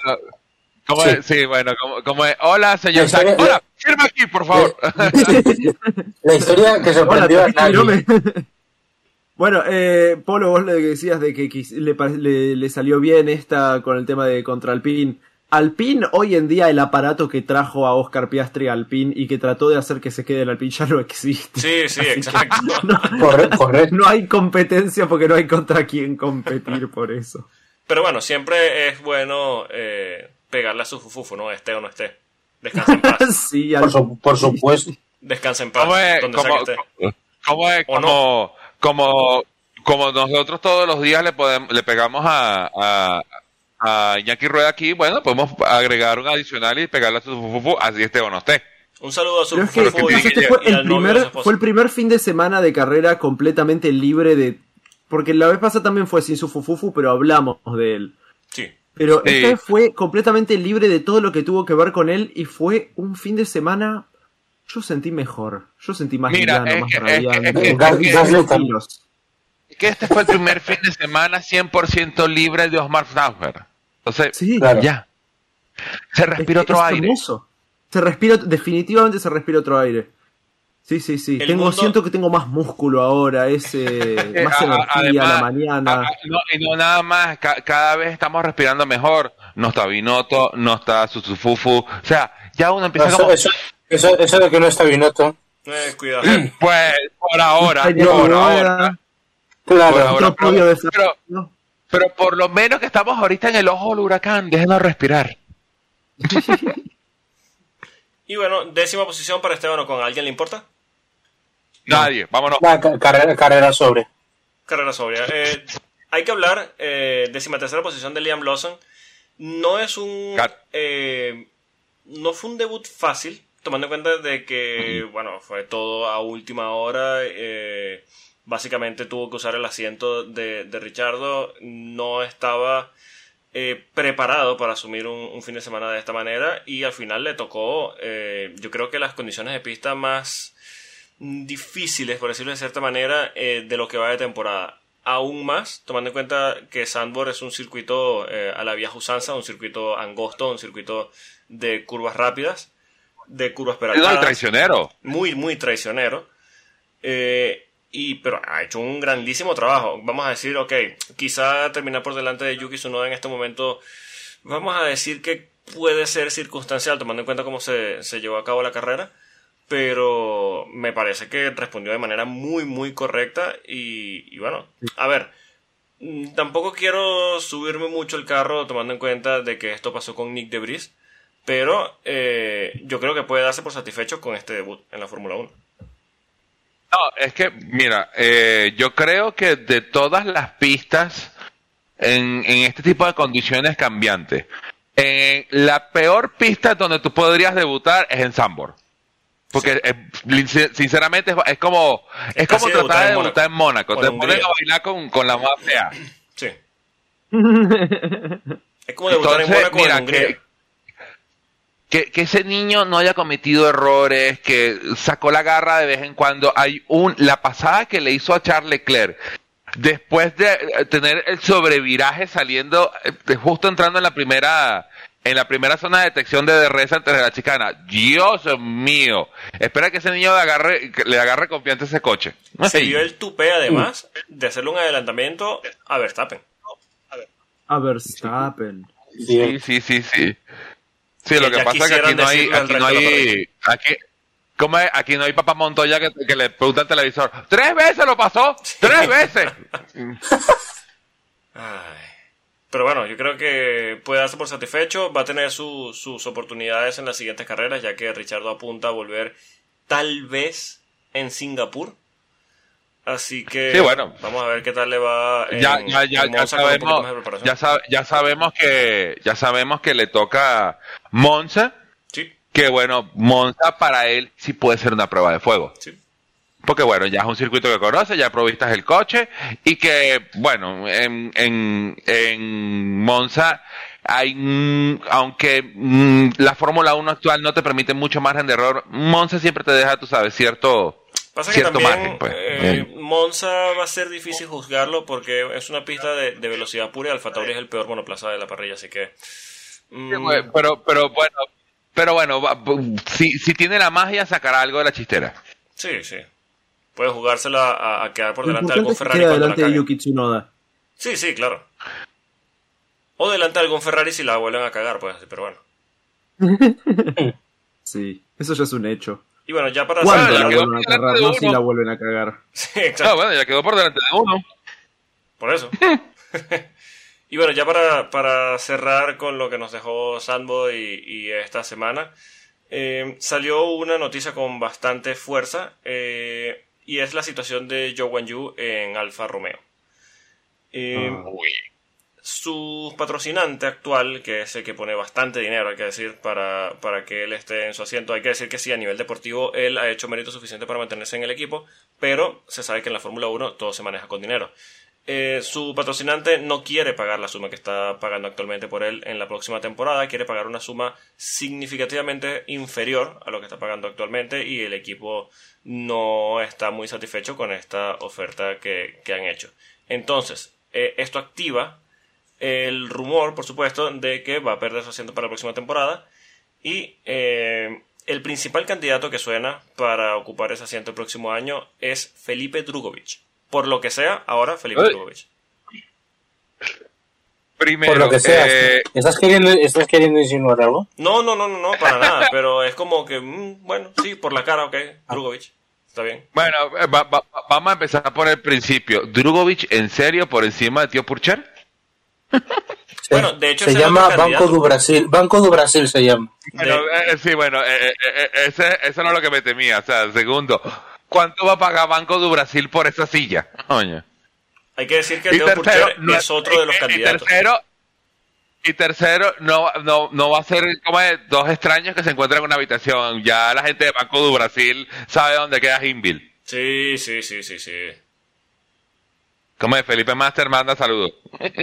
¿Cómo Sí. es? Sí, bueno, como, como es. Hola, señor historia- Zack. Hola, firma aquí, por favor. La historia que sorprendió Hola, a nadie. Bueno, eh, Polo, vos le decías de que le, le- le salió bien esta con el tema de contra Alpine. Alpine, hoy en día, el aparato que trajo a Oscar Piastri a Alpine y que trató de hacer que se quede en Alpine ya no existe. Sí, sí, exacto. No, Correcto, correcto. no hay competencia porque no hay contra quién competir por eso. Pero bueno, siempre es bueno eh, pegarle a su fufufo, ¿no? Esté o no esté. Descansa en paz. sí, Por, su- por supuesto. Descansa en paz. ¿Cómo es? Donde ¿Cómo- sea que esté. ¿Cómo es? ¿O Como, como, como nosotros todos los días le podemos, le pegamos a, a, a Iñaki Rueda aquí, bueno, podemos agregar un adicional y pegarle a su fufufu, así esté o no esté. Un saludo a su Pero es que fufu y- este y- fue y el, al novio de su primer, fue el primer fin de semana de carrera completamente libre de... Porque la vez pasada también fue sin su fufufu, pero hablamos de él. Sí. Pero Sí. esta vez fue completamente libre de todo lo que tuvo que ver con él y fue un fin de semana... Yo sentí mejor. Yo sentí más Mira, liviano, más que- es que- radiante. es que- este fue el primer fin de semana 100% libre de Osmar Sauer. Entonces, Sí, Claro. ya. Se Es respira que otro es aire. hermoso. Se respira, definitivamente se respira otro aire. Sí, sí, sí. El Tengo, mundo- siento que tengo más músculo ahora, ese, más a- a- energía a además, la mañana. No, y no nada más, ca- cada vez estamos respirando mejor. No está Binotto, no está Susufufu. O sea, ya uno empieza Eso, como... eso, eso, eso de que no está Binotto. Eh, cuidado. Pues, por ahora, Ay, por ahora. Claro. Por ahora. pero- por lo menos que estamos ahorita en el ojo del huracán, déjenos respirar. Y bueno, décima posición para Esteban Ocon. ¿A alguien le importa? Nadie, vámonos. Carrera, carrera sobre. Carrera sobria. Eh, hay que hablar, eh, décima tercera posición de Liam Lawson. No es un... Car- eh, no fue un debut fácil, tomando en cuenta de que, bueno, fue todo a última hora. eh, básicamente tuvo que usar el asiento de, de Richardo. No estaba eh, preparado para asumir un, un fin de semana de esta manera y al final le tocó, eh, yo creo que las condiciones de pista más difíciles, por decirlo de cierta manera, eh, de lo que va de temporada. Aún más, tomando en cuenta que Sandborn es un circuito eh, a la vieja usanza, un circuito angosto, un circuito de curvas rápidas, de curvas peraltadas traicionero. muy, muy traicionero. Eh, y, pero ha hecho un grandísimo trabajo. Vamos a decir, ok, quizá terminar por delante de Yuki Tsunoda en este momento, vamos a decir que puede ser circunstancial, tomando en cuenta cómo se, se llevó a cabo la carrera. Pero me parece que respondió de manera muy, muy correcta. Y, y bueno, a ver, mm, tampoco quiero subirme mucho el carro tomando en cuenta de que esto pasó con Nick Debris. Pero eh, yo creo que puede darse por satisfecho con este debut en la Fórmula 1. No, es que, mira, eh, yo creo que de todas las pistas en, en este tipo de condiciones cambiantes, eh, la peor pista donde tú podrías debutar es en Sambor. Porque eh, sin- sinceramente es, es como es como tratar de debutar en debutar en Mónaco. Te en ponen a bailar con, con la más fea. Sí. Es como debutar en Entonces, Mónaco o mira, en Hungría. que, que, que ese niño no haya cometido errores, que sacó la garra de vez en cuando. Hay un la pasada que le hizo a Charles Leclerc. Después de eh, tener el sobreviraje saliendo, eh, justo entrando en la primera en la primera zona de detección de DRS antes de la chicana. Dios mío. Espera que ese niño le agarre, que le agarre confianza a ese coche. Se dio el tupé además de hacerle un adelantamiento a Verstappen. A Verstappen. Sí, sí, sí, sí. Sí, lo que pasa es que aquí no hay, aquí no hay, aquí, ¿cómo es? Aquí no hay papá Montoya que, que le pregunta al televisor, tres veces lo pasó, tres veces. Ay. Pero bueno, yo creo que puede darse por satisfecho. Va a tener su- sus oportunidades en las siguientes carreras, ya que Richardo apunta a volver tal vez en Singapur. Así que Sí, bueno. vamos a ver qué tal le va en, ya, ya, ya, en ya Monza sabemos, sab- ya sabemos que, ya sabemos que le toca Monza, Sí, que bueno, Monza para él sí puede ser una prueba de fuego. sí. Porque bueno, ya es un circuito que conoce, ya provistas el coche y que bueno, en, en, en Monza hay, mm, aunque mm, la Fórmula 1 actual no te permite mucho margen de error, Monza siempre te deja, tú sabes, cierto, Pasa que cierto también margen. Pues. eh, Monza va a ser difícil juzgarlo porque es una pista de, de velocidad pura y Alfa Tauri es el peor monoplaza de la parrilla, así que... mm, pero, pero bueno, pero bueno, si, si tiene la magia sacará algo de la chistera. sí, sí. Puede jugársela a, a quedar por delante de algún que Ferrari quede cuando la delante de Tsunoda. Sí, sí, claro. O delante de algún Ferrari si la vuelven a cagar, pues, pero bueno. Sí, eso ya es un hecho. Y bueno, ya para ¿Cuándo cerrar- la quedó vuelven a delante cagar? No si la vuelven a cagar. Sí, Ah, exacto. bueno, ya quedó por delante de uno. Por eso. y bueno, ya para, para cerrar con lo que nos dejó Sandbo y, y esta semana, eh, salió una noticia con bastante fuerza eh, y es la situación de Zhou Guanyu en Alfa Romeo. Eh, Ah. Uy. su patrocinante actual, que es el que pone bastante dinero, hay que decir, para, para que él esté en su asiento, hay que decir que sí, a nivel deportivo, él ha hecho mérito suficiente para mantenerse en el equipo, pero se sabe que en la Fórmula 1 todo se maneja con dinero. Eh, su patrocinante no quiere pagar la suma que está pagando actualmente por él en la próxima temporada, quiere pagar una suma significativamente inferior a lo que está pagando actualmente y el equipo no está muy satisfecho con esta oferta que, que han hecho. Entonces, eh, esto activa el rumor, por supuesto, de que va a perder su asiento para la próxima temporada. Y eh, el principal candidato que suena para ocupar ese asiento el próximo año es Felipe Drugovic. Por lo que sea, ahora Felipe Uy. Drugovic. Primero, Por lo que sea. eh, ¿Estás, queriendo, ¿Estás queriendo insinuar algo? No, no, no, no, no, para nada. Pero es como que, mm, bueno, sí, por la cara, ok. Drugovic. Está bien. bueno, eh, va- va- vamos a empezar por el principio. ¿Drugovic en serio por encima de Tío Purcher? Sí. Bueno, de hecho, se llama Banco do Brasil. Banco do Brasil se llama. Bueno, eh, sí, bueno, eh, eh, eh, ese, eso no es lo que me temía. O sea, segundo, ¿cuánto va a pagar Banco do Brasil por esa silla? Coño. Hay que decir que Y Teo tercero, no- es otro de los y- y candidatos. tercero, y tercero, no, no, no va a ser como de dos extraños que se encuentran en una habitación. Ya la gente de Banco do Brasil sabe dónde queda Hinville. Sí, sí, sí, sí, sí. Como de Felipe Master manda saludos.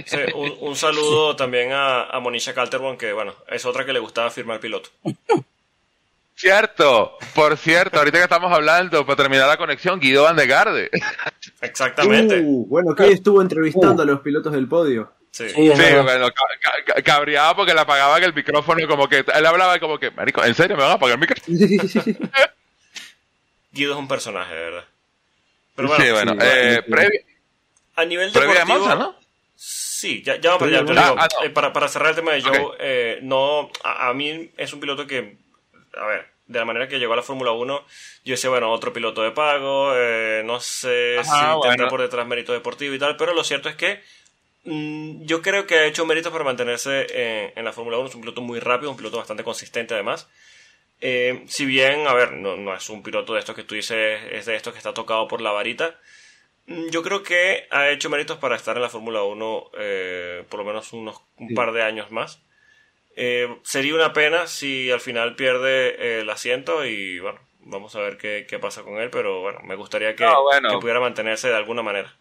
Sí, un, un saludo también a, a Monisha Calderón, que bueno, es otra que le gustaba firmar piloto. Cierto, por cierto, ahorita que estamos hablando, para terminar la conexión, Guido Van de Garde. Exactamente. Uh, bueno, que estuvo entrevistando a los pilotos del podio. Sí. Sí, bueno, ca- ca- ca- cabreado porque le apagaban el micrófono, como que él hablaba como que, marico, ¿en serio me van a apagar el micrófono? Guido es un personaje, de verdad. Pero bueno, sí, bueno, sí, eh, sí. previa, a nivel previa de deportivo... Monza, ¿no? Sí, ya, ya digo, Monza. Ah, ah, no. eh, para, para cerrar el tema de Joe, eh, no, a, a mí es un piloto que, a ver, de la manera que llegó a la Fórmula 1, yo decía, bueno, otro piloto de pago, eh, no sé Ajá, si tendrá bueno. por detrás mérito deportivo y tal, pero lo cierto es que mm, yo creo que ha hecho méritos para mantenerse en, en la Fórmula 1, es un piloto muy rápido, un piloto bastante consistente además. Eh, si bien, a ver, no, no es un piloto de estos que tú dices, es de estos que está tocado por la varita, Mm, Yo creo que ha hecho méritos para estar en la Fórmula 1 eh, por lo menos unos un Sí. par de años más. Eh, sería una pena si al final pierde eh, el asiento y bueno, vamos a ver qué, qué pasa con él, pero bueno, me gustaría que, No, bueno. que pudiera mantenerse de alguna manera.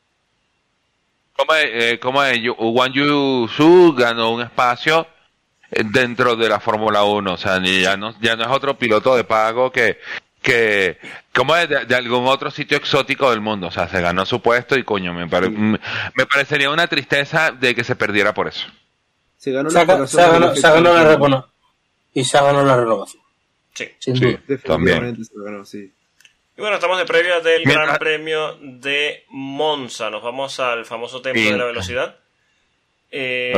Como eh, como Wang Yu Su ganó un espacio eh, dentro de la Fórmula 1, o sea, ni- ya no, ya no es otro piloto de pago que, que como es de, de algún otro sitio exótico del mundo, o sea, se ganó su puesto y coño, me, pare- me parecería una tristeza de que se perdiera por eso. Se ganó Se la renovación. Y se ha ganado la renovación. Sí. Sin Sí. duda. Definitivamente se lo ganó, sí. Y bueno, estamos de previa del Mientras- Gran Premio de Monza. Nos vamos al famoso templo de la velocidad. Eh,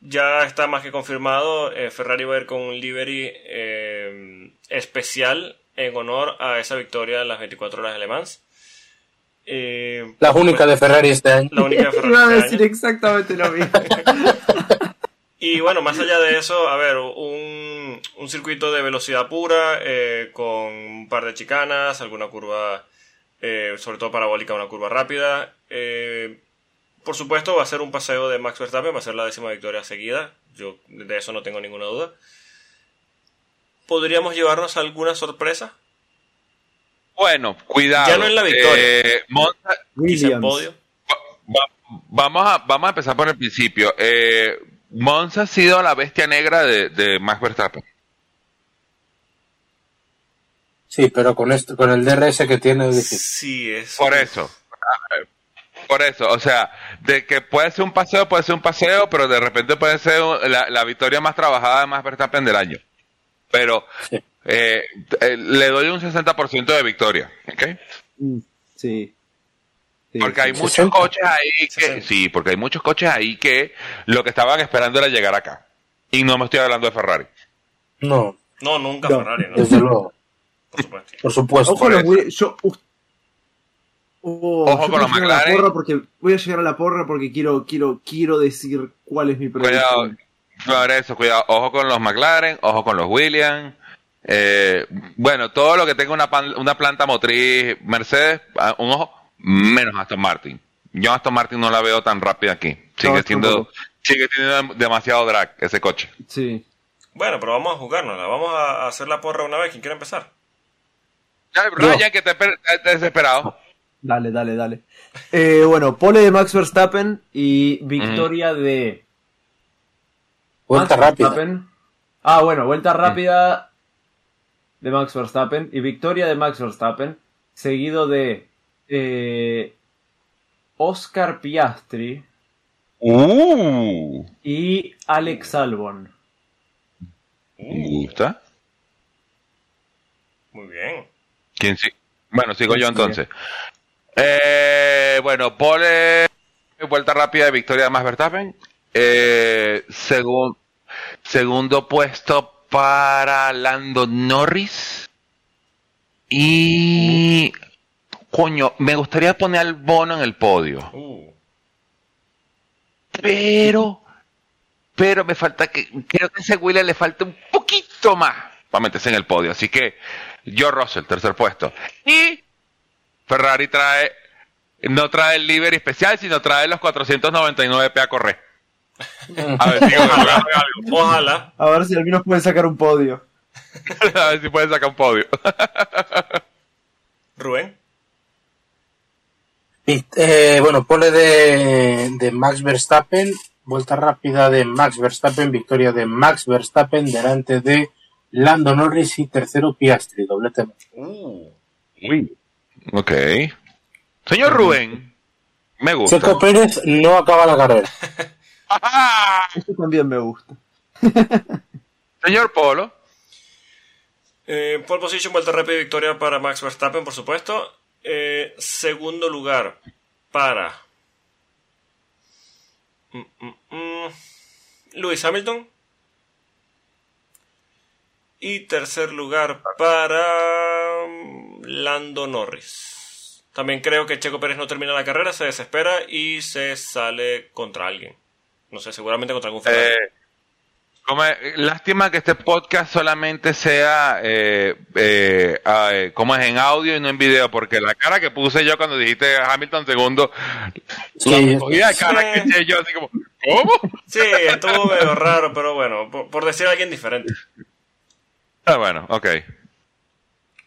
ya está más que confirmado. eh, Ferrari va a ir con un livery eh, especial en honor a esa victoria en las 24 horas de Le Mans. Eh, La única de Ferrari este año. la única de Ferrari Iba a este decir año. exactamente lo mismo. Y bueno, más allá de eso, a ver, un, un circuito de velocidad pura, eh, con un par de chicanas, alguna curva, eh, sobre todo parabólica, una curva rápida. Eh, por supuesto, va a ser un paseo de Max Verstappen, va a ser la décima victoria seguida. Yo de eso no tengo ninguna duda. ¿Podríamos llevarnos alguna sorpresa? Bueno, cuidado. Ya no en la victoria. Eh, Monza- Williams. podio. Va- vamos, a, vamos a empezar por el principio. Eh, Monza ha sido la bestia negra de, de Max Verstappen. Sí, pero con esto, con el DRS que tiene, es. Sí, es. Por eso. Por eso, o sea, de que puede ser un paseo, puede ser un paseo, pero de repente puede ser la, la victoria más trabajada de Max Verstappen del año. Pero Sí. Eh, eh, le doy un 60% de victoria, ¿ok? Mm, Sí. Sí, Porque hay muchos 60. coches ahí que, 60. sí, porque hay muchos coches ahí que lo que estaban esperando era llegar acá. Y no me estoy hablando de Ferrari. No, No, nunca No. Ferrari, ¿no? desde luego. Por supuesto. Por supuesto. Ojo, yo, uh, Oh, yo con los McLaren. porra porque voy a llegar a la porra porque quiero quiero quiero decir cuál es mi Cuidado, predicción. por eso, cuidado. Ojo con los McLaren, ojo con los Williams. Eh, bueno, todo lo que tenga una, pan- una planta motriz Mercedes, un ojo, menos Aston Martin. Yo Aston Martin no la veo tan rápida aquí. Sigue No, siendo, sigue teniendo demasiado drag ese coche. Sí. Bueno, pero vamos a jugárnosla. Vamos a hacer la porra una vez. ¿Quién quiere empezar? Ryan, que te, te desesperado. Dale, dale, dale. Eh, bueno, pole de Max Verstappen y victoria de. Vuelta Max rápida. Verstappen. Ah, bueno, vuelta rápida de Max Verstappen y victoria de Max Verstappen, seguido de eh, Oscar Piastri Uh, y Alex Albon. me gusta. Muy bien. ¿Quién sí? Bueno, sigo ¿Quién yo entonces. Eh, bueno, pole, vuelta rápida de victoria de Max Verstappen. Eh, segun- segundo puesto para Lando Norris. Y. Coño, me gustaría poner al bono en el podio. Pero. Pero me falta que. Creo que a ese William le falta un poquito más para meterse en el podio. Así que. Yo Russell, tercer puesto. Y. Ferrari trae. No trae el livery especial, sino trae los 499 P a correr. A ver si logramos algo. ojalá. A ver si al menos puede sacar un podio. A ver si pueden sacar un podio. Rubén. Eh, bueno, pole de, de Max Verstappen, vuelta rápida de Max Verstappen, victoria de Max Verstappen delante de Lando Norris y tercero Piastri, doblete. Uh, Ok. Señor Rubén. Me gusta. Checo Pérez no acaba la carrera. Esto también me gusta. Señor Polo. eh, pole position, vuelta rápida y victoria para Max Verstappen, por supuesto. Eh, segundo lugar para Mm, mm, mm. Lewis Hamilton. Y tercer lugar para mm, Lando Norris. También creo que Checo Pérez no termina la carrera, se desespera y se sale contra alguien. No sé, seguramente contra algún Ferrari. Eh, como, lástima que este podcast solamente sea eh, eh, ah, eh, como es en audio y no en video, porque la cara que puse yo cuando dijiste Hamilton segundo, Sí, la cara que eché yo así como, ¿cómo? Sí, estuvo medio raro, pero bueno, por, por decir a alguien diferente. Ah, bueno, ok.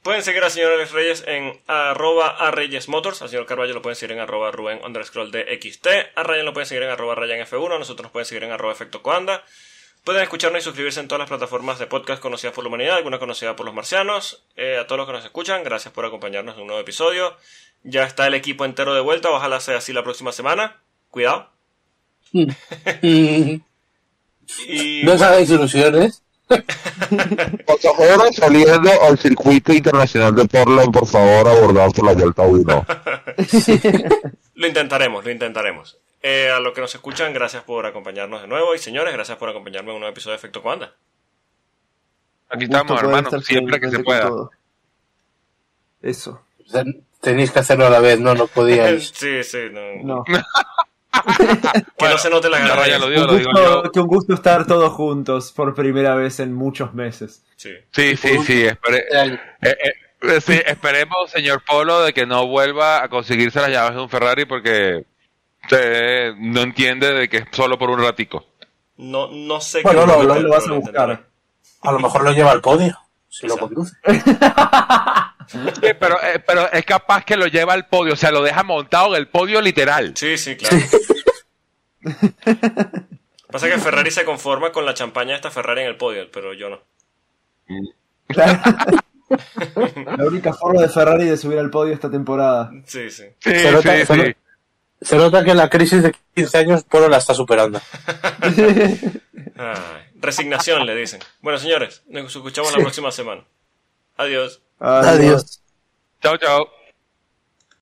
Pueden seguir al señor Alex Reyes en arroba a Reyes Motors. Al señor Carballo lo pueden seguir en arroba Rubén underscore DXT. A Ryan lo pueden seguir en arroba Ryan F1. A nosotros nos pueden seguir en arroba Efecto Coanda. Pueden escucharnos y suscribirse en todas las plataformas de podcast conocidas por la humanidad, alguna conocida por los marcianos. Eh, a todos los que nos escuchan, gracias por acompañarnos en un nuevo episodio. Ya está el equipo entero de vuelta, ojalá sea así la próxima semana. Cuidado. No os hagáis Pasajeros saliendo al circuito internacional de Portland, por favor, abordar por la vuelta 1. Lo intentaremos, lo intentaremos. Eh, a los que nos escuchan, gracias por acompañarnos de nuevo. Y señores, gracias por acompañarme en un nuevo episodio de Efecto Coanda. Aquí estamos, poder hermano, estar siempre que se pueda. todo. Eso. Ten- Tenéis que hacerlo a la vez, no, no podíais. Sí, sí, no. No. que no se note la ya gana. Ryan lo digo, Un lo digo gusto, yo. que un gusto estar todos juntos por primera vez en muchos meses. Sí. Sí, sí, sí, espere- eh, eh, sí, esperemos, señor Polo, de que no vuelva a conseguirse las llaves de un Ferrari porque eh, no entiende de que es solo por un ratico. No, no sé Bueno, qué lo- momento, lo vas a lo buscar. A lo mejor lo lleva al podio, si lo conduce. Sí, pero, eh, pero es capaz que lo lleva al podio, o sea, lo deja montado en el podio literal. Sí, sí, claro. Pasa que Ferrari se conforma con la champaña de esta Ferrari en el podio, pero yo no. Claro. La única forma de Ferrari de subir al podio esta temporada. Sí, sí. Sí, Se nota- sí, se sí. nota- Se nota que la crisis de 15 años Polo la está superando. Ay, resignación, le dicen. Bueno, señores, nos escuchamos la próxima semana. Adiós. Adiós. Adiós. Chao, chao.